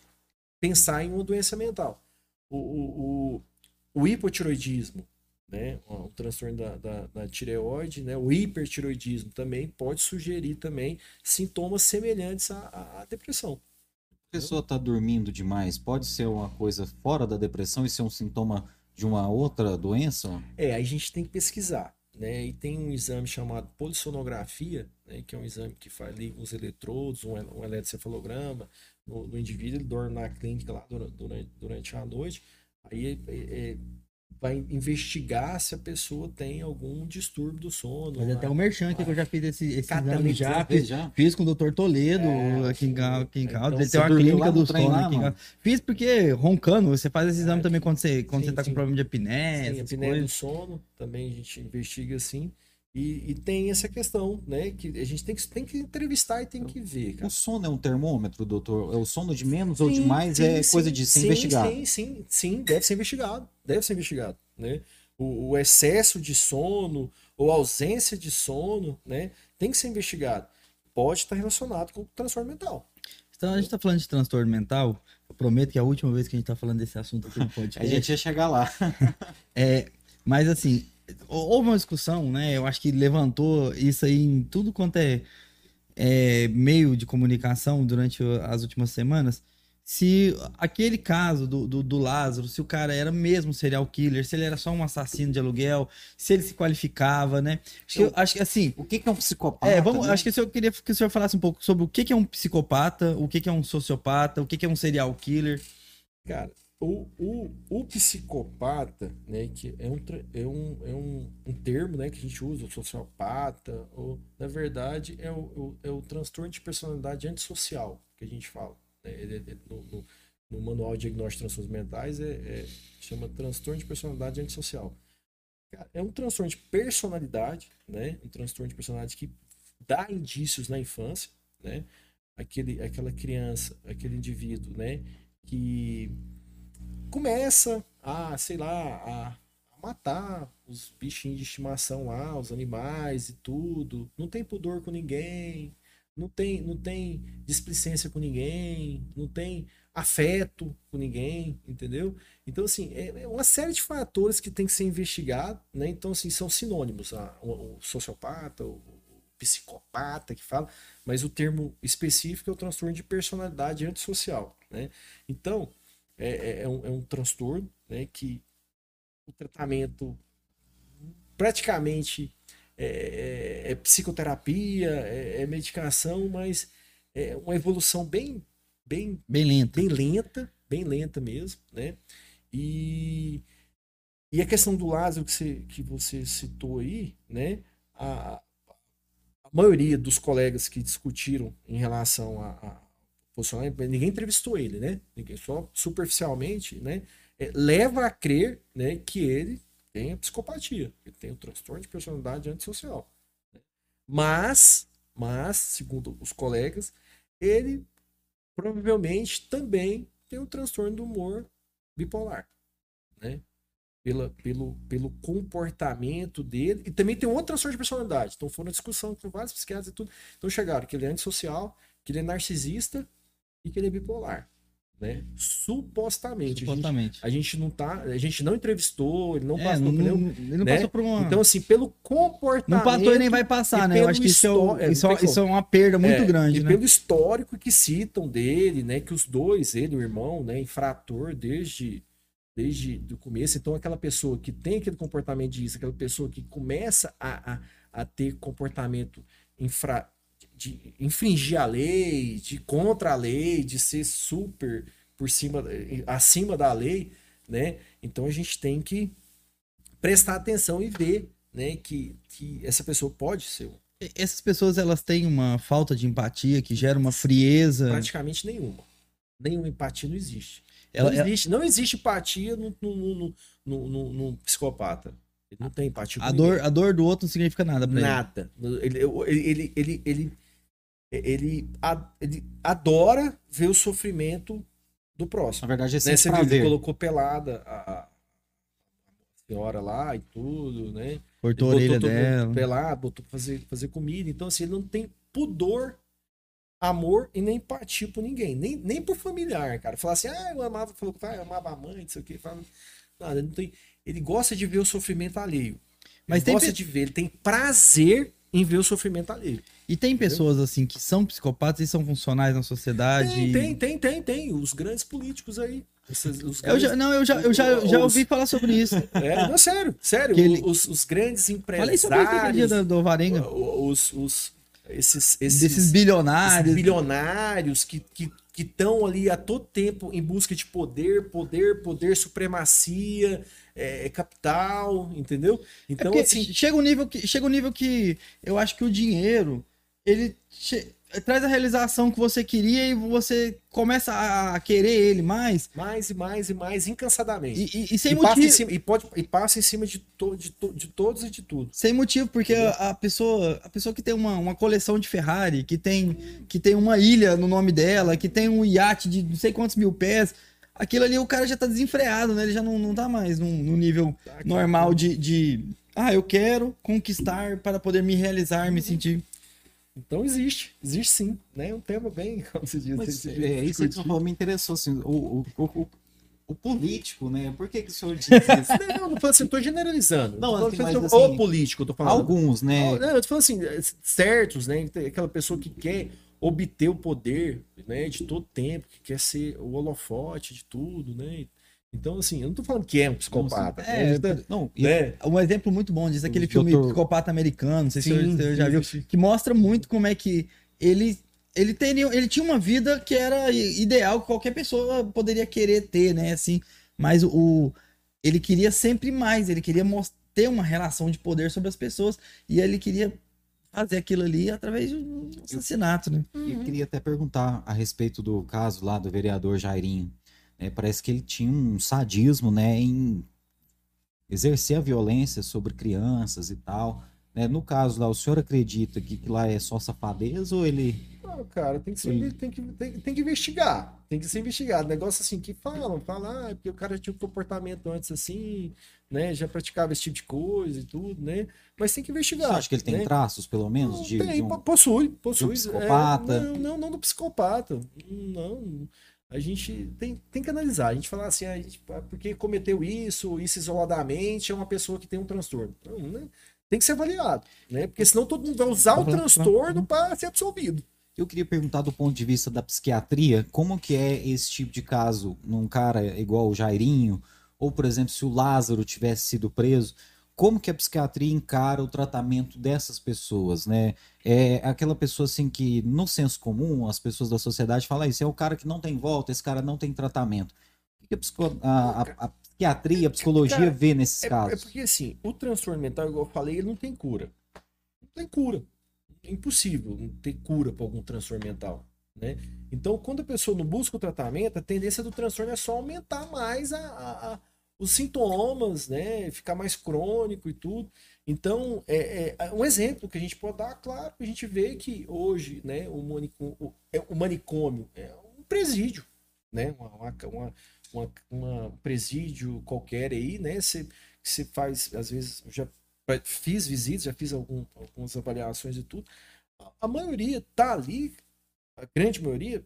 pensar em uma doença mental. O, o, o, o hipotiroidismo, né, o transtorno da, da, da, tireoide, né, o hipertiroidismo também pode sugerir também sintomas semelhantes à, à depressão. A pessoa está dormindo demais, pode ser uma coisa fora da depressão e ser um sintoma de uma outra doença? É, aí a gente tem que pesquisar. Né? E tem um exame chamado polissonografia, né? que é um exame que faz ali os eletrodos, um, um eletrocefalograma no, no indivíduo, ele dorme na clínica lá durante, durante a noite. Aí é, é, vai investigar se a pessoa tem algum distúrbio do sono. Mas até o Merchan que eu já fiz esse, esse exame já, fiz, já, fiz com o Dr. Toledo é, aqui, em, casa. Então, ele tem uma clínica do sono aqui em. Fiz porque roncando, você faz esse exame é, também quando você, quando sim, você tá sim. com problema de apneia. Sim, apneia do sono, também a gente investiga assim. E, e, tem essa questão, né? Que a gente tem que, tem que entrevistar e tem que ver. Cara. O sono é um termômetro, doutor? É o sono de menos sim, ou de mais? Sim, é sim, coisa de ser investigado? Sim, sim, sim, deve ser investigado. Deve ser investigado, né? O, o, excesso de sono ou ausência de sono, né? Tem que ser investigado. Pode estar relacionado com o transtorno mental. Então a gente está falando de transtorno mental. Eu prometo que é a última vez que a gente está falando desse assunto aqui no podcast. a gente ia chegar lá. é, mas assim, houve uma discussão, né? Eu acho que levantou isso aí em tudo quanto é, é meio de comunicação durante as últimas semanas. se aquele caso do, do, do, Lázaro, se o cara era mesmo serial killer, se ele era só um assassino de aluguel, se ele se qualificava, né? Acho que, eu, acho que assim. O que, que é um psicopata? É, vamos, né? acho que eu queria que o senhor falasse um pouco sobre o que, que é um psicopata, o que, que é um sociopata, o que, que é um serial killer. Cara, o, o, o psicopata, né, que é, um, é, um, é um, um termo né, que a gente usa, o sociopata, ou, na verdade, é o, o, é o transtorno de personalidade antissocial que a gente fala. Né? no, no, no, manual de diagnóstico de transtornos mentais é, é, chama transtorno de personalidade antissocial. É um transtorno de personalidade, né? Um transtorno de personalidade que dá indícios na infância, né? Aquele, aquela criança, aquele indivíduo, né? Que começa a, sei lá, a, matar os bichinhos de estimação lá, os animais e tudo. Não tem pudor com ninguém, não tem, não tem displicência com ninguém, não tem afeto com ninguém, entendeu? Então, assim, é, é uma série de fatores que tem que ser investigado, né? Então, assim, são sinônimos, a, o, o, sociopata, o, o, psicopata que fala, mas o termo específico é o transtorno de personalidade antissocial, né? Então, é, é, é um, é um transtorno, né, que o tratamento praticamente é, é, é psicoterapia, é, é, medicação, mas é uma evolução bem, bem, bem lenta, bem lenta, bem lenta mesmo, né? E, e a questão do Lázaro que você, que você citou aí, né? A, a maioria dos colegas que discutiram em relação a, a posicionamento, ninguém entrevistou ele, né? Ninguém, só superficialmente, né? É, leva a crer, né, que ele tem a psicopatia, ele tem o transtorno de personalidade antissocial. Né? Mas, mas, segundo os colegas, ele provavelmente também tem o transtorno do humor bipolar, né? Pela, pelo, pelo comportamento dele. E também tem outro transtorno de personalidade. Então foi uma discussão com vários psiquiatras e tudo. Então chegaram que ele é antissocial, que ele é narcisista e que ele é bipolar né? Supostamente. Supostamente. A gente, a gente, não tá, a gente não entrevistou, ele não é, passou não, ele não né? passou por uma Então assim, pelo comportamento Não passou e nem vai passar, né? Eu acho que isso é, isso, é, isso é uma perda muito é, grande, e né? pelo histórico que citam dele, né, que os dois, ele o irmão, né, infrator desde desde o começo, então aquela pessoa que tem aquele comportamento disso, aquela pessoa que começa a, a, a ter comportamento infra, de infringir a lei, de contra a lei, de ser super por cima, acima da lei, né? Então a gente tem que prestar atenção e ver, né, que, que essa pessoa pode ser. Essas pessoas elas têm uma falta de empatia que gera uma frieza. Praticamente nenhuma. Nenhuma empatia não existe. Ela, não, existe ela... não existe empatia no, no, no, no, no psicopata. Ele não tem empatia. A dor, a dor do outro não significa nada pra nada. ele. Nada. Ele, ele, ele, ele, ele, ele adora ver o sofrimento do próximo. Na verdade, esse né? Você viu, colocou pelada a, a, senhora lá e tudo, né? Cortou a orelha dela. Pelado, botou pra fazer, fazer comida. Então, assim, ele não tem pudor, amor e nem empatia por ninguém. Nem, nem por familiar, cara. Falar assim, ah, eu amava, falou que ah, eu amava a mãe, não sei o que. Fala, nada, não tem. Ele gosta de ver o sofrimento alheio. Mas ele tem gosta de ver, ele tem prazer em ver o sofrimento alheio. E tem Entendeu? pessoas assim que são psicopatas e são funcionais na sociedade. Tem, tem, tem, tem, tem. Os grandes políticos aí. Esses, os grandes, eu já, não, eu já, eu já, já ouvi falar sobre isso. É, não, sério, sério. Ele... Os, os grandes empresários. Falei sobre aquele dia do, Varenga. Os, os, esses, esses, Desses bilionários. Esses bilionários que estão ali a todo tempo em busca de poder, poder, poder, supremacia, é, é, capital, entendeu? Então, é assim. Chega um, nível que, chega um nível que eu acho que o dinheiro, ele traz a realização que você queria e você começa a querer ele mais. Mais e mais e mais, incansadamente. E, e, e sem e motivo. Passa cima, e, pode, e passa em cima de, to, de, to, de todos e de tudo. Sem motivo, porque a, a, pessoa a pessoa que tem uma, uma coleção de Ferrari, que tem, que tem uma ilha no nome dela, que tem um iate de não sei quantos mil pés aquilo ali o cara já tá desenfreado, né? Ele já não, não tá mais no, no nível tá normal de, de. Ah, eu quero conquistar para poder me realizar, me sentir. Então existe, existe sim, né? É um tema bem, como se diz. Mas, é, isso que você falou me interessou, assim, o, o, o, o, político, né? Por que, que o senhor diz isso? não, não, não assim, eu tô generalizando. Não, tô assim, mas, assim, o político, eu tô falando. Alguns, né? Não, eu tô falando assim, certos, né? Aquela pessoa que quer obter o poder, né, de todo tempo, que quer ser o holofote de tudo, né? Então, assim, eu não tô falando que é um psicopata. É, né? não, né? Um exemplo muito bom disso, aquele O filme doutor- Psicopata Americano, não sei se Sim, você já viu, sim. que mostra muito como é que ele ele teria, ele tinha uma vida que era ideal que qualquer pessoa poderia querer ter, né, assim, mas o ele queria sempre mais, ele queria ter uma relação de poder sobre as pessoas e ele queria fazer aquilo ali através de um assassinato, né? E Eu queria até perguntar a respeito do caso lá do vereador Jairinho. né? parece que ele tinha um sadismo, né, em exercer a violência sobre crianças e tal. Né? No caso lá, o senhor acredita que, que lá é só safadeza ou ele Não, cara, tem que, ser, Sim. tem, que, tem, tem que investigar. Tem que ser investigado. Negócio assim que falam, falam, ah, porque o cara tinha um comportamento antes assim, né? Já praticava esse tipo de coisa e tudo, né? Mas tem que investigar. Você acha que ele tem né? traços, pelo menos, Não, de, tem, de um- po- possui, possui. um psicopata? É, não, não, não do psicopata. Não. A gente tem, tem que analisar. A gente fala assim, a gente, ah, porque cometeu isso, isso isoladamente, é uma pessoa que tem um transtorno. Não, né? Tem que ser avaliado, né? Porque senão todo mundo vai usar o Vamos lá, transtorno para ser absolvido. Eu queria perguntar do ponto de vista da psiquiatria, como que é esse tipo de caso num cara igual o Jairinho, ou por exemplo, se o Lázaro tivesse sido preso, como que a psiquiatria encara o tratamento dessas pessoas, né? É aquela pessoa assim que no senso comum as pessoas da sociedade falam "Ah, isso é o cara que não tem volta, esse cara não tem tratamento. O que a- a- a psiquiatria, a psicologia Cara, vê nesses É, é casos? porque assim, o transtorno mental, igual eu falei, ele não tem cura. Não tem cura. É impossível não ter cura para algum transtorno mental. Né? Então, quando a pessoa não busca o tratamento, a tendência do transtorno é só aumentar mais a- a- a- os sintomas, né? Ficar mais crônico e tudo. Então, é, é um exemplo que a gente pode dar, claro, a gente vê que hoje, né, o, manicômio, o, é- o manicômio é um presídio, né? Uma, uma, uma, uma- uma presídio qualquer aí, né? Você faz, às vezes, já fiz visitas, já fiz algum, algumas avaliações e tudo. A, maioria tá ali, a grande maioria,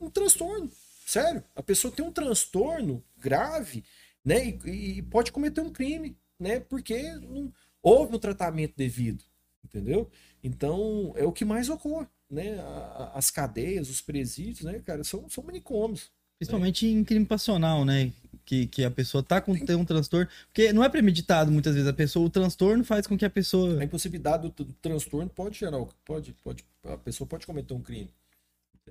um, transtorno. Sério. A pessoa tem um transtorno grave, né? E, e pode cometer um crime, né? Porque não houve um tratamento devido, entendeu? Então, é o que mais ocorre, né? A- As cadeias, os presídios, né, cara, são, são manicômios. Principalmente em crime passional, né? Que, que a pessoa tá com tem um transtorno. Porque não é premeditado muitas vezes. A pessoa, o transtorno faz com que a pessoa. A impossibilidade do, do transtorno pode gerar, pode, pode, a pessoa pode cometer um crime.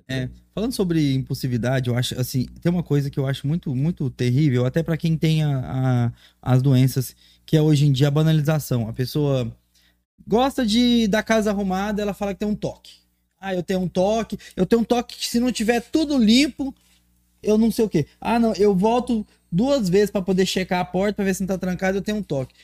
É, falando sobre impulsividade, eu acho assim, tem uma coisa que eu acho muito, muito terrível, até pra quem tem a, a- as doenças, que é hoje em dia a banalização. A pessoa gosta de da casa arrumada, ela fala que tem um toque. Ah, eu tenho um toque, eu tenho um toque que se não tiver tudo limpo, eu não sei o quê. Ah, não, eu volto duas vezes pra poder checar a porta pra ver se não tá trancado, eu tenho um toque.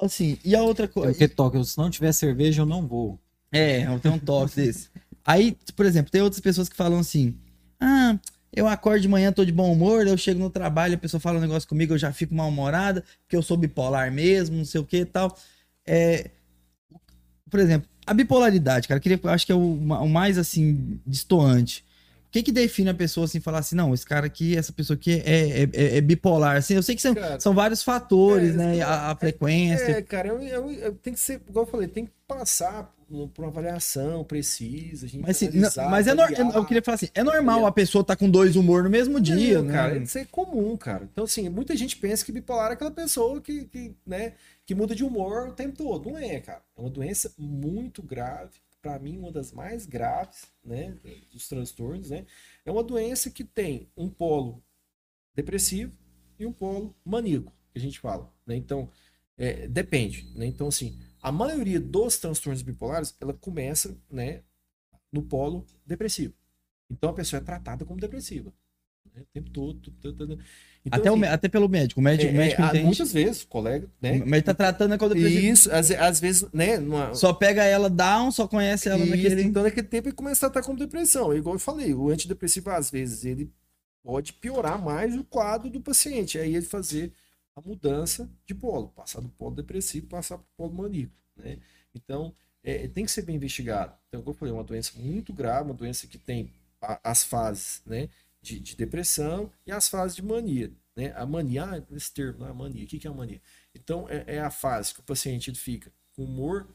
Assim, e a outra coisa. Porque toca, se não tiver cerveja, eu não vou. É, eu tenho um toque desse. Aí, por exemplo, tem outras pessoas que falam assim: Ah, eu acordo de manhã, tô de bom humor, eu chego no trabalho, a pessoa fala um negócio comigo, eu já fico mal-humorada, porque eu sou bipolar mesmo, não sei o que e tal. É, por exemplo, a bipolaridade, cara, eu queria, acho que é o, o mais assim, distoante. O que que define a pessoa assim, falar assim, não, esse cara aqui, essa pessoa aqui é, é, é- é bipolar? Assim, eu sei que são, Cara, são vários fatores, é, né? A, a frequência. É, cara, eu, eu- eu- tem que ser, igual eu falei, tem que passar por uma avaliação precisa. A gente Mas, analisar, não- mas é nor- avaliar. eu queria falar assim, é normal a pessoa estar tá com dois humor no mesmo dia, Não, né? cara, isso é comum, cara. Então, assim, muita gente pensa que bipolar é aquela pessoa que, que, né, que muda de humor o tempo todo. Não é, cara. É uma doença muito grave. Pra mim, uma das mais graves, né, dos transtornos, né? É uma doença que tem um polo depressivo e um polo maníaco, que a gente fala, né? Então, é, depende, né? Então, assim, a maioria dos transtornos bipolares, ela começa, né, no polo depressivo. Então, a pessoa é tratada como depressiva. Né? O tempo todo. Então, até, o assim, mé- até pelo médico. O médico, é, o médico é, entende. muitas vezes, o colega, né? Mas tá tratando a coisa Isso, às, às vezes, né? Numa, Só pega ela down, só conhece ela isso, naquele. Então, naquele tempo, ele começa a tratar como depressão. Igual eu falei, o antidepressivo, às vezes, ele pode piorar mais o quadro do paciente. Aí ele fazer a mudança de polo, passar do polo depressivo passar para o polo maníaco, né? Então, é, tem que ser bem investigado. Então, como eu falei, é uma doença muito grave, uma doença que tem as fases, né? De, de depressão e as fases de mania, né? A mania, ah, esse termo, a mania, o que é a mania? Então, é, é a fase que o paciente fica com humor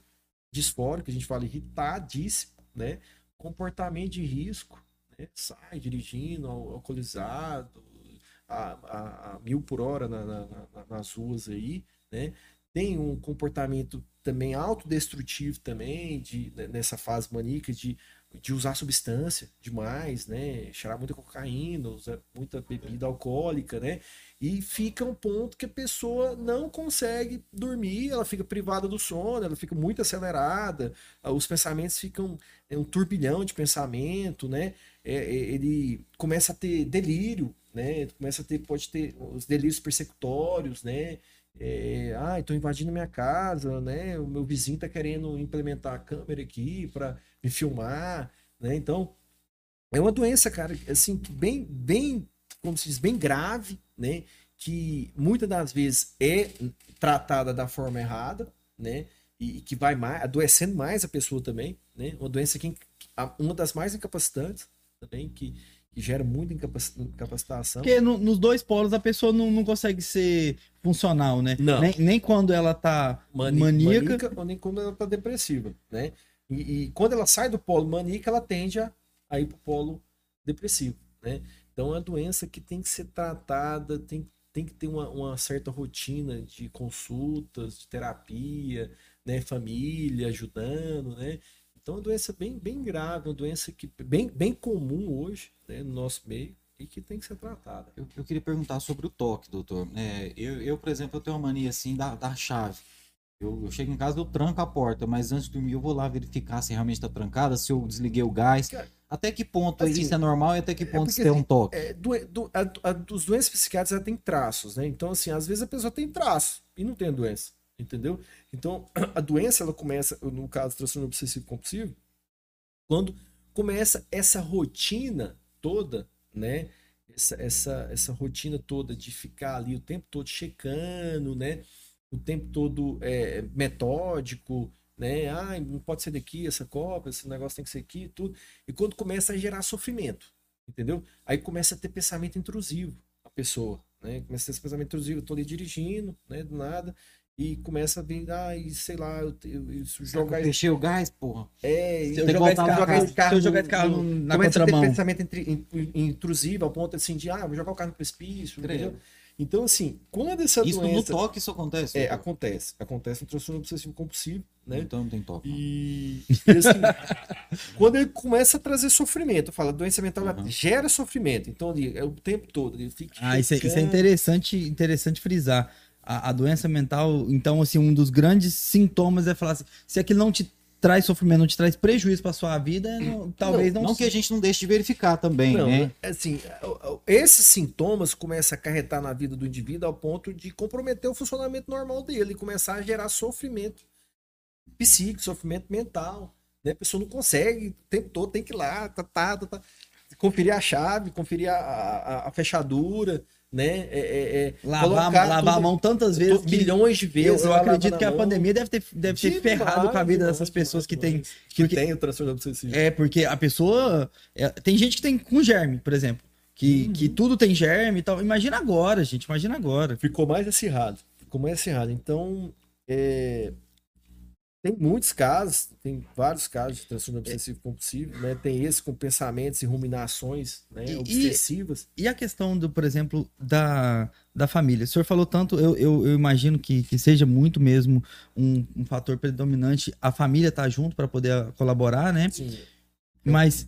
disfórico, a gente fala irritadíssimo, né? comportamento de risco, né? sai dirigindo, alcoolizado, a, a, a mil por hora na, na, na, nas ruas aí, né? Tem um comportamento também autodestrutivo também, de, né, nessa fase maníaca de, de usar substância demais, né? Cheirar muita cocaína, usar muita bebida alcoólica, né? E fica um ponto que a pessoa não consegue dormir, ela fica privada do sono, ela fica muito acelerada, os pensamentos ficam é um turbilhão de pensamento, né? É, é, ele começa a ter delírio, né? Começa a ter, pode ter os delírios persecutórios, né? É, ah, estou invadindo minha casa, né? O meu vizinho está querendo implementar a câmera aqui para me filmar, né? Então, é uma doença, cara, assim, bem, bem, como se diz, bem grave, né? Que muitas das vezes é tratada da forma errada, né? E que vai mais, adoecendo mais a pessoa também, né? Uma doença que uma das mais incapacitantes também, que, que gera muita incapacitação. Porque no, nos dois polos a pessoa não, não consegue ser funcional, né? Não. Nem, nem quando ela tá Mani, maníaca. maníaca ou nem quando ela tá depressiva, né? E, e, quando ela sai do polo maníaca, ela tende a, a ir pro polo depressivo, né? Então é uma doença que tem que ser tratada, tem, tem que ter uma, uma certa rotina de consultas, de terapia, né? Família ajudando, né? Então é uma doença bem, bem grave, uma doença que bem, bem comum hoje né, no nosso meio e que tem que ser tratada. Eu, eu queria perguntar sobre o toque, doutor. É, eu, eu, por exemplo, eu tenho uma mania assim da, da chave. Eu, eu, chego em casa, eu tranco a porta, mas antes de dormir eu vou lá verificar se realmente está trancada, se eu desliguei o gás. Cara, até que ponto assim, isso é normal e até que é ponto é isso tem um toque? É, do, do, a, a, dos doenças psiquiátricas tem traços, né? Então, assim, às vezes a pessoa tem traço e não tem doença entendeu? Então, a doença ela começa, no caso do transtorno obsessivo compulsivo, quando começa essa rotina toda, né? Essa, essa, essa rotina toda de ficar ali o tempo todo checando, né? O tempo todo é, metódico, né? Ah, não pode ser daqui essa copa, esse negócio tem que ser aqui, tudo. E quando começa a gerar sofrimento, entendeu? Aí começa a ter pensamento intrusivo a pessoa, né? Começa a ter esse pensamento intrusivo, eu tô ali dirigindo, né? Do nada, e começa a vir, ah, e sei lá, eu, eu, eu jogar. Fechei o gás, porra. É, se eu jogar, esse carro, jogar esse carro, se eu jogar esse carro na começa contramão. a ter pensamento intrusivo ao ponto assim de, ah, vou jogar o carro no precipício, entendeu? Então, assim, quando essa isso doença... Isso no toque isso acontece? É, acontece. Acontece no transtorno obsessivo compulsivo, né? Então não tem toque. E, e assim, quando ele começa a trazer sofrimento, fala, doença mental uhum. gera sofrimento. Então, ali, é o tempo todo, ele fica... Ah, isso é, isso é interessante, interessante frisar a, a, doença mental, então, assim, um dos grandes sintomas é falar assim, se aquilo não te traz sofrimento, não te traz prejuízo para sua vida, não, talvez não. Não, não que a gente não deixe de verificar também, não, né? Assim, esses sintomas começam a acarretar na vida do indivíduo ao ponto de comprometer o funcionamento normal dele, começar a gerar sofrimento psíquico, sofrimento mental. Né? A pessoa não consegue, o tempo todo tem que ir lá, tá, tá, tá, tá conferir a chave, conferir a, a, a fechadura, né? É, é, é lavar, lavar a mão tantas vezes. milhões de vezes. Eu, eu acredito que a pandemia deve ter, deve ter ferrado com a vida dessas pessoas que tem. Que porque, tem o transtorno obsessivo. É, porque a pessoa. É, tem gente que tem com germe, por exemplo. Que, uhum. que tudo tem germe e tal. Imagina agora, gente. Imagina agora. Ficou mais acirrado. Ficou mais acirrado. Então, é, tem muitos casos, tem vários casos de transtorno obsessivo compulsivo, né? Tem esse com pensamentos e ruminações né? e, obsessivas. E, a questão do, por exemplo, da, da família. O senhor falou tanto, eu, eu, eu imagino que, que seja muito mesmo um, um fator predominante a família estar tá junto para poder colaborar, né? Sim. Mas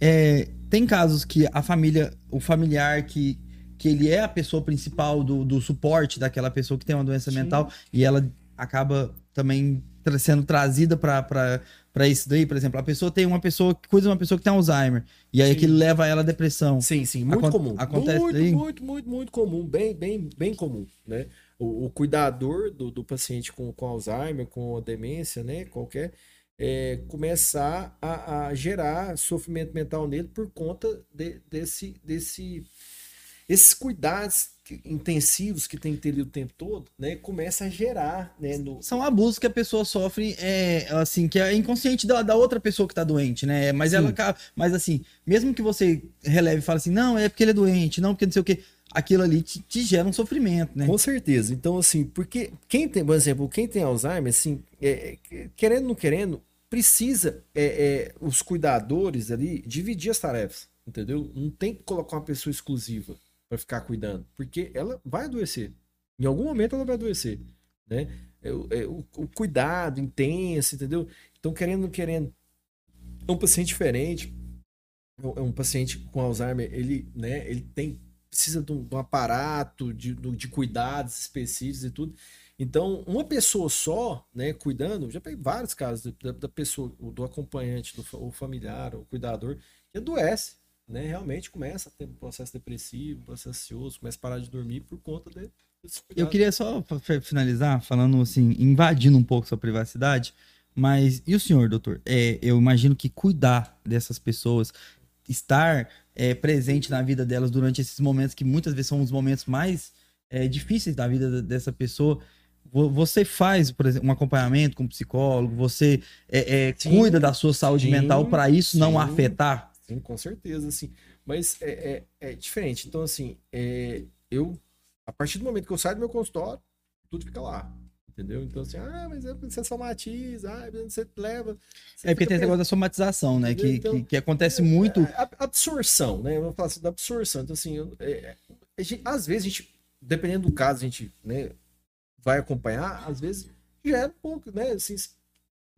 é, tem casos que a família, o familiar que, que ele é a pessoa principal do, do suporte daquela pessoa que tem uma doença Sim. mental e ela acaba também sendo trazida para isso daí, por exemplo, a pessoa tem uma pessoa que cuida de uma pessoa que tem Alzheimer, e aí sim. aquilo leva ela à depressão. Sim, sim, muito Acon comum. Acontece muito, muito, muito, muito comum, bem, bem, bem comum, né? O, o cuidador do, do, paciente com, com Alzheimer, com demência, né, qualquer, é, começar a, a, gerar sofrimento mental nele por conta de, desse, desse esses cuidados intensivos que tem que ter ali o tempo todo, né, começa a gerar, né, no... São abusos que a pessoa sofre, é, assim, que é inconsciente da, da outra pessoa que tá doente, né, mas Sim. ela, mas assim, mesmo que você releve e fale assim, não, é porque ele é doente, não, porque não sei o que, aquilo ali te, te, gera um sofrimento, né? Com certeza. Então, assim, porque quem tem, por exemplo, quem tem Alzheimer, assim, é, querendo ou não querendo, precisa, é, é, os cuidadores ali, dividir as tarefas, entendeu? Não tem que colocar uma pessoa exclusiva para ficar cuidando, porque ela vai adoecer. Em algum momento ela vai adoecer, né? É, é, o, o, cuidado intenso, entendeu? Então, querendo, querendo, é um paciente diferente, é um paciente com Alzheimer, ele, né, ele tem precisa de um, de um aparato de, de cuidados específicos e tudo. Então, uma pessoa só, né, cuidando, já peguei vários casos da, da pessoa, do acompanhante, do familiar, o cuidador, que adoece, né, realmente começa a ter um processo depressivo, um processo ansioso, começa a parar de dormir por conta de, Eu queria só finalizar falando assim, invadindo um pouco sua privacidade, mas e o senhor, doutor? É, eu imagino que cuidar dessas pessoas, estar é, presente na vida delas durante esses momentos que muitas vezes são os momentos mais é, difíceis da vida dessa pessoa. Você faz, por exemplo, um acompanhamento com um psicólogo, você é, é, cuida da sua saúde sim, mental para isso sim, não afetar? Sim, com certeza, sim. Mas é, é, é diferente. Então, assim, é, eu, a partir do momento que eu saio do meu consultório, tudo fica lá. Entendeu? Então, assim, ah, mas é você somatiza, ah, você leva. Você é porque tem esse negócio da somatização, né? Que, então, que, que, acontece é, muito. É, absorção, né? Vamos falar assim, da absorção. Então, assim, é, é, gente, às vezes a gente, dependendo do caso, a gente né, vai acompanhar, às vezes gera um pouco, né? Assim,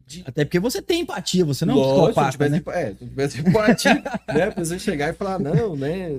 de... Até porque você tem empatia, você não é um psicopata, né? É, se tivesse empatia, né? A pessoa chegar e falar, não, né?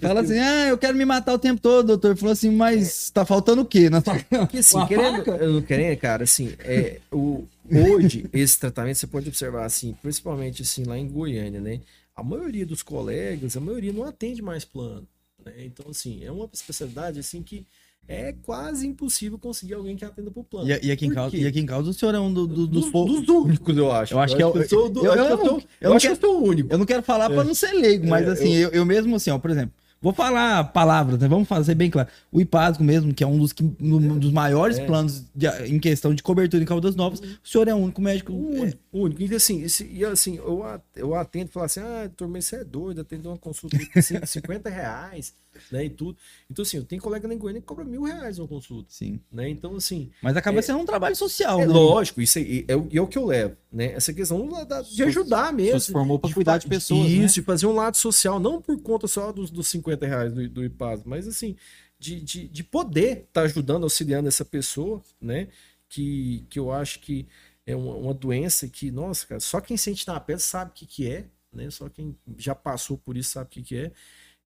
Fala assim, ah, eu quero me matar o tempo todo, doutor. Falou assim, mas tá faltando o quê? Na Porque assim, Uma querendo, faca? eu não querendo, cara, assim, é, o, hoje, esse tratamento, você pode observar, assim, principalmente assim, lá em Goiânia, né? A maioria dos colegas, a maioria não atende mais plano. Né? Então, assim, é uma especialidade assim que é quase impossível conseguir alguém que atenda por plano. E, e, aqui, em causa, e aqui em o senhor é um do, do, dos, dos, dos únicos, eu acho. Eu acho que, eu, eu, sou, do, eu, eu, eu, eu, eu, acho que eu sou o único. Eu não quero falar é. para não ser leigo, mas é, assim, eu, eu mesmo assim, ó, por exemplo, Vou falar palavras, né? Vamos fazer bem claro. O IPASGO mesmo, que é um dos, que, um dos maiores é. planos de, em questão de cobertura em Caldas Novas, o senhor é o único médico. O único. É. único. E assim, esse, e assim eu, eu atendo e falo assim, ah, doutor, mas você é doido, atendo uma consulta de 50 reais, né, e tudo. Então assim, eu tenho colega na Goiânia que cobra mil reais uma consulta. Sim. Né? Então assim... Mas acaba é, sendo um trabalho social, é, né? Lógico, isso é, é, é, o que eu levo, né? Essa questão da, de ajudar mesmo. Você se formou para cuidar de pessoas, Isso, né? de fazer um lado social, não por conta só dos, dos 50 reais do, do IPAS, mas assim, de, de, de poder estar tá ajudando, auxiliando essa pessoa, né? Que, que eu acho que é uma, uma doença que, nossa, cara, só quem sente na pele sabe o que, que é, né? Só quem já passou por isso sabe o que, que é.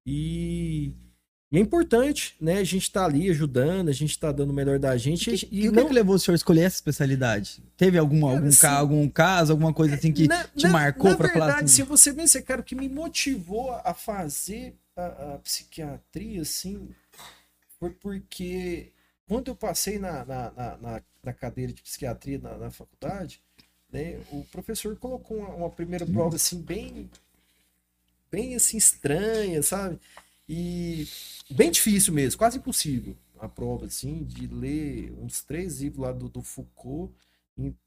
E, e é importante, né? A gente tá ali ajudando, a gente tá dando o melhor da gente. E, e, e o não... que levou o senhor a escolher essa especialidade? Teve algum, cara, algum, assim, ca, algum caso, alguma coisa assim que na, te na, marcou para falar? Na verdade, assim? se você vê, esse cara, o que me motivou a fazer a, a, psiquiatria, assim, foi porque quando eu passei na, na, na, na cadeira de psiquiatria na, na, faculdade, né, o professor colocou uma, uma, primeira prova assim bem bem assim estranha, sabe? E bem difícil mesmo, quase impossível a prova assim de ler uns três livros lá do, do Foucault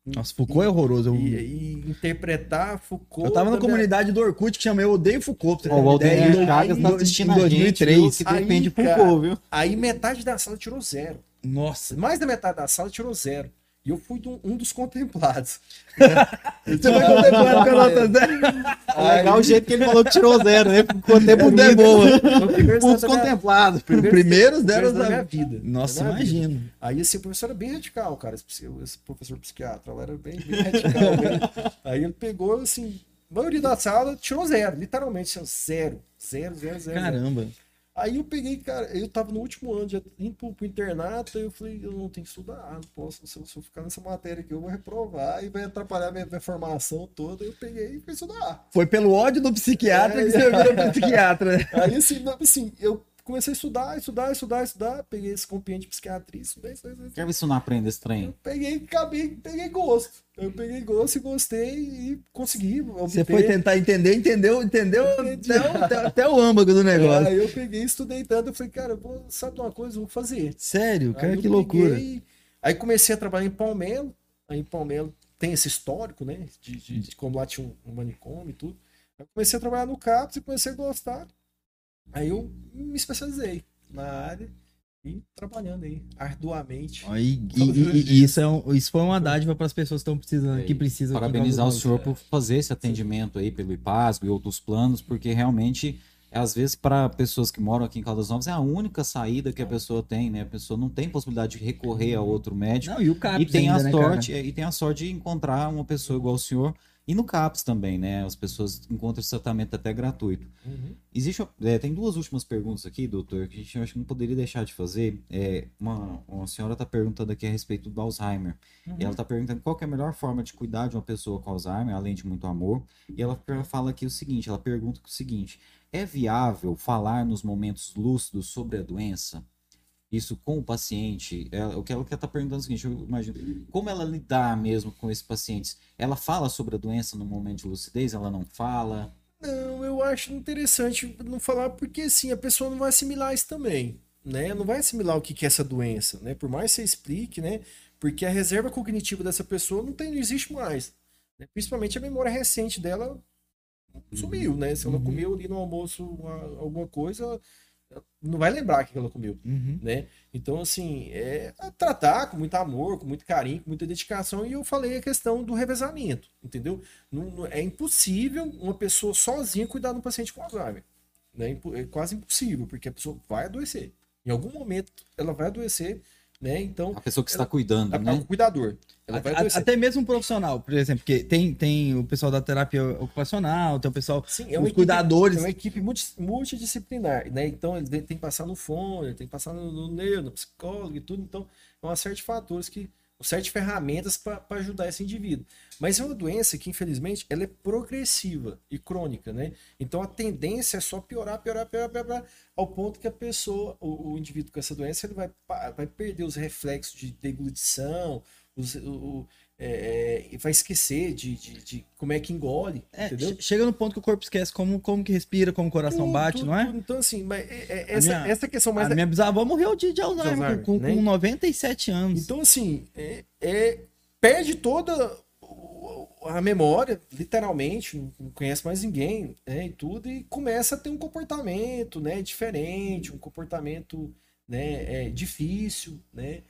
nossa, Foucault e, é horroroso. E, e, interpretar Foucault. Eu tava na comunidade do Orkut que chama Eu Odeio Foucault. Ó, o Aldeir Chagas tá assistindo em 2003. Gente, que depende de Foucault, viu? Aí metade da sala tirou zero. Nossa. Mais da metade da sala tirou zero. E eu fui um dos contemplados. Você foi contemplado com a nota zero? É legal o jeito que ele falou que tirou zero, né? Contemplado é boa. Os contemplados. Primeiros zero da minha vida. Nossa, imagino. Aí esse professor era bem radical, cara. Esse professor psiquiatra, ela era bem, bem radical. Bem... Aí ele pegou, assim, a maioria da sala tirou zero, literalmente, zero. Zero, zero, zero. Caramba. Zero. Aí eu peguei, cara, eu tava no último ano, já indo pro, pro internato, aí eu falei, eu não tenho que estudar, não posso, se eu, se eu ficar nessa matéria aqui, eu vou reprovar e vai atrapalhar minha, minha formação toda. Eu peguei e fui estudar. Foi pelo ódio do psiquiatra é, que você virou psiquiatra. Aí assim, assim, eu comecei a estudar, estudar, estudar, estudar. Peguei esse compiente de psiquiatria, estudei, estudei, estudei. Quer ver se não aprende esse trem? Eu peguei, acabei, peguei gosto. Eu peguei gosto e gostei e consegui. Obter. Você foi tentar entender, entendeu, entendeu até, até, até, o âmago do negócio. Aí eu peguei, estudei tanto, eu falei, cara, vou, sabe uma coisa, vou fazer. Sério? Cara, que loucura. Aí comecei a trabalhar em Palmelo. Aí em Palmelo tem esse histórico, né? De, de, de como lá tinha um, um manicômio e tudo. Aí comecei a trabalhar no CAPS e comecei a gostar. Aí eu me especializei na área E trabalhando aí, arduamente. Ó, E, e- isso, é um- isso foi uma dádiva para as pessoas que estão precisando, É, que precisam. aqui em Parabenizar o senhor por fazer esse atendimento aí pelo IPASG e outros planos, porque realmente, às vezes, para pessoas que moram aqui em Caldas Novas, é a única saída que a pessoa tem, né? A pessoa não tem possibilidade de recorrer a outro médico. Não, e o CAPS e tem ainda, a né, sorte, e tem a sorte de encontrar uma pessoa igual o senhor. E no CAPS também, né? As pessoas encontram esse tratamento até gratuito. Uhum. Existe, é, tem duas últimas perguntas aqui, doutor, que a gente acho que não poderia deixar de fazer. É, uma, uma senhora está perguntando aqui a respeito do Alzheimer. Uhum. E ela está perguntando qual é a melhor forma de cuidar de uma pessoa com Alzheimer, além de muito amor. E ela fala aqui o seguinte, ela pergunta o seguinte, é viável falar nos momentos lúcidos sobre a doença? Isso com o paciente? É, o que ela está perguntando é o seguinte, eu imagino, como ela lidar mesmo com esses pacientes? Ela fala sobre a doença no momento de lucidez? Ela não fala? Não, eu acho interessante não falar porque assim, a pessoa não vai assimilar isso também, né? Não vai assimilar o que é essa doença, né? Por mais que você explique, né? Porque a reserva cognitiva dessa pessoa não tem, não existe mais. né? Principalmente a memória recente dela sumiu, né? Se ela Uhum. comeu ali no almoço a- alguma coisa, ela não vai lembrar que ela comeu Uhum. né? Então, assim, é tratar com muito amor, com muito carinho, com muita dedicação. E eu falei a questão do revezamento, entendeu? Não- não- é impossível uma pessoa sozinha cuidar de um paciente com Alzheimer. Né? Impo- É quase impossível, porque a pessoa vai adoecer. Em algum momento ela vai adoecer, né? Então, A pessoa que está cuidando, a- né? o cuidador. Ela vai A- a-. Até mesmo um profissional, por exemplo, porque tem, tem o pessoal da terapia ocupacional, tem o pessoal. Sim, os equipe- cuidadores. É uma equipe multi- multidisciplinar, né? Então ele tem que passar no fone, tem que passar no, no neuro, no psicólogo e tudo. Então, é uma série de fatores que. De ferramentas para ajudar esse indivíduo. Mas é uma doença que, infelizmente, ela é progressiva e crônica, né? Então a tendência é só piorar, piorar, piorar, piorar, ao ponto que a pessoa, o, o indivíduo com essa doença, ele vai, vai perder os reflexos de deglutição, os, o- é, é, e vai esquecer de, de, de como é que engole, É, entendeu? che- chega no ponto que o corpo esquece como, como que respira, como o coração Tudo, bate, tudo, não é? tudo. Então, assim, mas é- é- essa, minha- essa questão mais. A minha bisavó morreu de, de Alzheimer, Alzheimer, com, né? com 97 anos. Então, assim, é, é- perde toda a memória, literalmente, não- conhece mais ninguém, né, e tudo, e começa a ter um comportamento, né, diferente, um comportamento, né, é, difícil, né,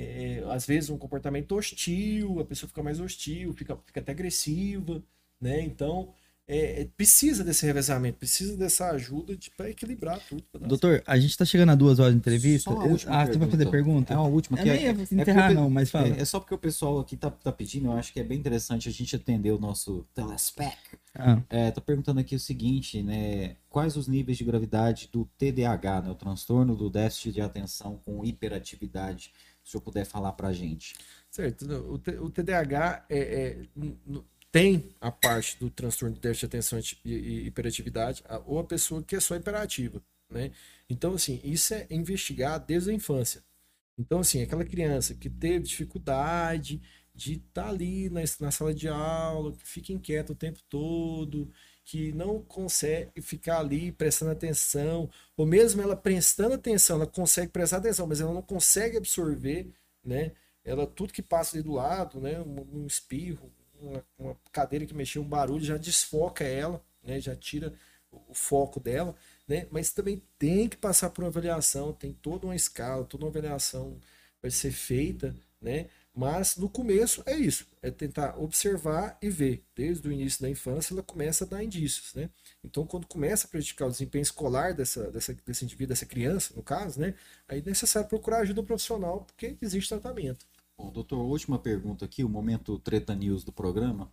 é, às vezes um comportamento hostil, a pessoa fica mais hostil, fica, fica até agressiva, né, então é, é, precisa desse revezamento, precisa dessa ajuda para equilibrar tudo. Doutor, a gente tá chegando a duas horas de entrevista. Só a Eu- ah, você vai fazer pergunta? É a última. Eu que nem porque enterrar, pe- não, mas fala. É, é só porque o pessoal aqui tá, tá pedindo, eu acho que é bem interessante a gente atender o nosso telespec. Ah, É, tá perguntando aqui o seguinte, né? Quais os níveis de gravidade do TDAH, né? O transtorno do déficit de atenção com hiperatividade. O senhor puder falar pra gente. Certo. O, o TDAH é, é, tem a parte do transtorno de déficit de atenção e, hiperatividade, a- ou a pessoa que é só hiperativa, né? Então, assim, isso é investigar desde a infância. Então, assim, aquela criança que teve dificuldade de estar ali na, na sala de aula, que fica inquieta o tempo todo, que não consegue ficar ali prestando atenção, ou mesmo ela prestando atenção, ela consegue prestar atenção, mas ela não consegue absorver, né? Ela, tudo que passa ali do lado, né? Um, um espirro, uma, uma cadeira que mexeu, um barulho, já desfoca ela, né? Já tira o o foco dela, né? Mas também tem que passar por uma avaliação, tem toda uma escala, toda uma avaliação vai ser feita, né? Mas no começo é isso, é tentar observar e ver. Desde o início da infância ela começa a dar indícios, né? Então quando começa a prejudicar o desempenho escolar dessa, dessa, desse indivíduo, dessa criança, no caso, né? Aí é necessário procurar ajuda profissional, porque existe tratamento. Bom, doutor, última pergunta aqui, o momento Treta News do programa.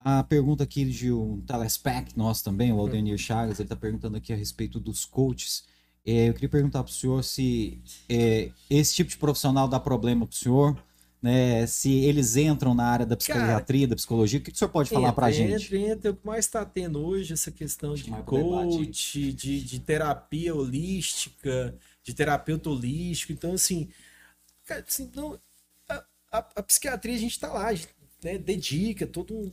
A pergunta aqui de um telespec nosso também, o Aldenir Chagas, ele está perguntando aqui a respeito dos coaches. É, eu queria perguntar para o senhor se é, esse tipo de profissional dá problema para o senhor, né? Se eles entram na área da psiquiatria, da psicologia, o que o senhor pode falar para a gente? Entra, entra. O que mais está tendo hoje essa questão de coach, de, de terapia holística, de terapeuta holístico. Então, assim, cara, assim, não, a, a- a psiquiatria a gente está lá, a gente né, dedica todo um,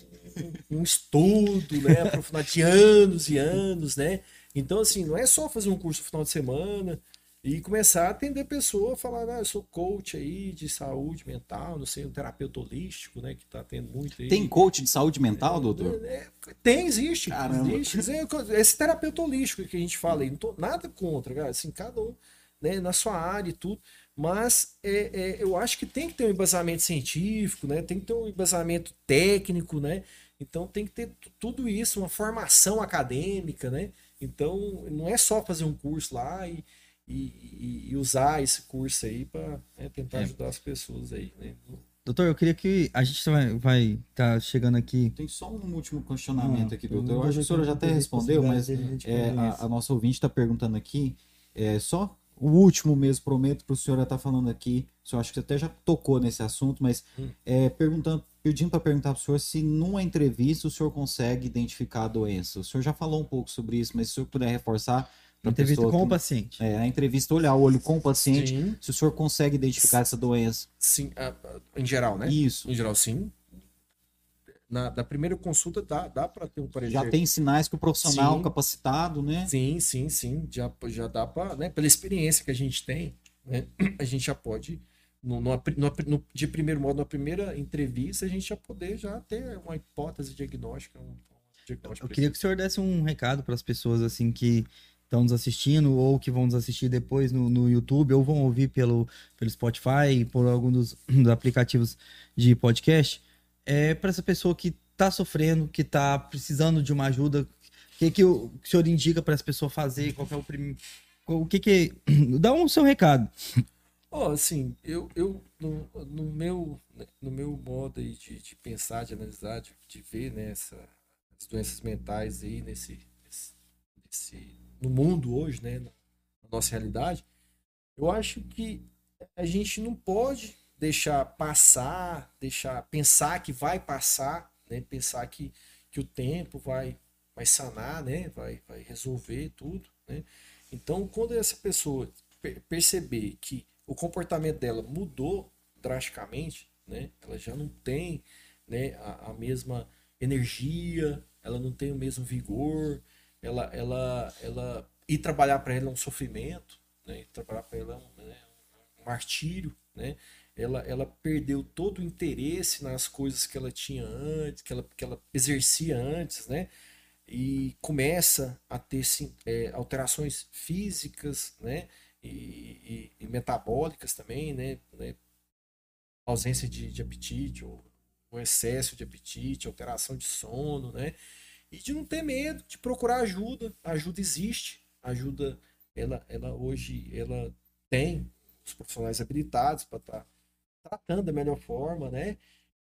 um- um estudo, né, aprofundado de anos e anos, né? Então, assim, não é só fazer um curso no final de semana e começar a atender pessoa, falar, ah, eu sou coach aí de saúde mental, não sei, um terapeuta holístico, né, que tá tendo muito aí. Tem coach de saúde mental, doutor? É, tem, existe. Caramba. existe. Esse terapeuta holístico que a gente fala aí, não tô nada contra, cara. Assim, cada um né, na sua área e tudo, mas é, é, eu acho que tem que ter um embasamento científico, né? Tem que ter um embasamento técnico, né? Então tem que ter tudo isso, uma formação acadêmica, né? Então não é só fazer um curso lá e, e, e usar esse curso aí para né, tentar é. ajudar as pessoas aí, né? Doutor, eu queria que a gente vai estar tá chegando aqui. Tem só um último questionamento ah, aqui, doutor. Eu acho que a senhora já até respondeu, mas é, a, a, nossa ouvinte está perguntando aqui, é, só o último mesmo, prometo para o senhor estar falando aqui. O senhor acho que até já tocou nesse assunto, mas hum. é, perguntando, pedindo para perguntar para o senhor se numa entrevista o senhor consegue identificar a doença. O senhor já falou um pouco sobre isso, mas se o senhor puder reforçar. Entrevista com que, o paciente. É, a entrevista olhar o olho com o paciente, sim. se o senhor consegue identificar essa doença. Sim, em geral, né? Isso. Em geral, sim. Na, da primeira consulta dá, dá para ter um parecer. Já tem sinais que o profissional sim. capacitado, né? Sim, sim, sim. Já, já dá para, né? Pela experiência que a gente tem, né? A gente já pode no, no, no, de primeiro modo, na primeira entrevista, a gente já poder já ter uma hipótese diagnóstica. Um, diagnóstico eu queria que o senhor desse um recado para as pessoas assim que estão nos assistindo ou que vão nos assistir depois no, no YouTube ou vão ouvir pelo, pelo Spotify, por algum dos, dos aplicativos de podcast, é para essa pessoa que está sofrendo, que está precisando de uma ajuda, o que, o, que o senhor indica para essa pessoa fazer? Qual é o primeiro. O que que. Dá um seu recado. Oh, assim, eu, eu no, no, meu, no meu modo aí de, de pensar, de analisar, de, de ver né, as doenças mentais aí nesse, nesse, nesse, no mundo hoje, né, na nossa realidade, eu acho que a gente não pode deixar passar, deixar pensar que vai passar, né, pensar que, que o tempo vai, vai sanar, né, vai, vai resolver tudo, né. Então, quando essa pessoa perceber que o comportamento dela mudou drasticamente, né? Ela já não tem né, a, a mesma energia, ela não tem o mesmo vigor, ela, ela, ela ir trabalhar para ela é um sofrimento, né? Ir trabalhar para ela é um, né, um martírio, né? Ela, ela perdeu todo o interesse nas coisas que ela tinha antes, que ela, que ela exercia antes, né? E começa a ter é, alterações físicas, né? e, e, e metabólicas também, né? né? Ausência de, de apetite, ou, ou, excesso de apetite, alteração de sono, né? E de não ter medo, de procurar ajuda. A ajuda existe, a ajuda, ela, ela hoje, ela tem os profissionais habilitados para estar tá tratando da melhor forma, né?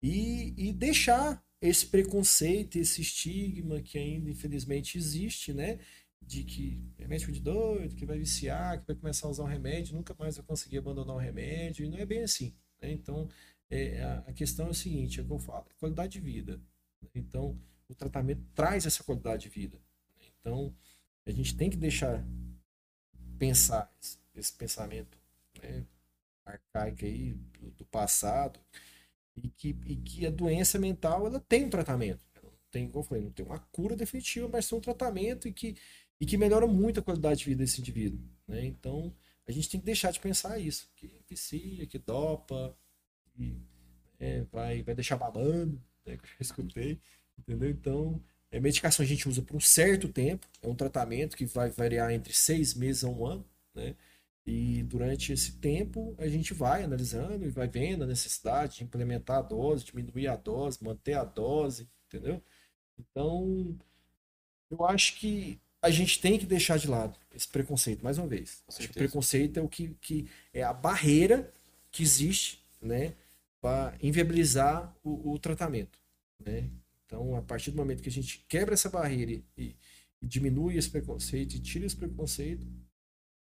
E, e deixar esse preconceito, esse estigma que ainda infelizmente existe, né? de que é médico de doido, que vai viciar, que vai começar a usar um remédio, nunca mais vai conseguir abandonar o um remédio, e não é bem assim. Né? Então, é, a, a, questão é o seguinte, é o que eu falo, é qualidade de vida. Então, o tratamento traz essa qualidade de vida. Né? Então, a gente tem que deixar pensar esse, pensamento né, arcaico aí do, do passado e que, e que a doença mental ela tem um tratamento. tem, como eu falei, não tem uma cura definitiva, mas tem um tratamento e que e que melhora muito a qualidade de vida desse indivíduo. Né? Então, a gente tem que deixar de pensar isso, que vicia, que dopa, que é, vai, vai deixar babando, né? que eu escutei, entendeu? Então, é, medicação a gente usa por um certo tempo, é um tratamento que vai variar entre seis meses a um ano, né? E durante esse tempo a gente vai analisando e vai vendo a necessidade de implementar a dose, diminuir a dose, manter a dose, entendeu? Então, eu acho que a gente tem que deixar de lado esse preconceito, mais uma vez. Acho que o preconceito é o que, que é a barreira que existe, né, para inviabilizar o, o, tratamento, né? Então, a partir do momento que a gente quebra essa barreira e, e diminui esse preconceito e tira esse preconceito,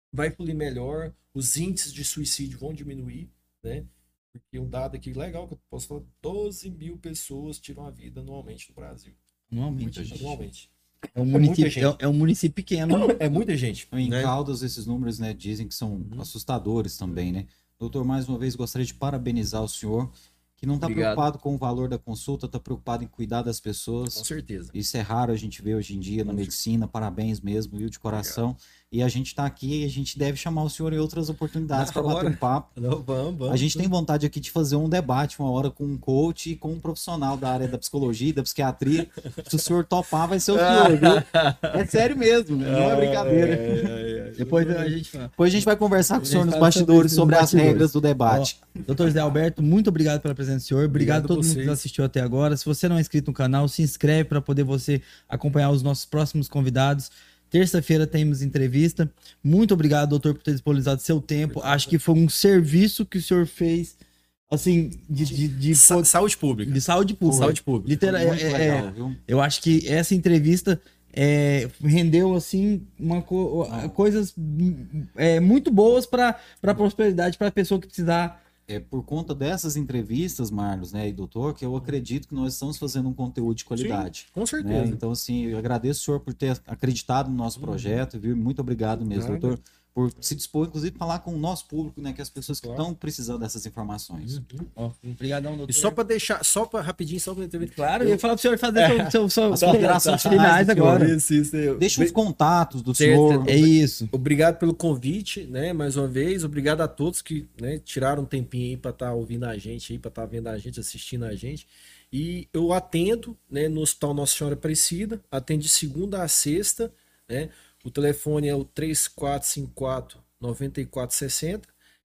vai fluir melhor, os índices de suicídio vão diminuir, né? Porque um dado aqui legal que eu posso falar, 12 mil pessoas tiram a vida anualmente no Brasil. Anualmente. Anualmente. É um, município, é, é, um município pequeno. É muita gente. Em né? Caldas, esses números né, dizem que são uhum. assustadores também, né? Doutor, mais uma vez gostaria de parabenizar o senhor que não está preocupado com o valor da consulta, está preocupado em cuidar das pessoas. Com certeza. Isso é raro a gente ver hoje em dia na medicina. Parabéns mesmo, viu, de coração. Obrigado. E a gente está aqui e a gente deve chamar o senhor em outras oportunidades para bater um papo. Não, vamos, vamos. A gente tem vontade aqui de fazer um debate uma hora com um coach e com um profissional da área da psicologia, da psiquiatria. Se o senhor topar, vai ser o senhor, viu? É sério mesmo, não é brincadeira. É, é, é. Depois a gente. Depois a gente vai conversar com o senhor nos bastidores sobre sobre nos as bastidores. regras do debate. Doutor Zé Alberto, muito obrigado pela presença do senhor. Obrigado, Obrigado a todo mundo que assistiu até agora. Se você não é inscrito no canal, se inscreve para poder você acompanhar os nossos próximos convidados. Terça-feira temos entrevista. Muito obrigado, doutor, por ter disponibilizado seu tempo. Acho que foi um serviço que o senhor fez, assim, de, de, de, Sa- saúde pública. de saúde pública. Saúde pública. Literal, é- é- legal, viu? eu acho que essa entrevista é, rendeu assim uma co- coisas é, muito boas para a prosperidade para a pessoa que precisar. É por conta dessas entrevistas, Marlos, né, e doutor, que eu acredito que nós estamos fazendo um conteúdo de qualidade. Com né? certeza. Então, assim, eu agradeço o senhor por ter acreditado no nosso projeto, viu? Muito obrigado mesmo, Nada. doutor, por se dispor, inclusive, a falar com o nosso público, né? Que as pessoas que Claro. estão precisando dessas informações. Uhum. Obrigadão, doutor. E só para deixar, só para rapidinho, só para entrevista. Claro, eu ia falar pro senhor fazer seu, seu, seu, As considerações finais agora. Isso, isso. eu- Deixa os contatos do Certo. senhor. É isso. Obrigado pelo convite, né? Mais uma vez, obrigado a todos que né, tiraram um tempinho aí para estar ouvindo a gente aí, para estar vendo a gente, assistindo a gente. E eu atendo, né, no Hospital Nossa Senhora Aparecida, atendo de segunda a sexta, né? O telefone é o 3454 9460.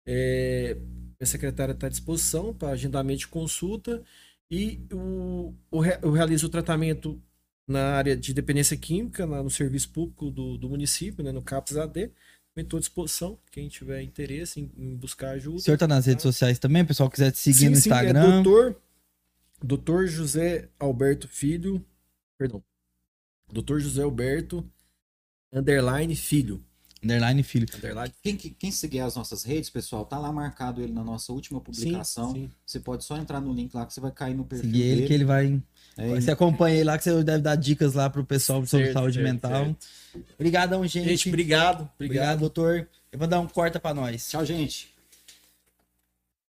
É, minha secretária está à disposição para agendamento de consulta e o, o, eu realizo o tratamento na área de dependência química, lá no serviço público do, do município, né, no CAPS AD. Estou à disposição, quem tiver interesse em, em buscar ajuda. O senhor tá nas redes sociais também, o pessoal quiser te seguir Sim, no sim, é Instagram. doutor, doutor José Alberto Filho, perdão, doutor José Alberto, underline Filho, Underline filho. underline Quem, que- quem seguir as nossas redes, pessoal, tá lá marcado ele na nossa última publicação. sim. Você pode só entrar no link lá que você vai cair no perfil Seguir ele dele. que ele vai. É, Você acompanha ele lá que você deve dar dicas lá pro pessoal sobre Certo, saúde certo, mental. Obrigadão, gente. Gente, obrigado, Obrigado, doutor. Eu vou dar um corta pra nós. Tchau, gente.